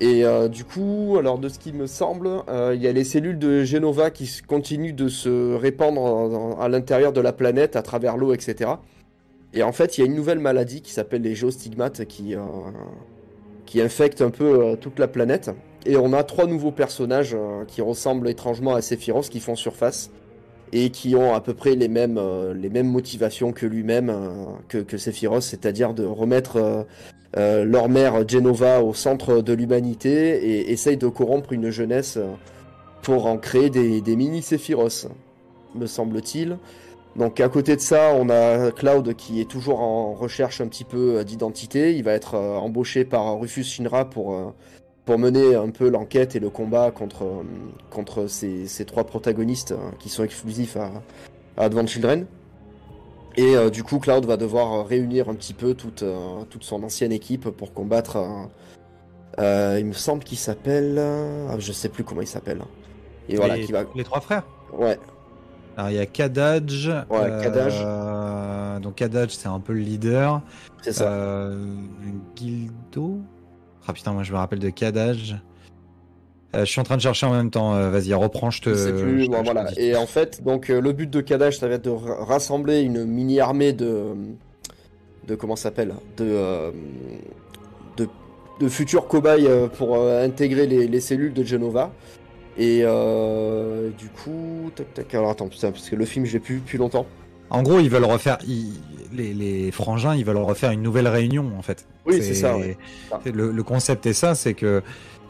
Et euh, du coup, alors de ce qui me semble, euh, il y a les cellules de Genova qui continuent de se répandre à l'intérieur de la planète, à travers l'eau, etc. Et en fait, il y a une nouvelle maladie qui s'appelle les géostigmates qui, euh, qui infecte un peu toute la planète. Et on a trois nouveaux personnages qui ressemblent étrangement à Sephiroth qui font surface et qui ont à peu près les mêmes, euh, les mêmes motivations que lui-même, euh, que, que Sephiroth, c'est-à-dire de remettre euh, leur mère Genova au centre de l'humanité et essaye de corrompre une jeunesse pour en créer des, des mini-Sephiroth, me semble-t-il. Donc à côté de ça, on a Cloud qui est toujours en recherche un petit peu d'identité. Il va être embauché par Rufus Shinra pour, pour mener un peu l'enquête et le combat contre, euh, contre ces, ces trois protagonistes euh, qui sont exclusifs à, à Advent Children. Et euh, du coup, Cloud va devoir réunir un petit peu toute, euh, toute son ancienne équipe pour combattre. euh, il me semble qu'il s'appelle. ah, je sais plus comment il s'appelle. Et voilà, les, qui va. les trois frères? Ouais, Alors il y a Kadaj. Ouais, Kadaj. donc Kadaj, c'est un peu le leader. c'est ça. Gildo? Ah putain, moi je me rappelle de Kadaj. Euh, je suis en train de chercher en même temps. euh, Vas-y, reprends, je te. Je plus, bon, je voilà. Et en fait, donc euh, le but de Kadash, ça va être de ra- rassembler une mini armée de, de comment ça s'appelle, de, de, de futurs cobayes pour intégrer les, les cellules de Genova. Et euh, du coup, tac tac. Alors attends, putain, parce que le film, je l'ai plus depuis longtemps. En gros, ils veulent refaire. ils- Les, les frangins, ils veulent refaire une nouvelle réunion en fait. Oui, c'est ça, ouais. Le, le concept est ça, c'est que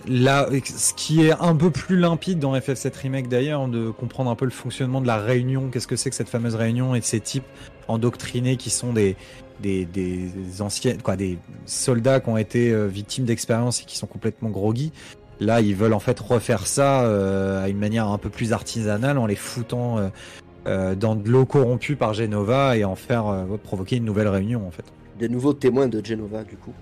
là, ce qui est un peu plus limpide dans FF7 Remake d'ailleurs, de comprendre un peu le fonctionnement de la réunion, qu'est-ce que c'est que cette fameuse réunion et de ces types endoctrinés qui sont des des, des anciennes quoi des soldats qui ont été euh, victimes d'expériences et qui sont complètement groggy. Là, ils veulent en fait refaire ça euh, à une manière un peu plus artisanale en les foutant euh, euh, dans de l'eau corrompue par Genova et en faire euh, provoquer une nouvelle réunion en fait, Des nouveaux témoins de Genova, du coup.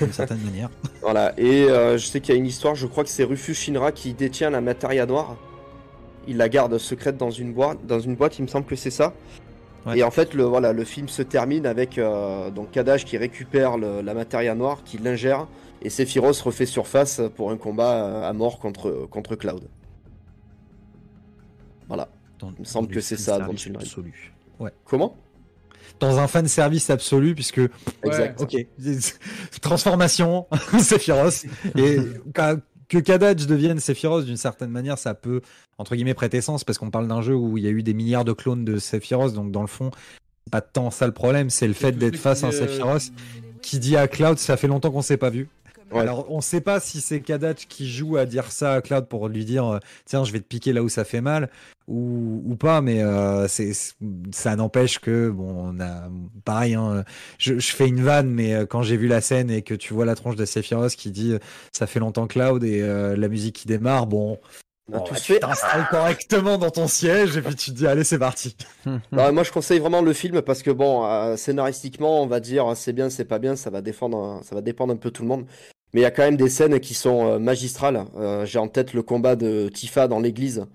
d'une certaine manière. Voilà, et euh, je sais qu'il y a une histoire, je crois que c'est Rufus Shinra qui détient la Materia Noire. Il la garde secrète dans une boîte, dans une boîte, il me semble que c'est ça. Ouais. Et en fait, le, voilà, le film se termine avec donc Kadash qui récupère le- la Materia Noire, qui l'ingère, et Sephiroth refait surface pour un combat à mort contre, contre Cloud. Voilà. Dans- Il me semble dans que c'est ça, service Children. absolu. Comment? Dans un fan service absolu puisque Exact. Ok. Transformation, Sephiroth. Et que Kadaj devienne Sephiroth, d'une certaine manière, ça peut, entre guillemets, prêter sens, parce qu'on parle d'un jeu où il y a eu des milliards de clones de Sephiroth, donc dans le fond, c'est pas tant ça le problème, c'est le fait d'être face à un euh, Sephiroth qui dit à Cloud, ça fait longtemps qu'on s'est pas vu. Ouais. Alors, on sait pas si c'est Kadaj qui joue à dire ça à Cloud pour lui dire, euh, tiens, je vais te piquer là où ça fait mal, ou, ou pas, mais euh, c'est, ça n'empêche que, bon, on a, pareil, hein, je, je fais une vanne, mais euh, quand j'ai vu la scène et que tu vois la tronche de Sephiroth qui dit, ça fait longtemps Cloud et euh, la musique qui démarre, bon, bah, tu t'installes correctement dans ton siège et puis tu te dis, allez, c'est parti. Non, moi je conseille vraiment le film parce que bon, euh, scénaristiquement, on va dire c'est bien, c'est pas bien, ça va défendre, ça va dépendre un peu tout le monde. Mais il y a quand même des scènes qui sont euh, magistrales. Euh, J'ai en tête le combat de Tifa dans l'église,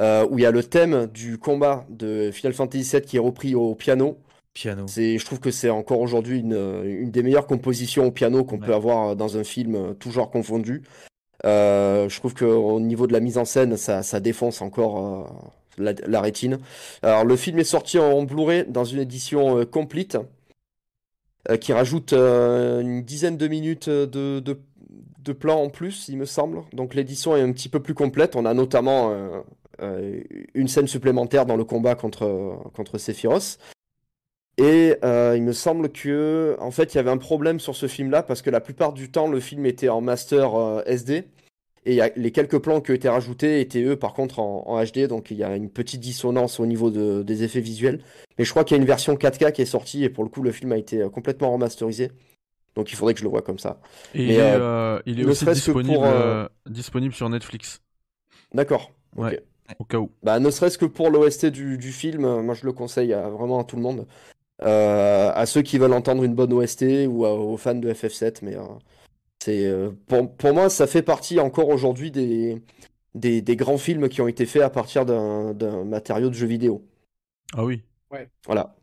euh, où il y a le thème du combat de Final Fantasy VII qui est repris au piano. Piano. Je trouve que c'est encore aujourd'hui une, une des meilleures compositions au piano qu'on Ouais. peut avoir dans un film, tout genre confondu. Euh, je trouve qu'au niveau de la mise en scène, ça, ça défonce encore la, la rétine. Alors, le film est sorti en Blu-ray dans une édition complete euh, qui rajoute euh, une dizaine de minutes de, de, de plans en plus, il me semble. Donc l'édition est un petit peu plus complète. On a notamment euh, euh, une scène supplémentaire dans le combat contre, contre Sephiroth. Et euh, il me semble que, en fait, il y avait un problème sur ce film-là parce que la plupart du temps, le film était en master euh, SD. Et les quelques plans qui ont été rajoutés étaient eux, par contre, en, en HD. Donc il y a une petite dissonance au niveau de- des effets visuels. Mais je crois qu'il y a une version 4K qui est sortie et pour le coup, le film a été euh, complètement remasterisé. Donc il faudrait que je le vois comme ça. Et Mais, il est, euh, euh, il est ne aussi disponible, pour, euh, disponible sur Netflix, D'accord. Ouais. au cas où. Bah, ne serait-ce que pour l'OST du, du film, moi je le conseille à, vraiment à tout le monde. Euh, à ceux qui veulent entendre une bonne OST ou à- aux fans de FF7. Mais euh, c'est euh, pour, pour moi, ça fait partie encore aujourd'hui des, des, des grands films qui ont été faits à partir d'un d'un matériau de jeu vidéo. Ah oui, Voilà.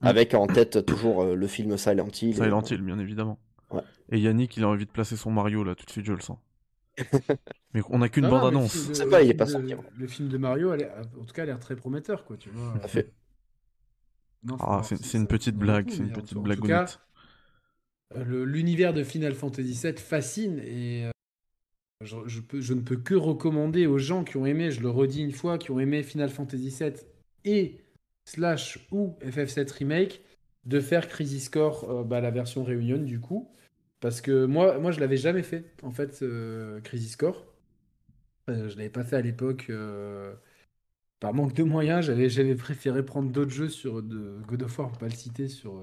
Mm. Avec en tête toujours euh, le film Silent Hill. Silent Hill, bien évidemment. Ouais. Et Yannick, il a envie de placer son Mario là, tout de suite, je le sens. mais on a qu'une le bande-annonce. C'est pas, le il est film pas de- sorti. Le film de Mario, en tout cas, a l'air très prometteur, quoi, tu vois. Tout à fait. Non, faut Ah, c'est une petite blague, le c'est une petite tout- en tout blagounette. cas, euh, le- L'univers de Final Fantasy VII fascine et euh, je, ne peux que recommander aux gens qui ont aimé, je le redis une fois, qui ont aimé Final Fantasy VII et slash ou FF7 Remake, de faire Crisis Core, euh, bah, la version Réunion du coup. Parce que moi, moi je l'avais jamais fait, en fait, euh, Crisis Core. Euh, je l'avais pas fait à l'époque. euh, par manque de moyens, j'avais, préféré prendre d'autres jeux sur God of War, pas le citer, sur,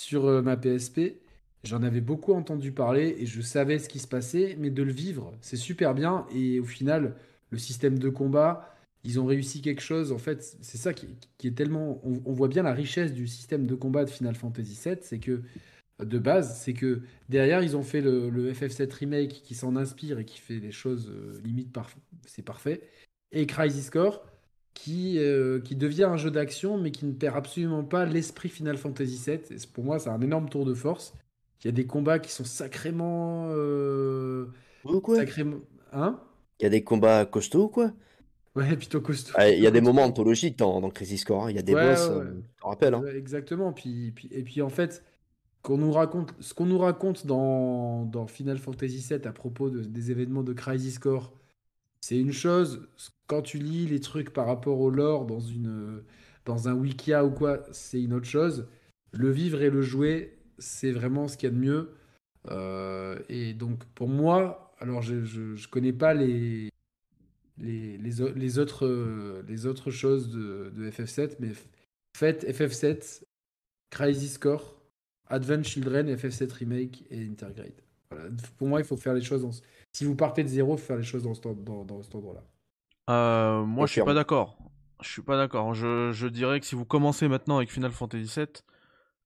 sur euh, ma PSP. J'en avais beaucoup entendu parler et je savais ce qui se passait, mais de le vivre, c'est super bien. Et au final, le système de combat, ils ont réussi quelque chose. En fait, c'est ça qui, est tellement. On, voit bien la richesse du système de combat de Final Fantasy VII, c'est que de base, c'est que derrière, ils ont fait le, le FF7 Remake qui s'en inspire et qui fait des choses euh, limite c'est parfait. Et Crisis Core qui, euh, qui devient un jeu d'action mais qui ne perd absolument pas l'esprit Final Fantasy VII. Et pour moi, c'est un énorme tour de force. Il y a des combats qui sont sacrément. euh, Ou quoi? sacrément. Hein? Il y a des combats costauds ou quoi? Ouais, plutôt costaud. Ah, Il y a des moments anthologiques dans, dans Crisis Core. hein. Il y a des Ouais, boss, ouais, euh, ouais. je te rappelle. Hein. Exactement. Puis, puis- et puis en fait, qu'on nous raconte, ce qu'on nous raconte dans, dans Final Fantasy VII à propos de- des événements de Crisis Core, c'est une chose. Quand tu lis les trucs par rapport au lore dans, une, dans un wikia ou quoi, c'est une autre chose. Le vivre et le jouer, c'est vraiment ce qu'il y a de mieux. Euh, et donc pour moi, alors je, je, connais pas les, les, les, autres, les autres choses de, de FF7, mais faites FF7, Crisis Core, Advent Children, FF7 Remake et Intergrade. Pour moi, il faut faire les choses dans Si vous partez de zéro, faire les choses dans, ce- dans, dans cet endroit-là. Euh, moi, je suis pas d'accord. Je suis pas d'accord. Je, je dirais que si vous commencez maintenant avec Final Fantasy VII,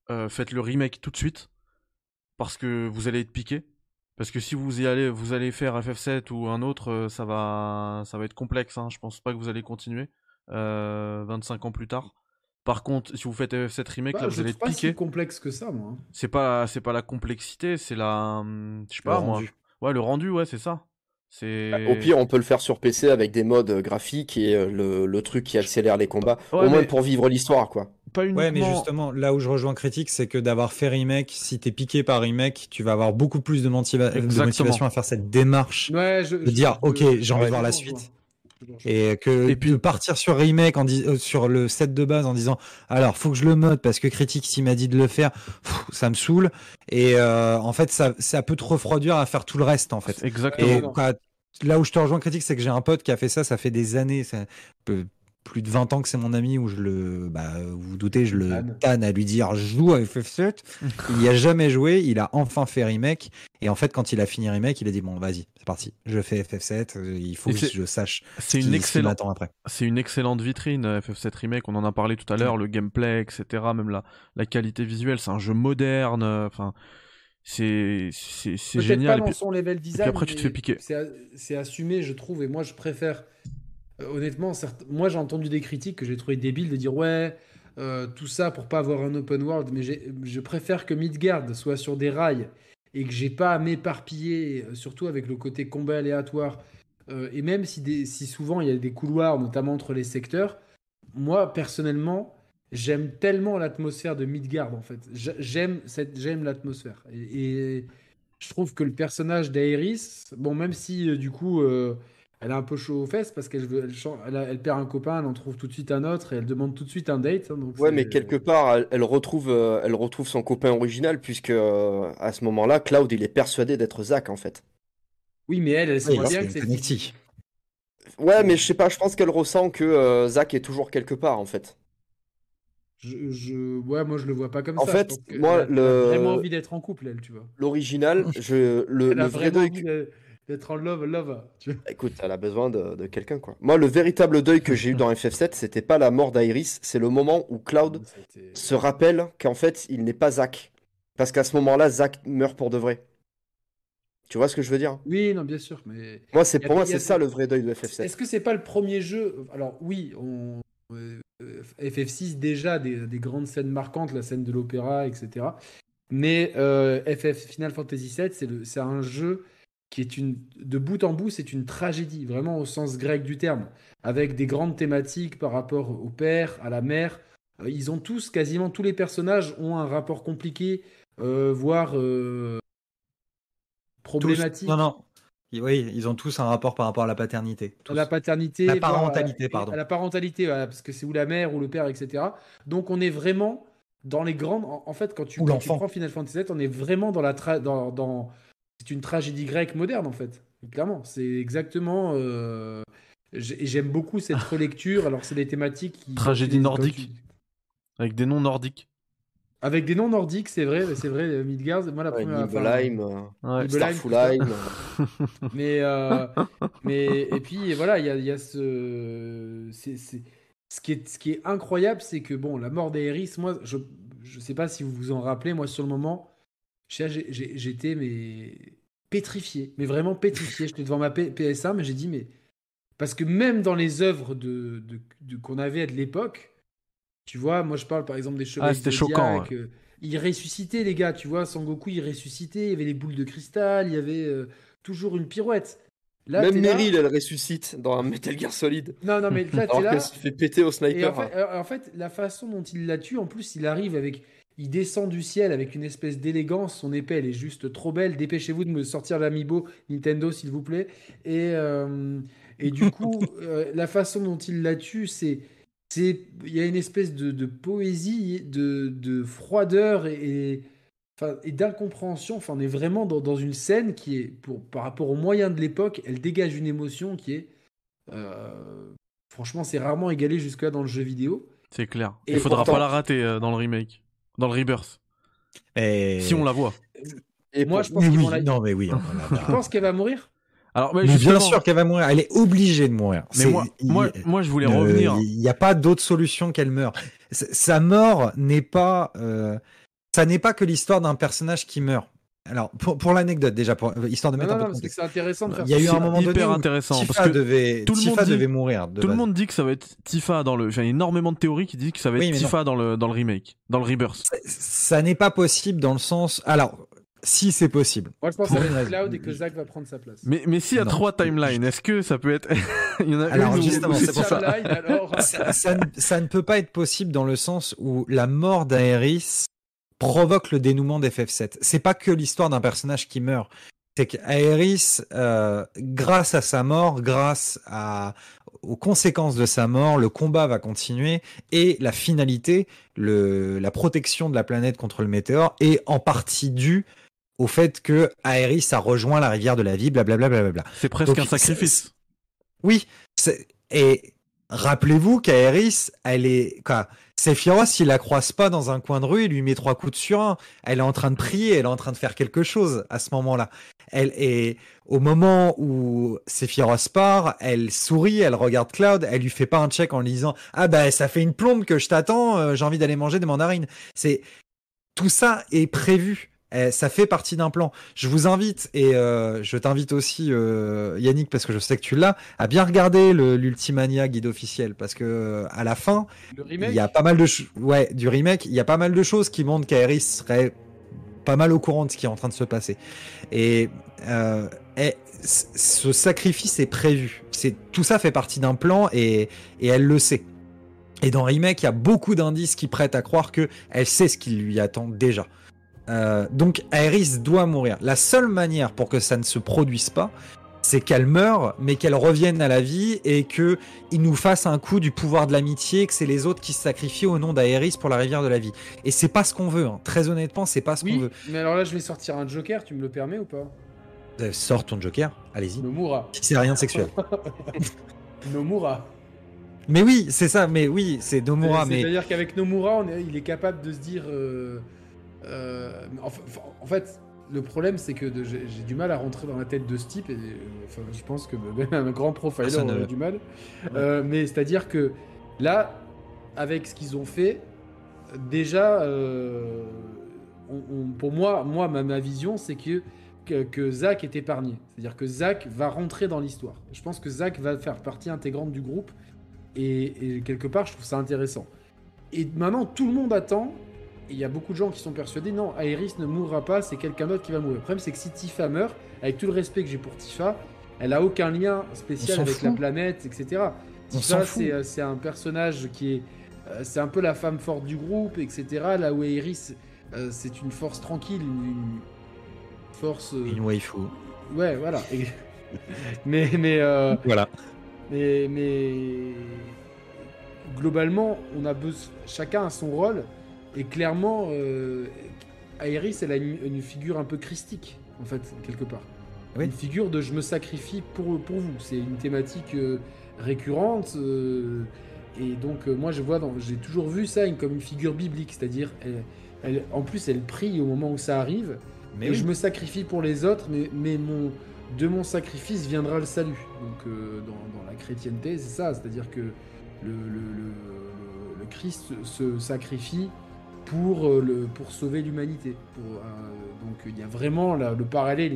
euh, faites le remake tout de suite. Parce que vous allez être piqué. Parce que si vous y allez, vous allez faire FF7 ou un autre, euh, ça va, ça va être complexe. Hein. Je pense pas que vous allez continuer euh, 25 ans plus tard. Par contre, si vous faites FF7 remake, Bah, là, vous je allez trouve être pas piqué. si complexe que ça, moi. hein. C'est pas, c'est pas la complexité, c'est la, hum, je sais Le pas moi. rendu. Ouais, le rendu, ouais, c'est ça. Bah, Au pire, on peut le faire sur PC avec des modes euh, graphiques et euh, le, le truc qui accélère les combats. Ouais, Au moins mais- pour vivre l'histoire, quoi. pas uniquement. Ouais, mais justement, là où je rejoins Critique, c'est que d'avoir fait remake, si t'es piqué par remake, tu vas avoir beaucoup plus de, motiva- de Exactement. motivation à faire cette démarche Ouais, je, de dire, ok, j'ai envie de voir la suite. Et que Et puis- de partir sur remake en dis- euh, sur le set de base en disant alors faut que je le mode parce que critique s'il m'a dit de le faire. Pff, ça me saoule. Et euh, en fait ça ça peut te refroidir à faire tout le reste en fait. Exactement. et là où je te rejoins critique c'est que j'ai un pote qui a fait ça ça fait des années ça peut- plus de 20 ans que c'est mon ami où je le bah vous vous doutez je le Tanne. à lui dire je joue à FF7 il y a jamais joué il a enfin fait remake et en fait quand il a fini remake il a dit bon vas-y c'est parti je fais FF7 euh, il faut Et que je sache C'est ce une excellente. m'attend après C'est une excellente vitrine, euh, FF7 Remake, on en a parlé tout à l'heure, le gameplay, etc., même la, la qualité visuelle, c'est un jeu moderne, euh, enfin, c'est génial. pas et dans puis- son level design. après, tu te fais piquer. C'est assumé, je trouve, et moi je préfère. Euh, honnêtement, certes- moi j'ai entendu des critiques que j'ai trouvé débiles de dire ouais, euh, tout ça pour pas avoir un open world, mais je préfère que Midgard soit sur des rails et que j'ai pas à m'éparpiller, euh, surtout avec le côté combat aléatoire. Et même si, si souvent il y a des couloirs, notamment entre les secteurs, moi personnellement, j'aime tellement l'atmosphère de Midgard en fait. J'a- J'aime cette, j'aime l'atmosphère. Et, je trouve que le personnage d'Aeris, bon, même si du coup elle a un peu chaud aux fesses parce qu'elle veut- elle, perd un copain, elle en trouve tout de suite un autre et elle demande tout de suite un date. hein, donc Ouais, mais quelque part, elle, elle retrouve, euh, elle retrouve son copain original, puisque euh, à ce moment-là, Cloud, il est persuadé d'être Zack, en fait. Oui, mais elle, elle sait Oui, bien c'est que c'est connectie. Ouais, mais je sais pas, je pense qu'elle ressent que euh, Zack est toujours quelque part, en fait. Je, je- ouais, moi je le vois pas comme En ça. fait, pense que moi, elle a- elle a le- vraiment envie d'être en couple, elle, tu vois. L'original, je, le, Elle le a vrai envie de- d'être en love, love. Tu vois. Écoute, elle a besoin de, de quelqu'un, quoi. Moi, le véritable deuil que j'ai eu dans FF7, c'était pas la mort d'Iris, c'est le moment où Cloud Ça a été- se rappelle qu'en fait, il n'est pas Zack. Parce qu'à ce moment-là, Zack meurt pour de vrai. Tu vois ce que je veux dire? Oui, non, bien sûr, mais Moi, c'est pour moi, c'est ça le vrai deuil de FF7. Est-ce que c'est pas le premier jeu? Alors oui, on... euh, euh, FF6 déjà des, des grandes scènes marquantes, la scène de l'opéra, etc. Mais euh, FF Final Fantasy VII, c'est un jeu qui est une de bout en bout, c'est une tragédie, vraiment au sens grec du terme, avec des grandes thématiques par rapport au père, à la mère. Euh, Ils ont tous, quasiment tous les personnages ont un rapport compliqué, euh, voire euh, Tous- problématique. Non, non. Oui, ils ont tous un rapport par rapport à la paternité. tous. la paternité, La à- parentalité, pardon. À la parentalité, voilà, parce que c'est ou la mère ou le père, etc. Donc on est vraiment dans les grandes. En, en fait, quand tu, quand tu prends Final Fantasy VII, on est vraiment dans la tra- dans, dans- c'est une tragédie grecque moderne en fait. Clairement, c'est exactement. euh, J'aime beaucoup cette relecture. Alors c'est des thématiques. Qui, Tragédie tu- nordique. Avec des noms nordiques. Avec des noms nordiques, c'est vrai, c'est vrai. euh, Midgard, moi la Ouais, première. enfin, Nibelheim, euh, Ouais. Starfulheim. Mais, euh, mais et puis voilà, il y a, y a ce, c'est, c'est- ce qui est, ce qui est incroyable, c'est que bon, la mort d'Aerys, moi, je, je sais pas si vous vous en rappelez, moi sur le moment, j'étais mais pétrifié, mais vraiment pétrifié. J'étais devant ma P- PS1, mais j'ai dit mais parce que même dans les œuvres de, de- de- qu'on avait de l'époque, tu vois, moi je parle par exemple des chevaliers. Ah, c'était choquant, Zodiaque, euh, Ils ressuscitaient les gars, tu vois, Sangoku il ressuscitait, il y avait les boules de cristal, il y avait euh, toujours une pirouette. Là, Même Meryl, elle ressuscite dans un Metal Gear Solid. Non, non, mais là, Alors là. se fait péter au Et sniper. en fait, euh, en fait, la façon dont il la tue, en plus, il arrive avec. Il descend du ciel avec une espèce d'élégance. Son épée, elle est juste trop belle. Dépêchez-vous de me sortir l'amiibo Nintendo, s'il vous plaît. Et, euh, et du coup, euh, la façon dont il la tue, c'est. Il y a une espèce de, de poésie, de, de froideur et, et, d'incompréhension. Enfin, on est vraiment dans, dans une scène qui est, pour, par rapport aux moyens de l'époque, elle dégage une émotion qui est. euh, franchement, c'est rarement égalé jusque-là dans le jeu vidéo. C'est clair. Et Il faudra pourtant- pas la rater euh, dans le remake. Dans le Rebirth. Et... Si on la voit. Et Moi, je pense Oui, la- non, mais oui. on Tu penses qu'elle va mourir? Alors, mais Mais bien sûr qu'elle va mourir. Elle est obligée de mourir. Mais moi, il- moi, moi, je voulais Euh, revenir. Il n'y a pas d'autre solution qu'elle meure. Sa mort n'est pas. euh, ça n'est pas que l'histoire d'un personnage qui meurt. Alors, pour, pour l'anecdote, déjà, pour, euh, histoire de mettre non, un non, peu de parce que contexte. c'est intéressant de faire Il y a eu un moment hyper donné intéressant, Tifa, parce que devait, tout le Tifa monde dit- devait mourir. de Tout le monde dit que ça va être Tifa dans le. Enfin, il y a énormément de théories qui disent que ça va être Oui, Tifa dans le, dans le remake, dans le Rebirth. Ça n'est pas possible dans le sens. Alors, si c'est possible. Moi, je pense Pour que ça va être. Cloud et que Zack va prendre sa place. Mais, mais s'il y a Non. trois timelines, est-ce que ça peut être. il y en a Alors, une justement, c'est pour ça. Alors. ça, ça ne, ça ne peut pas être possible dans le sens où la mort d'Aerys provoque le dénouement d'FF7. C'est pas que l'histoire d'un personnage qui meurt. C'est qu'Aerys, euh, grâce à sa mort, grâce à, aux conséquences de sa mort, le combat va continuer et la finalité, le, la protection de la planète contre le météore est en partie due au fait que Aerys a rejoint la rivière de la vie, blablabla. blablabla. C'est presque Donc, un sacrifice. Oui, et rappelez-vous qu'Aerys, elle est quoi Sephiroth, il la croise pas dans un coin de rue, il lui met trois coups de surin. Elle est en train de prier, elle est en train de faire quelque chose à ce moment-là. Elle est au moment où Sephiroth part, elle sourit, elle regarde Cloud, elle lui fait pas un check en lui disant ah bah ça fait une plombe que je t'attends, euh, j'ai envie d'aller manger des mandarines. C'est tout ça est prévu. Eh, ça fait partie d'un plan. Je vous invite et euh, je t'invite aussi euh, Yannick parce que je sais que tu l'as à bien regarder l'Ultimania guide officiel parce que euh, à la fin il y a pas mal de ouais du remake il y a pas mal de choses qui montrent qu'Aerys serait pas mal au courant de ce qui est en train de se passer. Et, euh, ce sacrifice est prévu. C'est tout ça fait partie d'un plan et, et elle le sait. Et dans remake il y a beaucoup d'indices qui prêtent à croire que elle sait ce qui lui attend déjà Euh, donc Aerys doit mourir. La seule manière pour que ça ne se produise pas, c'est qu'elle meure, mais qu'elle revienne à la vie et que il nous fasse un coup du pouvoir de l'amitié, que c'est les autres qui se sacrifient au nom d'Aerys pour la rivière de la vie. Et c'est pas ce qu'on veut. hein. Très honnêtement, c'est pas ce qu'on veut. mais alors là, je vais sortir un Joker, tu me le permets ou pas? Euh, Sors ton Joker, allez-y. Nomura. Si c'est rien de sexuel. Nomura. mais oui, c'est ça. Mais oui, c'est Nomura. Mais C'est-à-dire qu'avec Nomura, on est- il est capable de se dire. euh, en, fa- en fait, le problème, c'est que j'ai du mal à rentrer dans la tête de ce type. Et, euh, enfin, je pense que même un grand profiler Personne aurait du mal. Euh, mais c'est-à-dire que là, avec ce qu'ils ont fait, déjà, euh, on- on- pour moi, moi ma, ma vision, c'est que, que, que Zach est épargné. C'est-à-dire que Zach va rentrer dans l'histoire. Je pense que Zach va faire partie intégrante du groupe. Et, et quelque part, je trouve ça intéressant. Et maintenant, tout le monde attend. Et il y a beaucoup de gens qui sont persuadés, non, Aerys ne mourra pas, c'est quelqu'un d'autre qui va mourir. Le problème, c'est que si Tifa meurt, avec tout le respect que j'ai pour Tifa, elle a aucun lien spécial avec fout. la planète, etc. On Tifa, c'est euh, c'est un personnage qui est. euh, c'est un peu la femme forte du groupe, etc. Là où Aerys, euh, c'est une force tranquille, une, force. une waifu. Ouais, voilà. Mais, mais, euh, Voilà. mais, mais globalement, on a besoin, chacun a son rôle et clairement, euh, Aerys, elle a une, une figure un peu christique en fait quelque part. Oui. Une figure de je me sacrifie pour pour vous. C'est une thématique euh, récurrente euh, et donc euh, moi je vois, j'ai toujours vu ça une- comme une figure biblique, c'est-à-dire elle, elle- en plus elle prie au moment où ça arrive Mais et oui. je me sacrifie pour les autres, mais, mais mon, de mon sacrifice viendra le salut. Donc dans, dans la chrétienté, c'est ça, c'est-à-dire que le, le, le- le- le Christ se sacrifie pour, euh, le, pour sauver l'humanité. Euh, donc il y a vraiment le parallèle,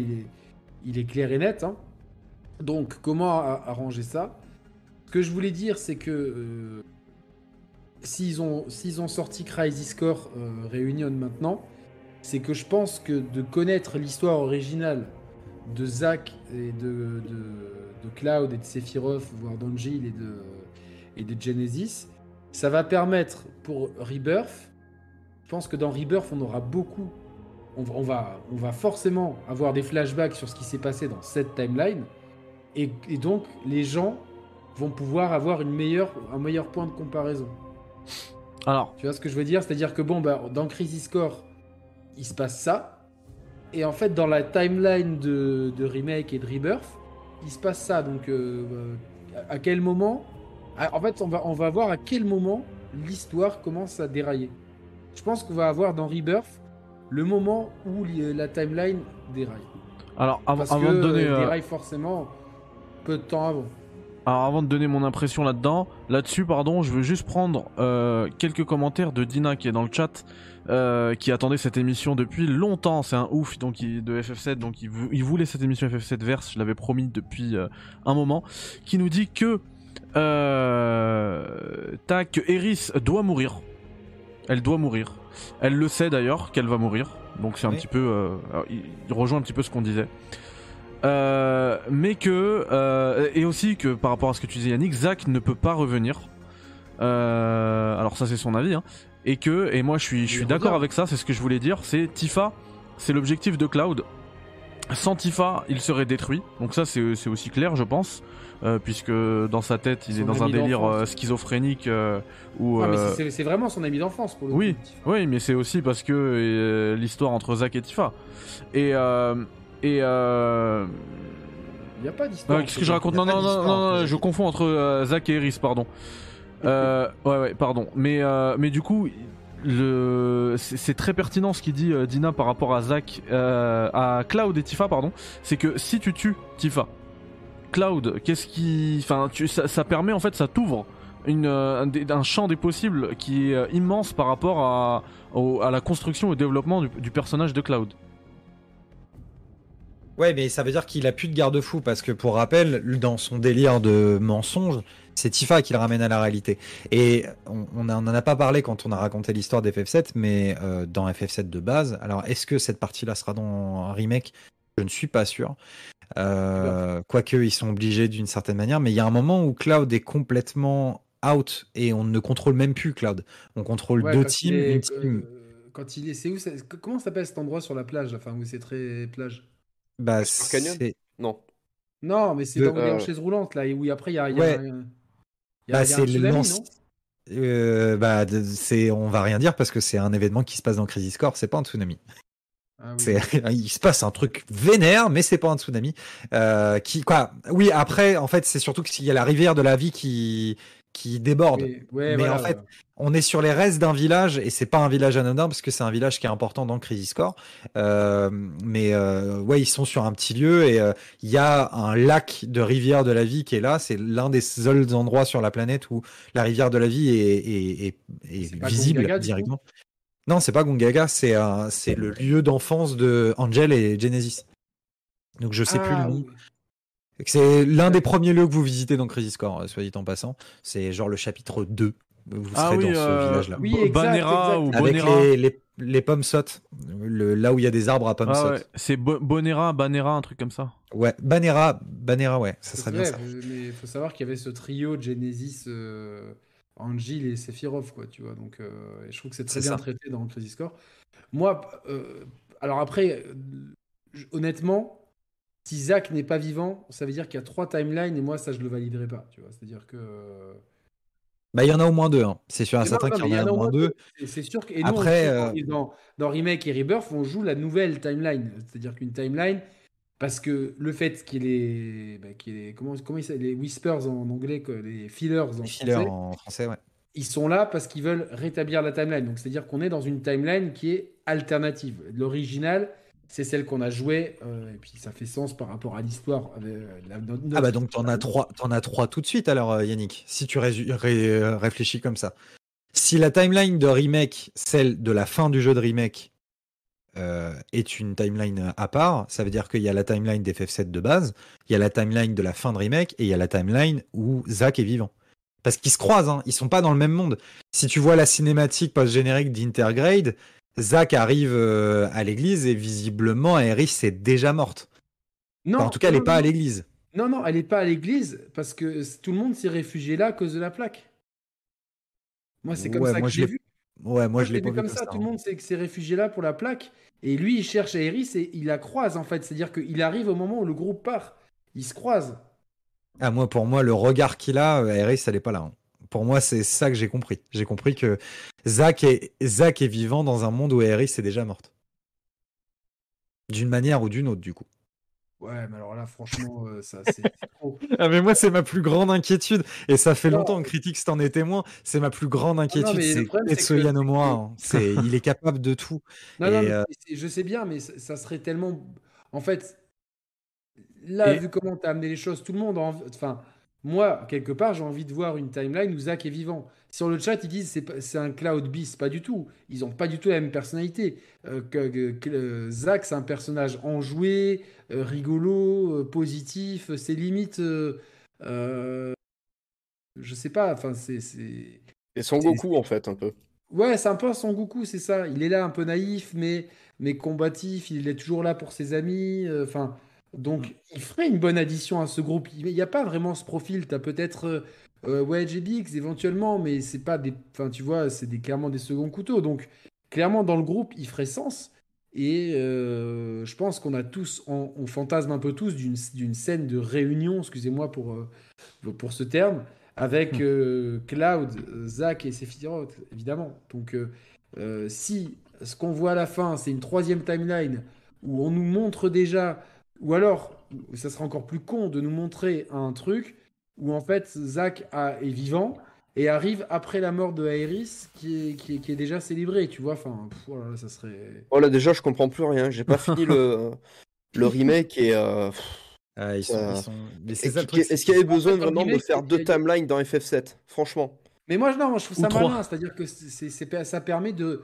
il est, clair et net. hein. Donc comment arranger ça? Ce que je voulais dire, c'est que euh, s'ils ont, sorti Crisis Core euh, maintenant, c'est que je pense que de connaître l'histoire originale de Zack et de, Cloud et de Sephiroth, voire d'Angel et de Genesis, ça va permettre pour Rebirth, je pense que dans Rebirth, on aura beaucoup, on, va- on va, on va forcément avoir des flashbacks sur ce qui s'est passé dans cette timeline, et, et donc les gens vont pouvoir avoir une meilleure, un meilleur point de comparaison. Alors, Tu vois ce que je veux dire? C'est-à-dire que bon, bah, dans Crisis Core, il se passe ça. Et en fait, dans la timeline de, de Remake et de Rebirth, il se passe ça. Donc, euh, à quel moment? À- En fait, on va, on va voir à quel moment l'histoire commence à dérailler. Je pense qu'on va avoir dans Rebirth le moment où li- la timeline déraille. alors av- Parce avant que de donner, euh, déraille forcément peu de temps avant. alors avant de donner mon impression là-dedans, là-dessus, pardon, je veux juste prendre euh, quelques commentaires de Dina qui est dans le chat, euh, qui attendait cette émission depuis longtemps. C'est un ouf, donc il, de FF7, donc il, vou- il voulait cette émission FF7 verse. Je l'avais promis depuis euh, un moment, qui nous dit que euh, tac, que Eris doit mourir. Elle doit mourir. Elle le sait d'ailleurs qu'elle va mourir. Donc c'est un Oui. petit peu, euh, alors, il, il rejoint un petit peu ce qu'on disait. Euh, mais que euh, et aussi que par rapport à ce que tu disais Yannick, Zach ne peut pas revenir. Alors ça c'est son avis, hein. et que et moi je suis je suis d'accord avec ça. C'est ce que je voulais dire. C'est Tifa, c'est l'objectif de Cloud. Sans Tifa, il serait détruit. Donc ça c'est c'est aussi clair, je pense, euh, puisque dans sa tête il Son est dans un délire euh, schizophrénique euh, où Ah, mais c'est- vraiment son ami d'enfance pour le oui, coup. oui, mais c'est aussi parce que l'histoire entre Zach et Tifa. Et et Il n'y a pas d'histoire. qu'est-ce que je raconte Non, non, non, non, je confonds entre Zach et Eris, pardon. Ouais, ouais, pardon. Mais, mais du coup, le, c'est très pertinent ce qu'il dit Dina par rapport à Zach, euh, à Cloud et Tifa, pardon. C'est que si tu tues Tifa, Cloud, qu'est-ce qui, enfin, ça, permet en fait, ça t'ouvre euh, un, champ des possibles qui est euh, immense par rapport à, la construction et au développement du, personnage de Cloud. Ouais, mais ça veut dire qu'il a plus de garde-fou parce que pour rappel, dans son délire de mensonge, c'est Tifa qui le ramène à la réalité. Et on, on en a pas parlé quand on a raconté l'histoire d'FF7, mais euh, dans FF7 de base. Alors, est-ce que cette partie-là sera dans un remake? Je ne suis pas sûr. Euh, Quoique ils sont obligés d'une certaine manière, mais il y a un moment où Cloud est complètement out et on ne contrôle même plus Cloud. On contrôle Ouais, deux teams, est- une team. euh, quand il est, c'est où ça- Comment s'appelle cet endroit sur la plage, enfin où c'est très plage? Bah, c'est. Non. Non, mais c'est dans euh, chaise roulante là, et où après il y a, il y a Ouais. un- il y a- Bah, y a c'est Euh, bah, c'est, on va rien dire parce que c'est un événement qui se passe dans Crisis Core, c'est pas un tsunami. Ah oui. Il se passe un truc vénère, mais c'est pas un tsunami. Euh, qui, quoi Oui, après, en fait, c'est surtout qu'il y a la rivière de la vie qui, qui déborde. Oui, ouais, mais voilà, en fait, on est sur les restes d'un village et c'est pas un village anodin parce que c'est un village qui est important dans Crisis Core. Euh, mais euh, ouais, ils sont sur un petit lieu et euh, il y a un lac de rivière de la vie qui est là. C'est l'un des seuls endroits sur la planète où la rivière de la vie est, est, est- visible directement. Non, c'est pas Gongaga, c'est un- c'est le lieu d'enfance de Angel et Genesis. Donc je sais plus Ah, le nom. oui. C'est l'un des premiers lieux que vous visitez dans Crisis Core, euh, soit dit en passant. C'est genre le chapitre 2. Vous Ah serez oui, dans ce euh, village-là. Oui, exact, Banera exact. ou Avec Bonera. les, les, les pommes sautes. Le, là où il y a des arbres à pommes Ah ouais, c'est Bo- Bonera, Banera, un truc comme ça. Ouais, Banera, Banera, ouais, ça serait bien ça. mais il faut savoir qu'il y avait ce trio Genesis, euh, Angel et Sephiroth, quoi, tu vois. Donc, euh, et je trouve que c'est très C'est bien ça. traité dans Crisis Core. Moi, euh, alors après, euh, honnêtement, si Zack n'est pas vivant, ça veut dire qu'il y a trois timelines et moi, ça, je le validerai pas, tu vois. C'est-à-dire que. euh, Bah, il y en a au moins deux. hein. C'est sûr et Non, certain non, qu'il y en a au moins deux. C'est c'est sûr que. Et nous, Après, on- euh, dans, dans Remake et Rebirth, on joue la nouvelle timeline. C'est-à-dire qu'une timeline, parce que le fait qu'il y ait bah, qu'il les, comment, comment s'appellent, les whispers en anglais, les fillers en Les fillers français, en français, ouais. ils sont là parce qu'ils veulent rétablir la timeline. Donc c'est-à-dire qu'on est dans une timeline qui est alternative. L'original, c'est celle qu'on a jouée, euh, et puis ça fait sens par rapport à l'histoire. euh, Ah bah donc t'en as trois, t'en as trois tout de suite alors euh, Yannick, si tu ré- réfléchis comme ça. Si la timeline de remake, celle de la fin du jeu de remake, euh, est une timeline à part, ça veut dire qu'il y a la timeline d'FF7 de base, il y a la timeline de la fin de remake et il y a la timeline où Zack est vivant. Parce qu'ils se croisent, hein, ils sont pas dans le même monde. Si tu vois la cinématique post-générique d'Intergrade, Zack arrive euh, à l'église et visiblement Aerys est déjà morte. Non, Enfin, en tout cas, elle non, est pas à l'église. Non, non, elle n'est pas à l'église parce que tout le monde s'est réfugié là à cause de la plaque. Moi, c'est comme Ouais, ça que je l'ai vu. Ouais, moi je l'ai pas vu comme comme ça. Tout hein. le monde s'est s'est réfugié là pour la plaque. Et lui, il cherche Aerys et il la croise en fait. C'est-à-dire qu'il arrive au moment où le groupe part. Ils se croisent. Ah, moi, pour moi, le regard qu'il a, euh, Aerys, elle est pas là. hein. Pour moi, c'est ça que j'ai compris. J'ai compris que Zack est, est vivant dans un monde où Aerys est déjà morte. D'une manière ou d'une autre, du coup. Ouais, mais alors là, franchement, euh, ça, c'est trop. Ah, mais moi, c'est ma plus grande inquiétude. Et ça fait Non. longtemps en critique, si t'en es témoin. C'est ma plus grande inquiétude. c'est que- Tetsuya Nomura. que- hein. C'est, il est capable de tout. Non, non, mais euh, je sais bien, mais ça, ça serait tellement. En fait, là, Et- vu comment tu as amené les choses, tout le monde envie. Enfin, moi, quelque part, j'ai envie de voir une timeline où Zach est vivant. Sur le chat, ils disent c'est un Cloud Beast. Pas du tout. Ils ont pas du tout la même personnalité. Euh, que, que- que, euh, Zach, c'est un personnage enjoué, euh, rigolo, euh, positif. C'est limite. je sais pas. Enfin, c'est. Et Son Goku, en fait, un peu. Ouais, c'est un peu Son Goku, c'est ça. Il est là un peu naïf, mais, mais combatif. Il est toujours là pour ses amis. Enfin, donc, il ferait une bonne addition à ce groupe. Il n'y a pas vraiment ce profil. Tu as peut-être euh, euh, Wedge et Biggs éventuellement, mais c'est pas des. Enfin, tu vois, c'est des, clairement des seconds couteaux. Donc, clairement, dans le groupe, il ferait sens. Et euh, je pense qu'on a tous, on, on fantasme un peu tous d'une d'une scène de réunion, excusez-moi pour, euh, pour ce terme, avec euh, Cloud, euh, Zach et Sephiroth, évidemment. Donc, euh, euh, si ce qu'on voit à la fin, c'est une troisième timeline où on nous montre déjà, ou alors, ça sera encore plus con de nous montrer un truc où en fait Zach a- est vivant et arrive après la mort de Aerys qui est, qui est, qui est déjà célébré, tu vois. Enfin, pff, oh là là, ça serait. Oh là, déjà, je comprends plus rien. J'ai pas fini le, le remake et. euh, ah, ils sont, Euh, ils sont-. Est-ce qu'il y avait besoin vraiment de faire deux timelines dans FF7 Franchement. Mais moi, non, je trouve Ou ça malin, c'est-à-dire que ça permet de,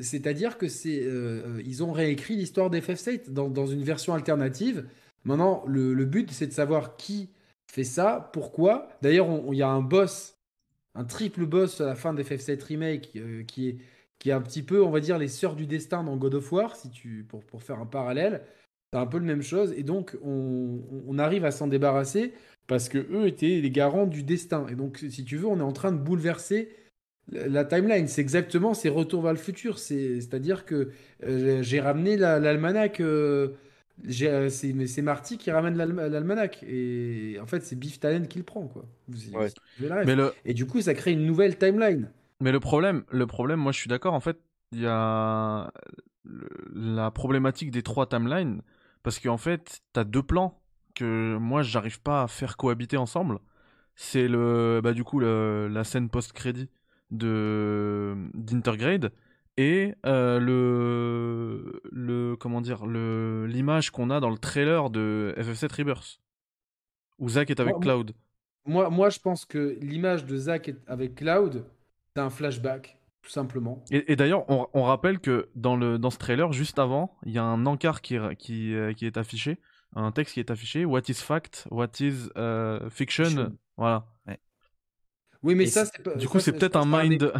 c'est-à-dire que c'est, euh, ils ont réécrit l'histoire d'FF7 dans, dans une version alternative. Maintenant, le, le but, c'est de savoir qui fait ça, pourquoi. D'ailleurs, il y a un boss, un triple boss à la fin d'FF7 remake euh, qui est qui est un petit peu, on va dire, les sœurs du destin dans God of War, si tu, pour, pour faire un parallèle. C'est un peu la même chose. Et donc, on, on arrive à s'en débarrasser parce que eux étaient les garants du destin. Et donc, si tu veux, on est en train de bouleverser la timeline, c'est exactement, c'est retour vers le futur. C'est, c'est-à-dire que euh, j'ai ramené la- l'almanach. euh, euh, c'est, mais c'est Marty qui ramène l'alma- l'almanach. Et en fait, c'est Biff Tannen qui le prend, quoi. Vous, Ouais. vous avez la ref. Mais le, Et du coup, ça crée une nouvelle timeline. Mais le problème, le problème, moi je suis d'accord, en fait, il y a le- la problématique des trois timelines, parce qu'en fait, t'as deux plans que moi j'arrive pas à faire cohabiter ensemble. C'est le, bah du coup, le- la scène post-crédit de d'Intergrade et euh, le, le, comment dire, le, l'image qu'on a dans le trailer de FF7 Rebirth, où Zack est avec Moi- Cloud. Moi, moi, je pense que l'image de Zack est- avec Cloud, c'est un flashback, tout simplement. Et, et d'ailleurs, on, on rappelle que dans, le, dans ce trailer, juste avant, il y a un encart qui, qui, euh, qui est affiché, un texte qui est affiché, What is fact, what is euh, fiction? Fiction. Voilà. Oui, mais Et ça, c'est- Du coup, c'est je peut-être pense un que mind.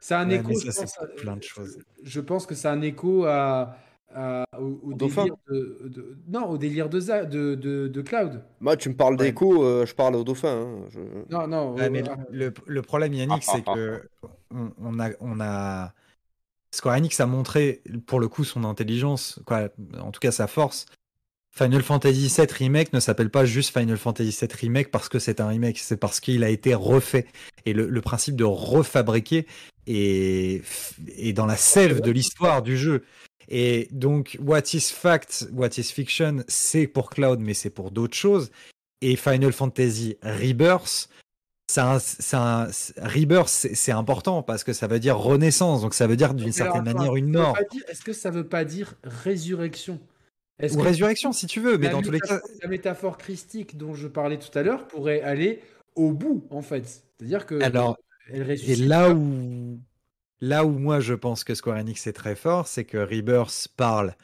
C'est un Ouais, écho, je ça, pense, c'est à- plein de choses. Je pense que c'est un écho à, à- au, délire de, de- non, au délire de, Za- de, de, de Cloud. Moi, tu me parles Ouais. d'écho, euh, je parle au dauphin. hein, je- Non, non. Ouais, euh, mais euh, le, le problème, Yannick, c'est que on, on a, on a Square Enix a montré pour le coup son intelligence, quoi, en tout cas sa force. Final Fantasy VII Remake ne s'appelle pas juste Final Fantasy VII Remake parce que c'est un remake, c'est parce qu'il a été refait. Et le, le principe de refabriquer est, est dans la sève de l'histoire du jeu. Et donc, What is Fact, What is Fiction, c'est pour Cloud, mais c'est pour d'autres choses. Et Final Fantasy Rebirth, Rebirth, c'est important parce que ça veut dire renaissance, donc ça veut dire d'une certaine manière une mort. Est-ce que ça veut pas dire résurrection? Est-ce Ou que résurrection si tu veux, mais la dans tous les cas, métaphore- La métaphore christique dont je parlais tout à l'heure pourrait aller au bout, en fait. C'est-à-dire que alors, elle et là où, là où moi je pense que Square Enix est très fort, c'est que Rebirth parle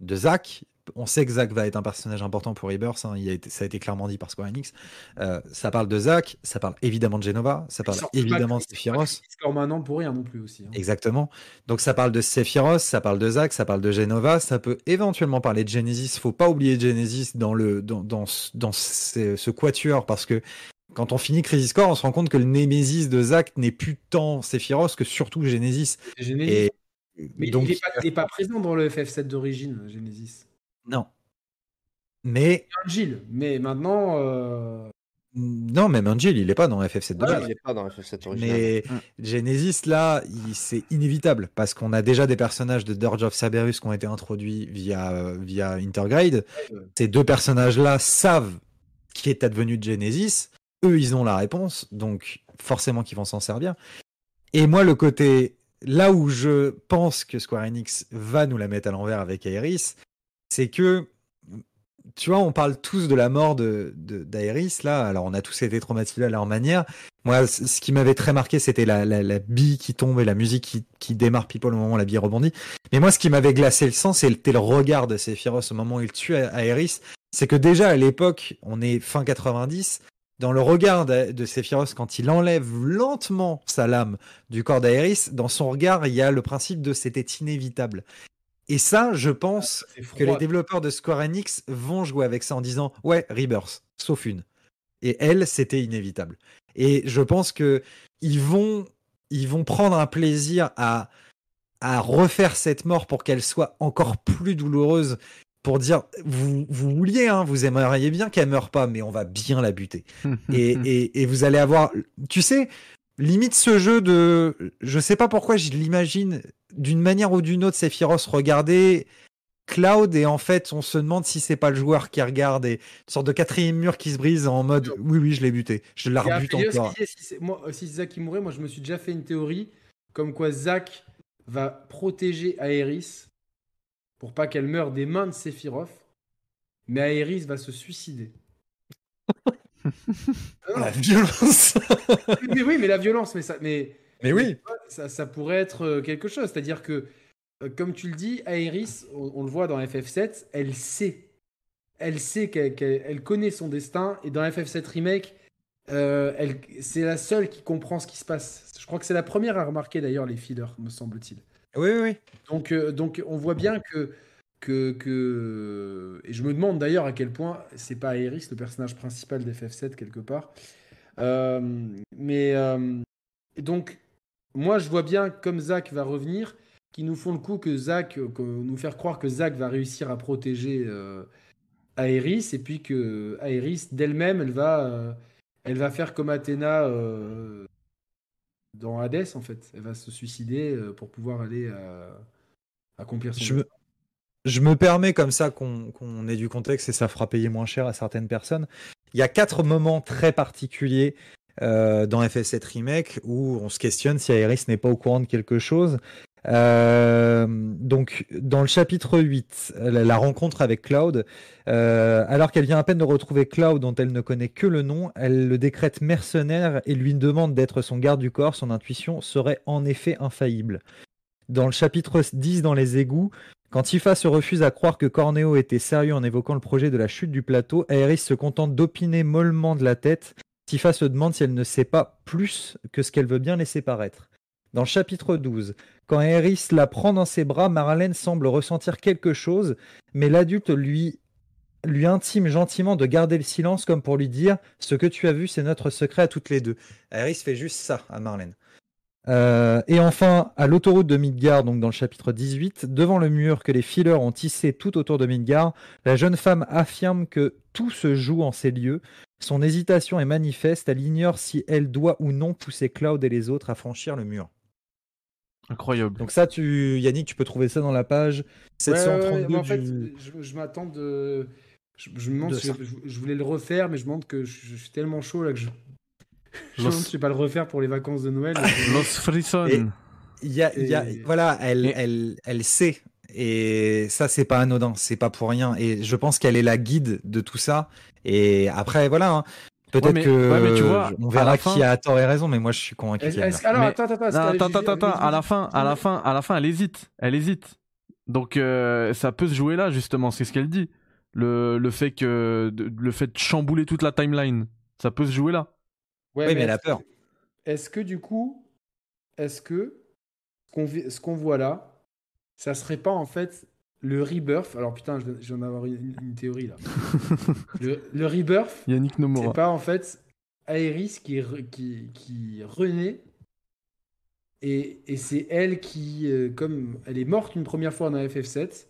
de Zack. On sait que Zack va être un personnage important pour Rebirth, hein, il a été- ça a été clairement dit par Square Enix. Euh, ça parle de Zack, ça parle évidemment de Genova, ça parle évidemment de Sephiroth. Score maintenant pour rien non plus aussi. hein. Exactement. Donc ça parle de Sephiroth, ça parle de Zack, ça parle de Genova, ça peut éventuellement parler de Genesis. Faut pas oublier Genesis dans le dans dans ce- dans ce, ce quatuor parce que quand on finit Crisis Core, on se rend compte que le Némésis de Zack n'est plus tant Sephiroth que surtout Genesis. Et Mais donc il est, pas, il pas présent dans le FF7 d'origine, Genesis. Non. Mais Gilles, mais maintenant. euh, non, même Angel, il est pas dans FF7 de Ah, base. il est pas dans FF7 original. Mais Genesis, là, c'est inévitable parce qu'on a déjà des personnages de Dirge of Cerberus qui ont été introduits via, via Intergrade. Ouais. Ces deux personnages-là savent qui est advenu de Genesis. Eux, ils ont la réponse, donc forcément qu'ils vont s'en servir. Et moi, le côté, là où je pense que Square Enix va nous la mettre à l'envers avec Aeris, c'est que tu vois, on parle tous de la mort de d'Aeris là. Alors, on a tous été traumatisés à leur manière. Moi, ce qui m'avait très marqué, c'était la, la, bille qui tombe et la musique qui, qui démarre people au moment où la bille rebondit. Mais moi, ce qui m'avait glacé le sang, c'était le regard de Sephiroth au moment où il tue A- Aeris. C'est que déjà à l'époque, on est fin 90, dans le regard de Sephiroth, quand il enlève lentement sa lame du corps d'Aeris, dans son regard, il y a le principe de c'était inévitable. Et ça, je pense c'est que les développeurs de Square Enix vont jouer avec ça en disant ouais Rebirth sauf une. Et elle c'était inévitable. Et je pense que ils vont ils vont prendre un plaisir à à refaire cette mort pour qu'elle soit encore plus douloureuse pour dire vous vous vouliez hein, vous aimeriez bien qu'elle meure pas mais on va bien la buter. Et, et, et vous allez avoir tu sais limite ce jeu de je sais pas pourquoi je l'imagine d'une manière ou d'une autre Sephiroth regarder Cloud et en fait on se demande si c'est pas le joueur qui regarde et une sorte de quatrième mur qui se brise en mode oui oui je l'ai buté. Je la rebute encore. disait, si, c'est- moi, si Zack il mourait, moi je me suis déjà fait une théorie comme quoi Zack va protéger Aeris pour pas qu'elle meure des mains de Sephiroth, mais Aeris va se suicider. La violence mais oui, mais la violence, mais ça, mais mais oui ça, ça pourrait être euh, quelque chose. C'est-à-dire que, euh, comme tu le dis, Aeris, on, on le voit dans FF7, elle sait. Elle sait qu'elle qu'elle- elle connaît son destin. Et dans FF7 Remake, euh, elle- c'est la seule qui comprend ce qui se passe. Je crois que c'est la première à remarquer d'ailleurs les fillers, me semble-t-il. oui oui, oui. Donc, euh, donc on voit bien que, que, que... Et je me demande d'ailleurs à quel point c'est pas Aeris, le personnage principal d'FF7, quelque part. Euh, mais... euh, donc, moi, je vois bien comme Zach va revenir, qui nous font le coup que Zach, euh, que- nous faire croire que Zach va réussir à protéger euh, Aerys, et puis que Aerys d'elle-même, elle va, elle va faire comme Athéna dans Hades, en fait. Elle va se suicider pour pouvoir aller accomplir son Je me, je me permets comme ça qu'on ait du contexte et ça fera payer moins cher à certaines personnes. Il y a quatre moments très particuliers euh, dans FF7 Remake où on se questionne si Aerys n'est pas au courant de quelque chose. Euh, donc, dans le chapitre 8, la, la rencontre avec Cloud, euh, alors qu'elle vient à peine de retrouver Cloud dont elle ne connaît que le nom, elle le décrète mercenaire et lui demande d'être son garde du corps. Son intuition serait en effet infaillible. Dans le chapitre 10, dans les égouts, quand Tifa se refuse à croire que Corneo était sérieux en évoquant le projet de la chute du plateau, Aerys se contente d'opiner mollement de la tête. Tifa se demande si elle ne sait pas plus que ce qu'elle veut bien laisser paraître. Dans le chapitre 12, quand Aerys la prend dans ses bras, Marlène semble ressentir quelque chose, mais l'adulte lui, lui intime gentiment de garder le silence comme pour lui dire Ce que tu as vu, c'est notre secret à toutes les deux. Aerys fait juste ça à Marlène. Euh, et enfin, à l'autoroute de Midgard, donc dans le chapitre 18, devant le mur que les fillers ont tissé tout autour de Midgard, la jeune femme affirme que tout se joue en ces lieux. Son hésitation est manifeste, elle ignore si elle doit ou non pousser Cloud et les autres à franchir le mur. Incroyable. Donc ça, tu, Yannick, tu peux trouver ça dans la page Ouais, 732 ouais, ouais, mais en fait, du... je, je m'attends de. Je, je me demande De si ça. je, je voulais le refaire, mais je me demande que je, je suis tellement chaud là que je. Je je vais pas le refaire pour les vacances de Noël. Los Frison. Y a, y a- Et- voilà, elle, Et- elle, elle sait. Et ça, c'est pas anodin, c'est pas pour rien. Et je pense qu'elle est la guide de tout ça. Et après, voilà. hein. Peut-être Ouais, que ouais, mais tu vois, on verra qui a tort et raison, mais moi, je suis convaincu. Alors, Mais- attends, attends, attends. Non, attends, attends, attends, à la fin, à la fin, à la fin, elle hésite, elle hésite. Donc euh, ça peut se jouer là justement, c'est ce qu'elle dit. Le, le fait que le fait de chambouler toute la timeline, ça peut se jouer là. Ouais, Oui, mais elle a est-ce- peur. Est-ce que du coup, est-ce que ce qu'on voit là, ça serait pas en fait le rebirth? Alors putain, je je viens d'avoir une, une théorie là. le, le rebirth, Yannick c'est Nomura. pas en fait Aerys qui, re- qui, qui renaît et, et c'est elle qui, euh, comme elle est morte une première fois dans FF7,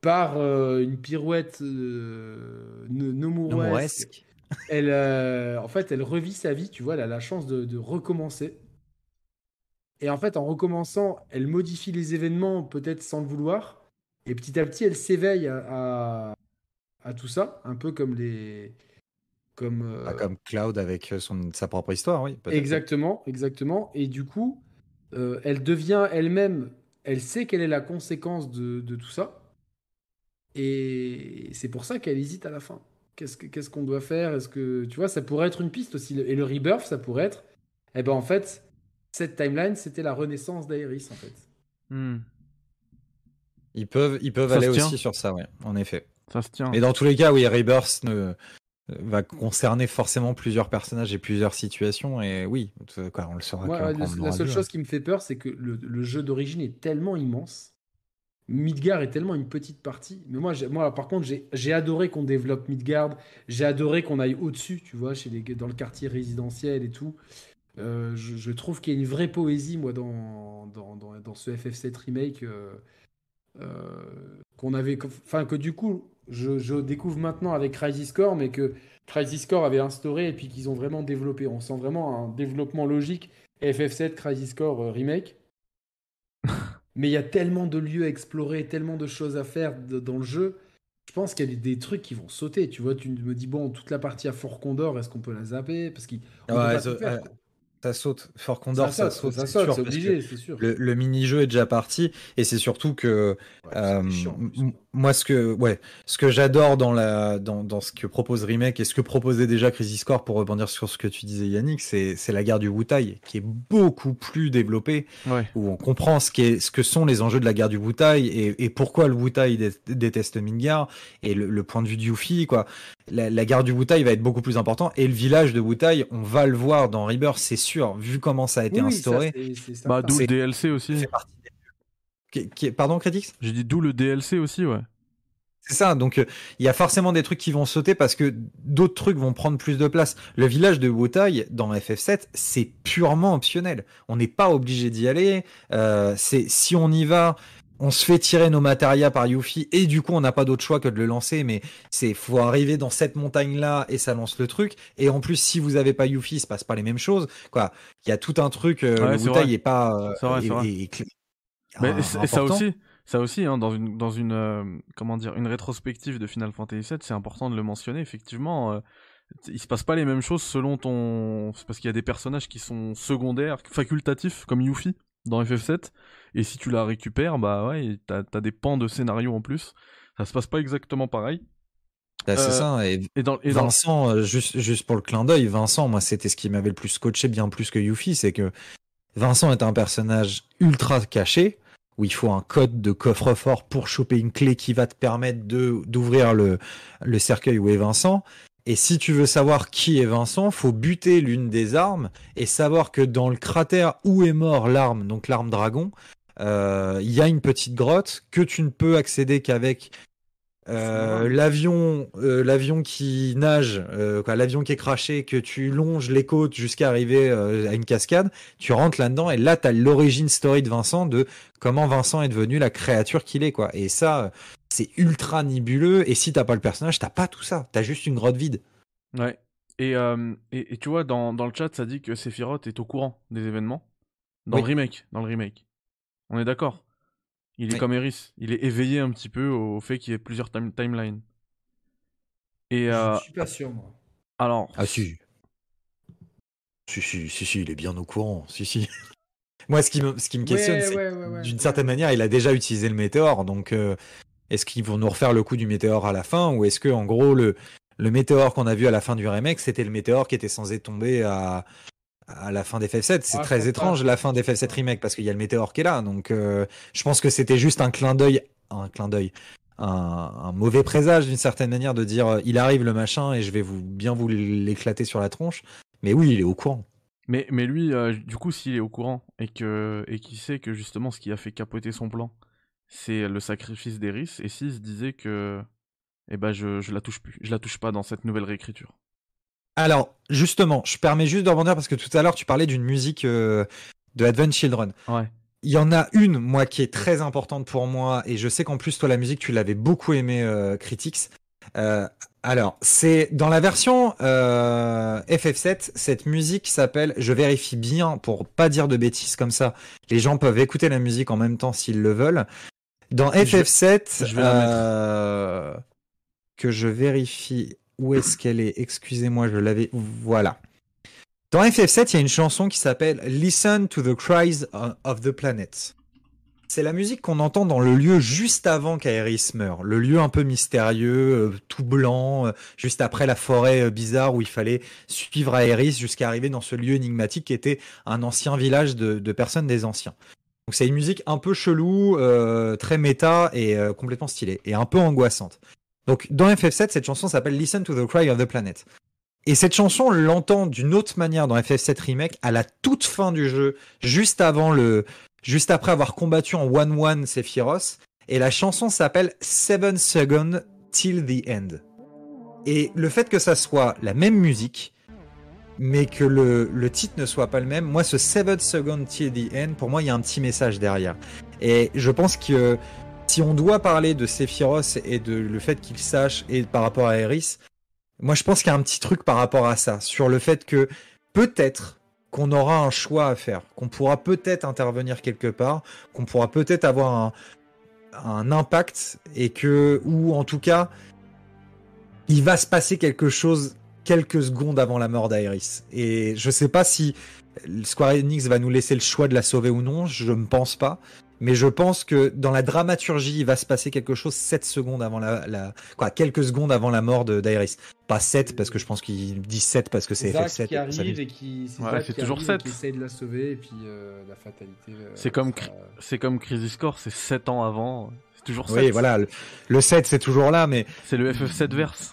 par euh, une pirouette euh, no- nomuresque, Nomuresque. Elle, euh, en fait, elle revit sa vie, tu vois, elle a la chance de, de recommencer. Et en fait, en recommençant, elle modifie les événements, peut-être sans le vouloir. Et petit à petit, elle s'éveille à, à, à tout ça, un peu comme les. Comme, euh, comme Cloud avec euh, son, sa propre histoire, oui. Exactement, exactement. Et du coup, euh, elle devient elle-même, elle sait quelle est la conséquence de, de tout ça. Et c'est pour ça qu'elle hésite à la fin. Qu'est-ce que- qu'est-ce qu'on doit faire? Est-ce que tu vois, ça pourrait être une piste aussi. Et le rebirth, ça pourrait être, eh ben en fait, cette timeline, c'était la renaissance d'Aerys en fait. Hmm, Ils peuvent, ils peuvent Ça aller aussi sur ça, ouais, en effet. ça se tient. Mais dans tous les cas, oui, Rebirth ne, va concerner forcément plusieurs personnages et plusieurs situations. Et oui, on le saura en la seule vu, chose qui me fait peur, c'est que le, le jeu d'origine est tellement immense. Midgard est tellement une petite partie. Mais moi, moi par contre, j'ai adoré qu'on développe Midgard. J'ai adoré qu'on aille au-dessus, tu vois, chez les, dans le quartier résidentiel et tout. Euh, je, trouve qu'il y a une vraie poésie, moi, dans, dans, dans, ce FF7 remake. euh, euh, qu'on avait, enfin que du coup, je, je découvre maintenant avec Crisis Core, mais que Crisis Core avait instauré et puis qu'ils ont vraiment développé. On sent vraiment un développement logique FF7 Crisis Core remake. mais il y a tellement de lieux à explorer, tellement de choses à faire de- dans le jeu. Je pense qu'il y a des, trucs qui vont sauter. Tu vois, tu me dis bon, toute la partie à Fort Condor, est-ce qu'on peut la zapper? Parce qu'il on peut Ouais, pas ça- faire. Ça saute. Fort Condor, ça, ça saute. ça c'est saute, c'est obligé, c'est sûr. Le, le mini-jeu est déjà parti. Et c'est surtout que. Ouais, Euh, moi, ce que, ouais, ce que j'adore dans la, dans, dans ce que propose Remake et ce que proposait déjà Crisis Core pour rebondir sur ce que tu disais Yannick, c'est, c'est la guerre du Wutai qui est beaucoup plus développée, Ouais. où on comprend ce, qu'est, ce que sont les enjeux de la guerre du Wutai et, et pourquoi le Wutai dé- déteste Midgar et le, le point de vue de Yuffie, quoi. La, la guerre du Wutai va être beaucoup plus important et le village de Wutai, on va le voir dans Rebirth, c'est sûr, vu comment ça a été Oui, ça, instauré. c'est- c'est certain. Bah d'où le DLC aussi. Qui- qui- pardon, Critics J'ai dit d'où le DLC aussi, ouais. C'est ça, donc euh, il y a forcément des trucs qui vont sauter parce que d'autres trucs vont prendre plus de place. Le village de Wutai dans FF7, c'est purement optionnel. On n'est pas obligé d'y aller. Euh, c'est si on y va, on se fait tirer nos matérias par Yuffie et du coup on n'a pas d'autre choix que de le lancer. Mais c'est faut arriver dans cette montagne là et ça lance le truc. Et en plus, si vous avez pas Yuffie, il se passe pas les mêmes choses. Quoi, il y a tout un truc. euh, Ouais, le c'est Wutai est pas. euh, C'est vrai, c'est est- vrai. est- est clé- Mais et ça aussi, ça aussi, hein, dans une dans une euh, comment dire une rétrospective de Final Fantasy VII, c'est important de le mentionner. Effectivement, euh, il se passe pas les mêmes choses selon ton. C'est parce qu'il y a des personnages qui sont secondaires, facultatifs, comme Yuffie dans FF7, et si tu la récupères, bah ouais, t'as as des pans de scénario en plus. Ça se passe pas exactement pareil. Bah, c'est Euh, ça. Et Et dans et Vincent, euh, juste, juste pour le clin d'œil, Vincent, moi, c'était ce qui m'avait le plus scotché, bien plus que Yuffie, c'est que Vincent est un personnage ultra caché, où il faut un code de coffre-fort pour choper une clé qui va te permettre de d'ouvrir le, le cercueil où est Vincent. Et si tu veux savoir qui est Vincent, faut buter l'une des armes et savoir que dans le cratère où est mort l'arme, donc l'arme dragon, euh, il y a une petite grotte que tu ne peux accéder qu'avec euh, l'avion, euh, l'avion qui nage, euh, quoi, l'avion qui est craché, que tu longes les côtes jusqu'à arriver à une cascade, tu rentres là-dedans et là t'as l'origine story de Vincent de comment Vincent est devenu la créature qu'il est quoi. Et ça, c'est ultra nébuleux. Et si t'as pas le personnage, t'as pas tout ça. T'as juste une grotte vide. Ouais. Et, et, et tu vois, dans, dans le chat, ça dit que Sephiroth est au courant des événements. Dans Oui. le remake. Dans le remake. On est d'accord. Il est Oui. comme Eris. Il est éveillé un petit peu au fait qu'il y ait plusieurs time- timelines. Et euh, Je suis pas sûr, moi. alors, Ah si. Si, si, si, si, il est bien au courant. Si, si. Moi, ce qui me, ce qui me questionne, Ouais, c'est ouais, ouais, ouais, d'une ouais. certaine manière, il a déjà utilisé le météore. Donc, euh, est-ce qu'ils vont nous refaire le coup du météore à la fin Ou est-ce que, en gros, le, le météore qu'on a vu à la fin du remake, c'était le météore qui était censé tomber à, à la fin des FF7 C'est Ah, très étrange, pas. la fin des FF7 remake, parce qu'il y a le météore qui est là. Donc, euh, je pense que c'était juste un clin d'œil. Un clin d'œil. Un, un mauvais présage d'une certaine manière de dire euh, il arrive le machin et je vais vous bien vous l'éclater sur la tronche. Mais oui, il est au courant. mais, mais lui, euh, du coup, s'il est au courant et que et qu'il sait que justement ce qui a fait capoter son plan, c'est le sacrifice d'Eris, et s'il se disait que, eh ben, je, je la touche plus, je la touche pas dans cette nouvelle réécriture. Alors, justement, je permets juste de rebondir parce que tout à l'heure, tu parlais d'une musique euh, de Advent Children. Ouais. Il y en a une, moi, qui est très importante pour moi, et je sais qu'en plus, toi, la musique, tu l'avais beaucoup aimé, euh, Critics. Euh, alors, c'est dans la version euh, FF7, cette musique s'appelle, je vérifie bien pour pas dire de bêtises comme ça, les gens peuvent écouter la musique en même temps s'ils le veulent. Dans Je- FF7, je vais la mettre. euh, que je vérifie où est-ce qu'elle est, excusez-moi, je l'avais, voilà. Dans FF7, il y a une chanson qui s'appelle Listen to the Cries of the Planet. C'est la musique qu'on entend dans le lieu juste avant qu'Aeris meure. Le lieu un peu mystérieux, euh, tout blanc, euh, juste après la forêt euh, bizarre où il fallait suivre Aeris jusqu'à arriver dans ce lieu énigmatique qui était un ancien village de, de personnes des anciens. Donc c'est une musique un peu chelou, très méta et complètement stylée et un peu angoissante. Donc dans FF7, cette chanson s'appelle Listen to the Cry of the Planet. Et cette chanson, on l'entend d'une autre manière dans FF7 Remake à la toute fin du jeu, juste avant le, juste après avoir combattu en 1-1 Sephiroth. Et la chanson s'appelle Seven Seconds Till the End. Et le fait que ça soit la même musique, mais que le, le titre ne soit pas le même, moi, ce Seven Seconds Till the End, pour moi, il y a un petit message derrière. Et je pense que si on doit parler de Sephiroth et de le fait qu'il sache et par rapport à Eris, moi, je pense qu'il y a un petit truc par rapport à ça, sur le fait que peut-être qu'on aura un choix à faire, qu'on pourra peut-être intervenir quelque part, qu'on pourra peut-être avoir un, impact et que, ou en tout cas, il va se passer quelque chose quelques secondes avant la mort d'Aeris. Et je sais pas si Square Enix va nous laisser le choix de la sauver ou non, je ne pense pas. Mais je pense que dans la dramaturgie, il va se passer quelque chose 7 secondes avant la, la quoi, quelques secondes avant la mort de d'Aeris. Pas 7 parce que je pense qu'il dit 7 parce que c'est Zach FF7. qui arrive et qui, c'est Ouais, qui toujours arrive sept. et qui essaye de la sauver et puis euh, la fatalité. euh, C'est comme, c'est comme Crisis Core, c'est 7 ans avant, c'est toujours 7. Oui, voilà, le, le 7 c'est toujours là, mais C'est le FF7 verse.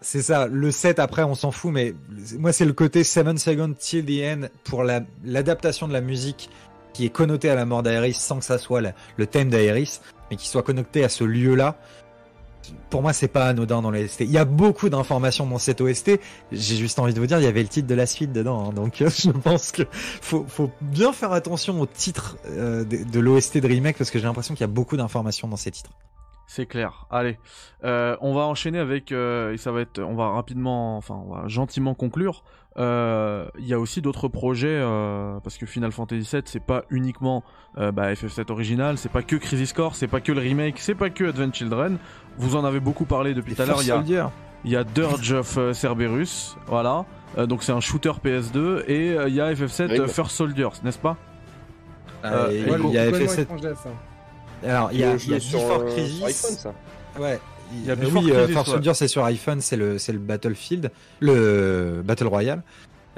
C'est ça, le 7 après on s'en fout, mais moi c'est le côté 7 Seconds Till the End pour la- l'adaptation de la musique qui est connotée à la mort d'Aeris sans que ça soit le thème d'Aeris, mais qui soit connecté à ce lieu-là. pour moi, c'est pas anodin dans l'OST. Il y a beaucoup d'informations dans cette OST. J'ai juste envie de vous dire, il y avait le titre de la suite dedans. hein. donc, euh, je pense que faut, bien faire attention au titre euh, de, l'OST de remake parce que j'ai l'impression qu'il y a beaucoup d'informations dans ces titres. C'est clair. Allez, Euh, on va enchaîner avec et ça va être, on va rapidement, enfin, on va gentiment conclure. Euh, Il y a aussi d'autres projets euh, parce que Final Fantasy VII, c'est pas uniquement euh, bah, FF7 original, c'est pas que Crisis Core, c'est pas que le remake, c'est pas que Advent Children. Vous en avez beaucoup parlé depuis tout à l'heure. Il y a Dirge of Cerberus, voilà. Euh, donc c'est un shooter PS2 et euh, il y a FF7 Oui, euh, bah. First Soldiers, n'est-ce pas? Euh, Euh, il Ouais, y a complètement FF7. étrangère, ça? Alors, il y a, y a l'ai sur, Before euh, Crisis. sur iPhone, ça. Ouais. Il y a Before oui, euh, ouais. Soldier, c'est sur iPhone, c'est le, c'est le Battlefield, le Battle Royale.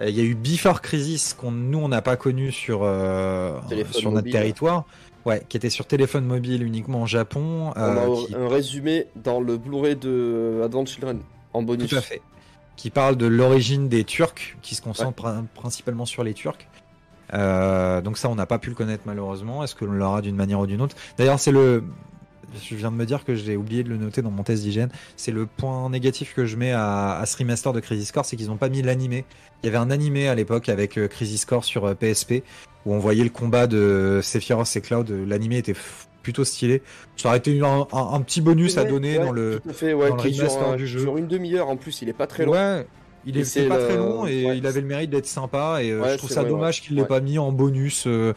Euh, Il y a eu Before Crisis qu'on nous on n'a pas connu sur euh, sur notre mobile. territoire, ouais, qui était sur téléphone mobile uniquement au Japon. On a euh, qui- un résumé dans le Blu-ray de Advent Children en bonus. Tout à fait. Qui parle de l'origine des Turcs, qui se concentre prin- principalement sur les Turcs. Euh, donc ça, on n'a pas pu le connaître malheureusement. Est-ce que l'on l'aura d'une manière ou d'une autre? D'ailleurs, c'est le. Je viens de me dire que j'ai oublié de le noter dans mon test d'hygiène. C'est le point négatif que je mets à, à ce remaster de Crisis Core, c'est qu'ils n'ont pas mis l'animé. Il y avait un animé à l'époque avec euh, Crisis Core sur euh, PSP où on voyait le combat de Sephiroth et Cloud. L'animé était plutôt stylé. Ça aurait été un, un- un petit bonus à donner ouais, dans le. Tout à fait, ouais, dans le remaster un- du jeu. sur une demi-heure en plus, il est pas très long. Ouais, il c'est pas le- très long et il avait le mérite d'être sympa et euh, je trouve ça vrai, dommage qu'il l'ait pas mis en bonus euh,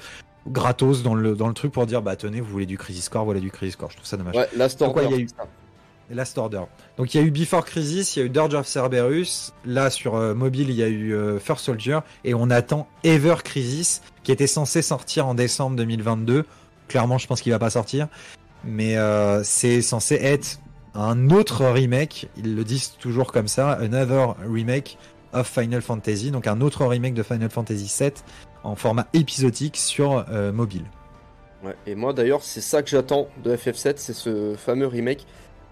gratos dans le dans le truc pour dire bah tenez vous voulez du Crisis Core voilà du Crisis Core je trouve ça dommage. Ouais, Last Donc, ouais, Order, il y a eu-. Last Order. Donc il y a eu Before Crisis, il y a eu Dirge of Cerberus, là sur euh, mobile il y a eu euh, First Soldier et on attend Ever Crisis qui était censé sortir en décembre 2022. Clairement je pense qu'il va pas sortir mais euh, c'est censé être un autre remake, ils le disent toujours comme ça, another remake of Final Fantasy, donc un autre remake de Final Fantasy VII en format épisodique sur euh, mobile. Ouais, et moi d'ailleurs, c'est ça que j'attends de FF7, c'est ce fameux remake.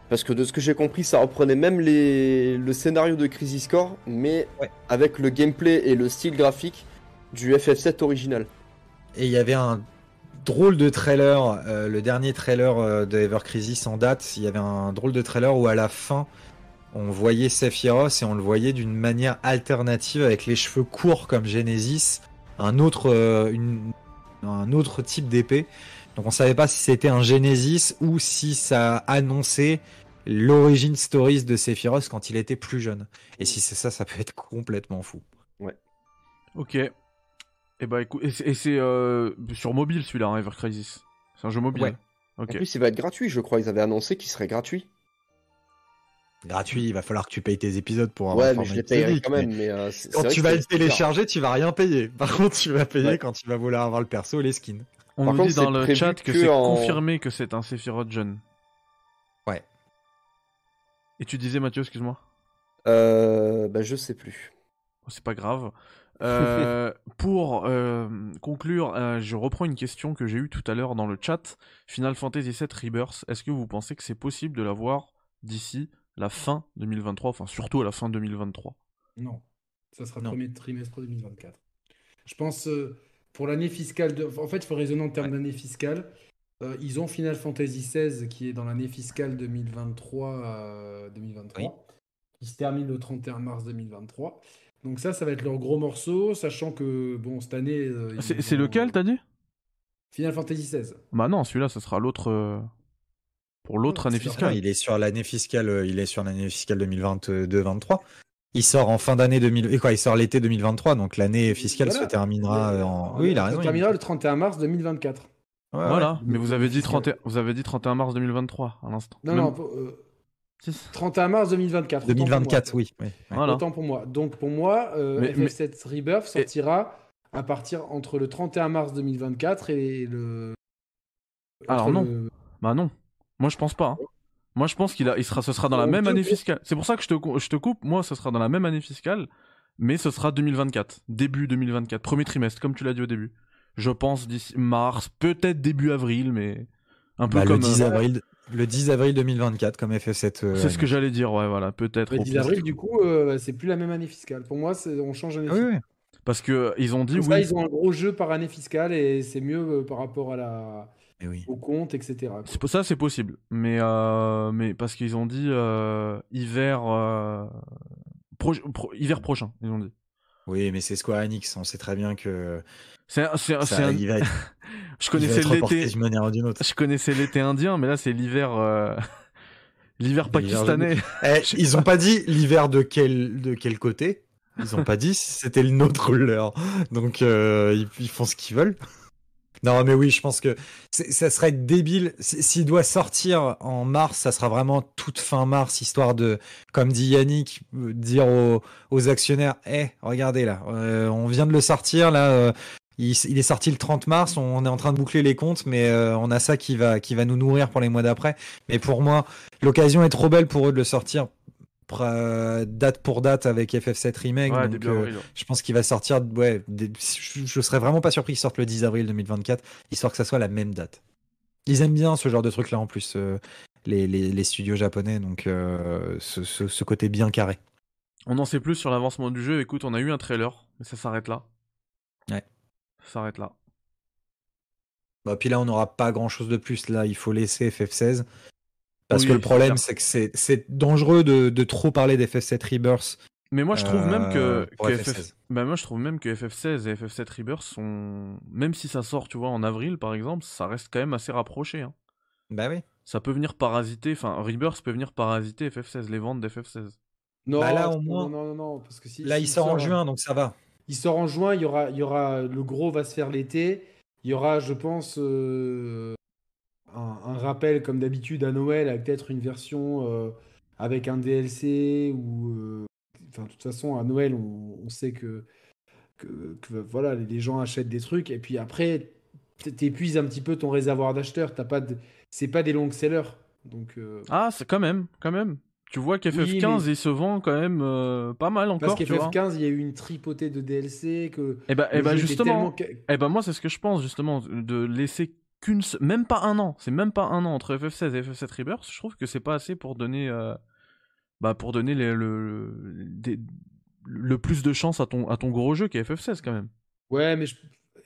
Parce que de ce que j'ai compris, ça reprenait même les... le scénario de Crisis Core, mais Ouais. avec le gameplay et le style graphique du FF7 original. Et il y avait un drôle de trailer, euh, le dernier trailer euh, de Ever Crisis en date, il y avait un drôle de trailer où à la fin on voyait Sephiroth et on le voyait d'une manière alternative avec les cheveux courts comme Genesis, un autre, euh, une- un autre type d'épée. Donc on savait pas si c'était un Genesis ou si ça annonçait l'origine stories de Sephiroth quand il était plus jeune. Et si c'est ça, ça peut être complètement fou. Ok. Et bah écoute, et c'est- euh, sur mobile celui-là, hein, Ever Crisis. C'est un jeu mobile. Ouais. En Ok. plus, il va être gratuit, je crois. Ils avaient annoncé qu'il serait gratuit. Gratuit, il va falloir que tu payes tes épisodes pour avoir ouais, mais je les quand même. Mais, euh, Quand tu vas le télécharger, tu vas rien payer. Par contre, tu vas payer Ouais. quand tu vas vouloir avoir le perso et les skins. On Par nous contre, dit dans le chat que, que c'est en- confirmé que c'est un Sephiroth jeune. Ouais. Et tu disais Mathieu, excuse-moi Euh, bah, je sais plus. Oh, C'est pas grave. Euh, pour euh, conclure, euh, je reprends une question que j'ai eue tout à l'heure dans le chat. Final Fantasy VII Rebirth, est-ce que vous pensez que c'est possible de l'avoir d'ici la fin 2023, enfin surtout à la fin 2023 Non, ça sera Non. premier trimestre 2024. Je pense euh, pour l'année fiscale, de... en fait, il faut raisonner en termes d'année fiscale. Euh, ils ont Final Fantasy XVI qui est dans l'année fiscale 2023, euh, 2023 Oui. qui se termine le 31 mars 2023. Donc ça, ça va être leur gros morceau, sachant que bon cette année. euh, ils C'est lequel, t'as dit? Final Fantasy XVI. Bah non, celui-là, ce sera l'autre. Pour l'autre année fiscale. il est sur l'année fiscale, euh, il est sur l'année fiscale 2022-23. Il sort en fin d'année 2000 et quoi, il sort l'été 2023, donc l'année fiscale Voilà. se terminera euh, en. Oui, il a raison. Il- terminera le 31 mars 2024. Ouais, Voilà, ouais. mais vous avez, dit fiscal. 31... vous avez dit 31 mars 2023 à l'instant. Non, Même- non, pour- euh, Si. 31 mars 2024. autant pour moi. 2024, oui. oui. Voilà. Autant pour moi. Donc pour moi, euh, Mais- FF7 Rebirth sortira à partir entre le 31 mars 2024 et le. Alors entre non. le- Bah non, moi je pense pas. hein. Moi je pense qu'il a... il sera... ce sera dans la même année fiscale. C'est pour ça que je te... cou- je te coupe, moi ce sera dans la même année fiscale, mais ce sera 2024, début 2024, premier trimestre, comme tu l'as dit au début. Je pense d'ici mars, peut-être début avril, mais un peu Bah, comme... le 10 euh, avril, le 10 avril 2024 comme FF7. euh, C'est ce que j'allais dire, ouais, voilà, peut-être. Le au 10 pire. avril, du coup, euh, c'est plus la même année fiscale. Pour moi, on change d'année oui, fiscale. oui. Parce que ils ont dit oui. ça, ils ont un gros jeu par année fiscale et c'est mieux euh, par rapport à la. Eh oui. au compte, etc. quoi. C'est pour ça, c'est possible. Mais, euh, mais parce qu'ils ont dit euh, hiver, euh, pro- pro- hiver prochain, ils ont dit. Oui, mais c'est Square Enix, on sait très bien que C'est un- ça, c'est un- il va être, Je connaissais l'été. d'une manière ou d'une autre. Je connaissais l'été indien, mais là c'est l'hiver, euh, l'hiver pakistanais. Eh, ils ont pas dit l'hiver de quel, de quel côté. Ils ont pas dit si c'était le nôtre ou le leur. Donc euh, ils, ils font ce qu'ils veulent. Non, mais oui, je pense que ça serait débile. S'il doit sortir en mars, ça sera vraiment toute fin mars, histoire de, comme dit Yannick, euh, dire aux, actionnaires Eh, regardez là, euh, on vient de le sortir, là, euh, il, est sorti le 30 mars, on est en train de boucler les comptes, mais on a ça qui va, qui va nous nourrir pour les mois d'après. Mais pour moi, l'occasion est trop belle pour eux de le sortir date pour date avec FF7 Remake. Ouais, donc, euh, je pense qu'il va sortir. Ouais, des- je, je serais vraiment pas surpris qu'il sorte le 10 avril 2024, histoire que ça soit la même date. Ils aiment bien ce genre de truc là en plus, euh, les, les- les studios japonais, donc euh, ce, ce- ce côté bien carré. On en sait plus sur l'avancement du jeu. Écoute, on a eu un trailer, mais ça s'arrête là. Ouais. Ça s'arrête là. Bah, puis là, on n'aura pas grand chose de plus. Là, il faut laisser FF16. Parce Oui, que le problème, c'est que c'est- dangereux de, de trop parler d'FF7 Rebirth. Mais moi je trouve même que, euh, pour que FF16. FF... bah, moi je trouve même que FF16 et FF7 Rebirth sont même si ça sort tu vois en avril par exemple, ça reste quand même assez rapproché hein. Bah oui. Ça peut venir parasiter, enfin Rebirth peut venir parasiter FF16, les ventes d'FF16. Non, Bah là, au non, moins- non, non, non, parce que si, Là, il sort en euh, juin, donc ça va. Il sort en juin, il y aura, il y aura le gros va se faire l'été. Il y aura, je pense, euh, un, un rappel comme d'habitude à Noël, avec peut-être une version euh, avec un DLC ou, euh, enfin, de toute façon, à Noël, on, on sait que, que, que, voilà, les gens achètent des trucs et puis après, t'épuises un petit peu ton réservoir d'acheteurs. T'as pas de, c'est pas des longs sellers, donc. euh, Ah, c'est quand même, quand même. Tu vois qu'FF15 mais- il se vend quand même euh, pas mal encore, Parce tu vois. qu'FF15, il y a eu une tripotée de DLC que. Bah, eh bah était justement, tellement eh ben moi c'est ce que je pense justement de laisser qu'une même pas un an, c'est même pas un an entre FF16 et FF7 Rebirth, je trouve que c'est pas assez pour donner euh, bah pour donner les- le des- le plus de chance à ton à ton gros jeu qui est FF16 quand même. Ouais, mais je-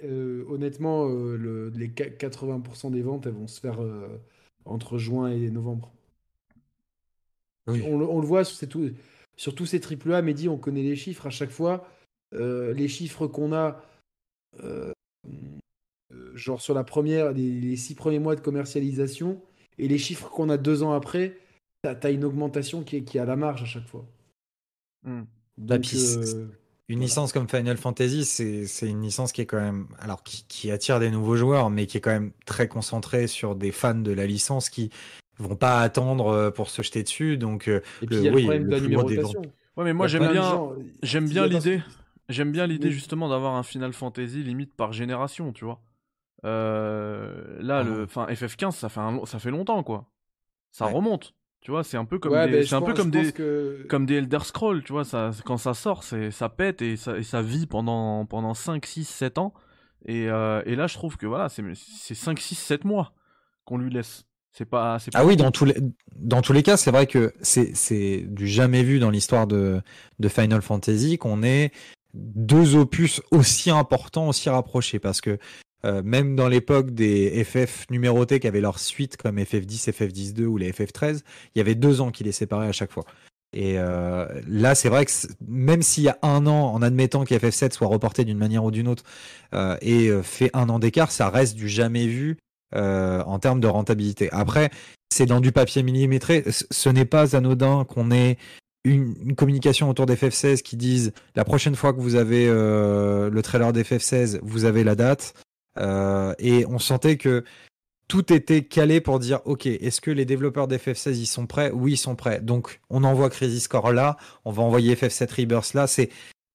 euh, honnêtement, euh, le- les qua- 80% des ventes, elles vont se faire euh, entre juin et novembre. Oui. On, le- on le voit sur, ces tout- sur tous ces AAA, Mehdi, on connaît les chiffres à chaque fois. Euh, les chiffres qu'on a, genre sur la première, les, les six premiers mois de commercialisation, et les chiffres qu'on a deux ans après, t'as as une augmentation qui est, qui est à la marge à chaque fois. Hmm. Bah, Donc, euh, Une Voilà. licence comme Final Fantasy, c'est c'est une licence qui est quand même, alors qui, qui attire des nouveaux joueurs, mais qui est quand même très concentrée sur des fans de la licence qui vont pas attendre euh, pour se jeter dessus. Donc, euh, et puis le- il y a le oui, problème le de la des. Ouais, mais moi j'aime bien j'aime l'idée j'aime bien l'idée justement d'avoir un Final Fantasy limite par génération, tu vois. Euh, là Ah. le enfin FF15 ça fait un ça fait longtemps quoi. Ça Ouais. remonte. Tu vois, c'est un peu comme Ouais, des, c'est je un peu comme des que- comme des Elder Scrolls, tu vois, ça, quand ça sort, c'est, ça pète et ça, et ça vit pendant, pendant 5, 6, 7 ans. Et, euh, et là, je trouve que voilà, c'est, c'est 5, 6, 7 mois qu'on lui laisse. C'est pas, c'est pas Ah oui, dans tous les, dans tous les cas, c'est vrai que c'est, c'est du jamais vu dans l'histoire de, de Final Fantasy qu'on ait deux opus aussi importants, aussi rapprochés. Parce que euh, même dans l'époque des FF numérotés qui avaient leur suite, comme FF10, FF10-2 ou les FF13, il y avait deux ans qui les séparaient à chaque fois. Et euh, là, c'est vrai que même s'il y a un an, en admettant qu'FF7 soit reporté d'une manière ou d'une autre euh, et fait un an d'écart, ça reste du jamais vu en termes de rentabilité. Après, c'est dans du papier millimétré. Ce n'est pas anodin qu'on ait une, une communication autour d'FF16 qui dise la prochaine fois que vous avez le trailer d'FF16, vous avez la date. Euh, et on sentait que tout était calé pour dire ok, est-ce que les développeurs d'FF16 ils sont prêts? Oui, ils sont prêts. Donc on envoie Crisis Core là, on va envoyer FF7 Rebirth là. C'est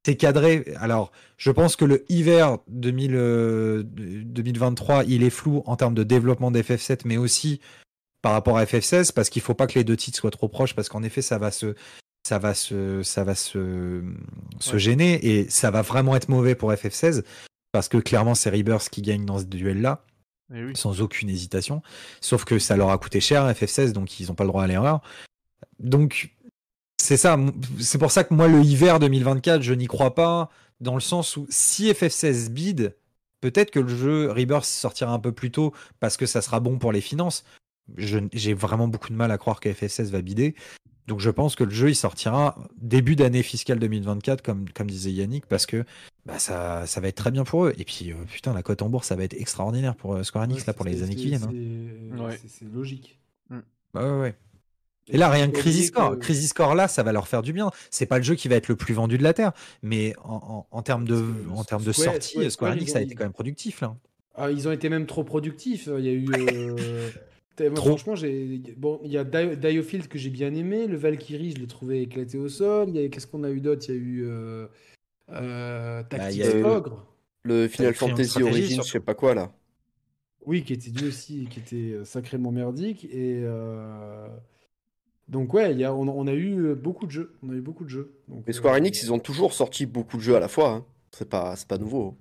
c'est cadré. Alors, je pense que le hiver 2000, euh, 2023, il est flou en termes de développement d'FF7, mais aussi par rapport à FF16, parce qu'il faut pas que les deux titres soient trop proches, parce qu'en effet, ça va se, ça va se, ça va se, se Ouais. gêner et ça va vraiment être mauvais pour FF16, parce que clairement, c'est Rebirth qui gagne dans ce duel-là Eh oui. sans aucune hésitation. Sauf que ça leur a coûté cher, FF16, donc ils n'ont pas le droit à l'erreur. Donc, c'est ça. C'est pour ça que moi, le hiver 2024, je n'y crois pas, dans le sens où si FF16 bide, peut-être que le jeu Rebirth sortira un peu plus tôt parce que ça sera bon pour les finances. J'ai vraiment beaucoup de mal à croire que FF16 va bider. Donc je pense que le jeu il sortira début d'année fiscale 2024 comme, comme disait Yannick parce que bah, ça, ça va être très bien pour eux. Et puis euh, putain la cote en bourse ça va être extraordinaire pour euh, Square Enix Ouais, là pour les années qui viennent. hein. c'est- Ouais. c'est- C'est logique. Bah ouais, ouais. Et là, rien que Crisis Core, que- Crisis Core là, ça va leur faire du bien. C'est pas le jeu qui va être le plus vendu de la terre, mais en, en- en termes de, en termes de sortie, Square- Square Square, Enix ils a été quand même productif là. Ah, ils ont été même trop productifs. Il y a eu. euh, moi, Trop. Franchement, j'ai. Bon, il y a Dio- Diofield que j'ai bien aimé. Le Valkyrie, je l'ai trouvé éclaté au sol. Il y a... Qu'est-ce qu'on a eu d'autre? Il y a eu. Euh... euh, Bah, Tactics Ogre. Le Final le Fantasy Origins, je surtout. sais pas quoi là. Oui, qui était lui aussi, qui était euh, sacrément merdique. Et. euh, Donc, ouais, il y a... on, on a eu euh, beaucoup de jeux. On a eu beaucoup de jeux. Donc, Mais Square euh, Enix, ils ont toujours sorti beaucoup de jeux à la fois. hein. C'est pas, c'est pas nouveau.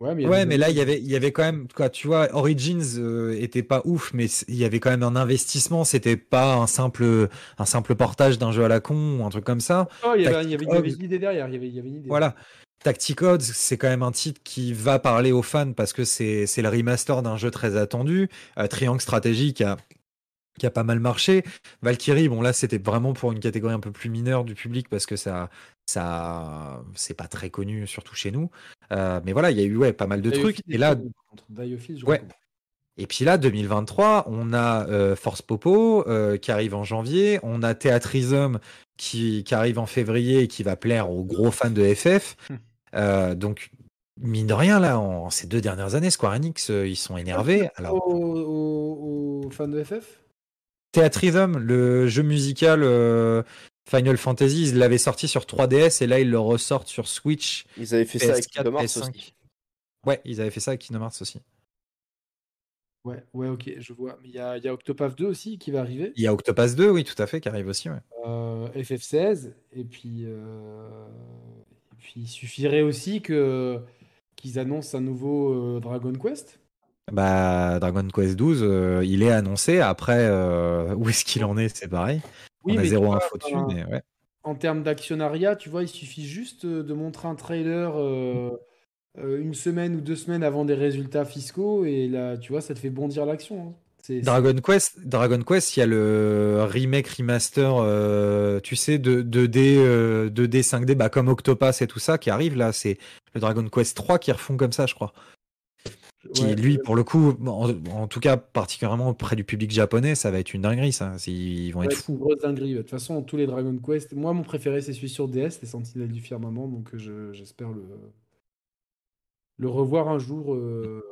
Ouais, mais, Ouais, là, il y avait, il y avait quand même, quoi, tu vois, Origins euh, était pas ouf, mais il y avait quand même un investissement. C'était pas un simple, un simple portage d'un jeu à la con ou un truc comme ça. Oh, il y avait, Tactic il y avait, il y avait Ogre. une idée derrière. Il y avait, il y avait une idée. Voilà. Tacticodes, c'est quand même un titre qui va parler aux fans parce que c'est c'est le remaster d'un jeu très attendu. Euh, Triangle Stratégie qui a, qui a pas mal marché. Valkyrie, bon là c'était vraiment pour une catégorie un peu plus mineure du public parce que ça, ça c'est pas très connu, surtout chez nous. Euh, mais voilà, il y a eu ouais, pas mal de trucs. Et là, je Ouais. et puis là, 2023, on a euh, Force Popo euh, qui arrive en janvier, on a Theatrism qui, qui arrive en février et qui va plaire aux gros fans de FF. Hmm. Donc, mine de rien, là, en ces deux dernières années, Square Enix, ils sont énervés. Alors, Aux, aux- aux fans de FF Theatrism, le jeu musical euh, Final Fantasy, ils l'avaient sorti sur 3DS et là, ils le ressortent sur Switch. Ils avaient fait ça avec PS4, Kingdom Hearts PS5. aussi. Ouais, ils avaient fait ça avec Kingdom Hearts aussi. Ouais, ouais, ok, je vois. Mais il y a, il y a Octopath 2 aussi qui va arriver. Il y a Octopath 2, oui, tout à fait, qui arrive aussi. Ouais. Euh, FF16. Et puis, euh, et puis, il suffirait aussi que qu'ils annoncent un nouveau euh, Dragon Quest. Bah, Dragon Quest 12, euh, il est annoncé. Après, euh, où est-ce qu'il en est? C'est pareil. Oui, On a zéro vois, info dessus, enfin, mais ouais. En termes d'actionnariat, tu vois, il suffit juste euh, de montrer un trailer euh, une semaine ou deux semaines avant des résultats fiscaux et là, tu vois, ça te fait bondir l'action. hein. C'est- c'est- Dragon Quest, Dragon Quest, il y a le remake remaster, euh, tu sais, de 2D, euh, 2D, 5D, bah, comme Octopass et tout ça, qui arrive là. C'est le Dragon Quest 3 qui refont comme ça, je crois. Qui, Ouais, lui, pour le coup, en, en tout cas, particulièrement auprès du public japonais, ça va être une dinguerie, ça. Ils vont Ouais, être fous. une grosse dinguerie. De toute façon, tous les Dragon Quest. Moi, mon préféré, c'est celui sur DS, les Sentinelles du Firmament. Donc, euh, je- j'espère le... le revoir un jour. euh,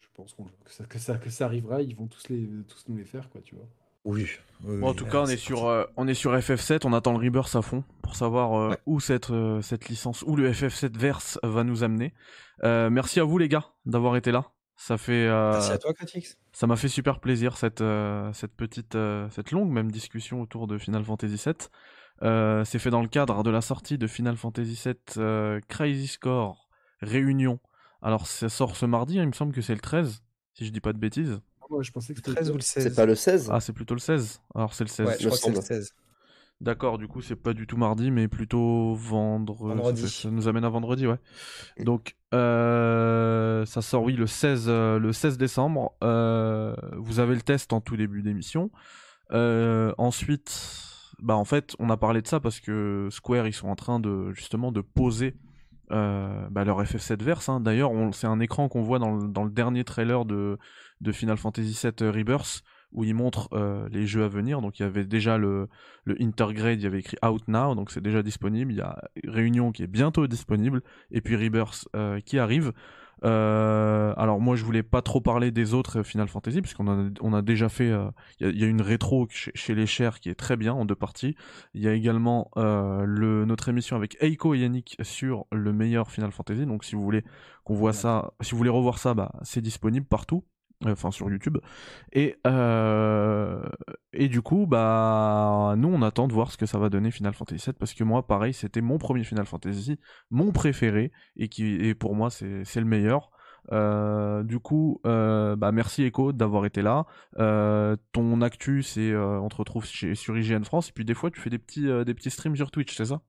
Je pense que, ça, que, ça, que ça arrivera. Ils vont tous, les, tous nous les faire, quoi, tu vois. Oui. Bon, en tout cas, on est, sur, euh, on est sur FF7, on attend le Rebirth à fond pour savoir euh, Ouais. où cette, euh, cette licence, où le FF7 verse va nous amener. Euh, merci à vous les gars d'avoir été là. Ça fait, euh, Merci à toi, Cratix. ça m'a fait super plaisir cette, euh, cette petite, euh, cette longue même discussion autour de Final Fantasy VII. Euh, c'est fait dans le cadre de la sortie de Final Fantasy VII euh, Crazy Score Réunion. Alors ça sort ce mardi, hein, il me semble que c'est le 13, si je dis pas de bêtises. Moi, je pensais que Le c'était 13 ou le 16 C'est pas le 16 Ah, c'est plutôt le 16. Alors c'est le 16. Ouais, je crois que c'est le semble. 16. D'accord, du coup, c'est pas du tout mardi, mais plutôt vendre... Vendredi. Ça, ça nous amène à vendredi, ouais. Donc, euh, ça sort, oui, le 16, euh, le 16 décembre. Euh, vous avez le test en tout début d'émission. Euh, ensuite, bah, en fait, on a parlé de ça parce que Square, ils sont en train de, justement, de poser euh, bah, leur FF7 verse. hein. D'ailleurs, c'est un écran qu'on voit dans le, dans le dernier trailer de, de Final Fantasy VII Rebirth où ils montrent euh, les jeux à venir. Donc, il y avait déjà le, le Intergrade, il y avait écrit Out Now, donc c'est déjà disponible. Il y a Réunion qui est bientôt disponible, et puis Rebirth euh, qui arrive. Euh, alors moi je voulais pas trop parler des autres Final Fantasy puisqu'on a, on a déjà fait euh, il y, a- il y a une rétro chez, chez les chers qui est très bien en deux parties il y a également euh, le, notre émission avec Eiko et Yannick sur le meilleur Final Fantasy donc si vous voulez qu'on voit ça si vous voulez revoir ça bah c'est disponible partout euh, enfin sur YouTube et euh, et du coup bah nous on attend de voir ce que ça va donner Final Fantasy VII parce que moi pareil c'était mon premier Final Fantasy mon préféré et qui et pour moi c'est le meilleur Euh, du coup euh, bah merci Echo d'avoir été là Euh, ton actu c'est euh, on te retrouve chez, sur IGN France et puis des fois tu fais des petits euh, des petits streams sur Twitch c'est ça?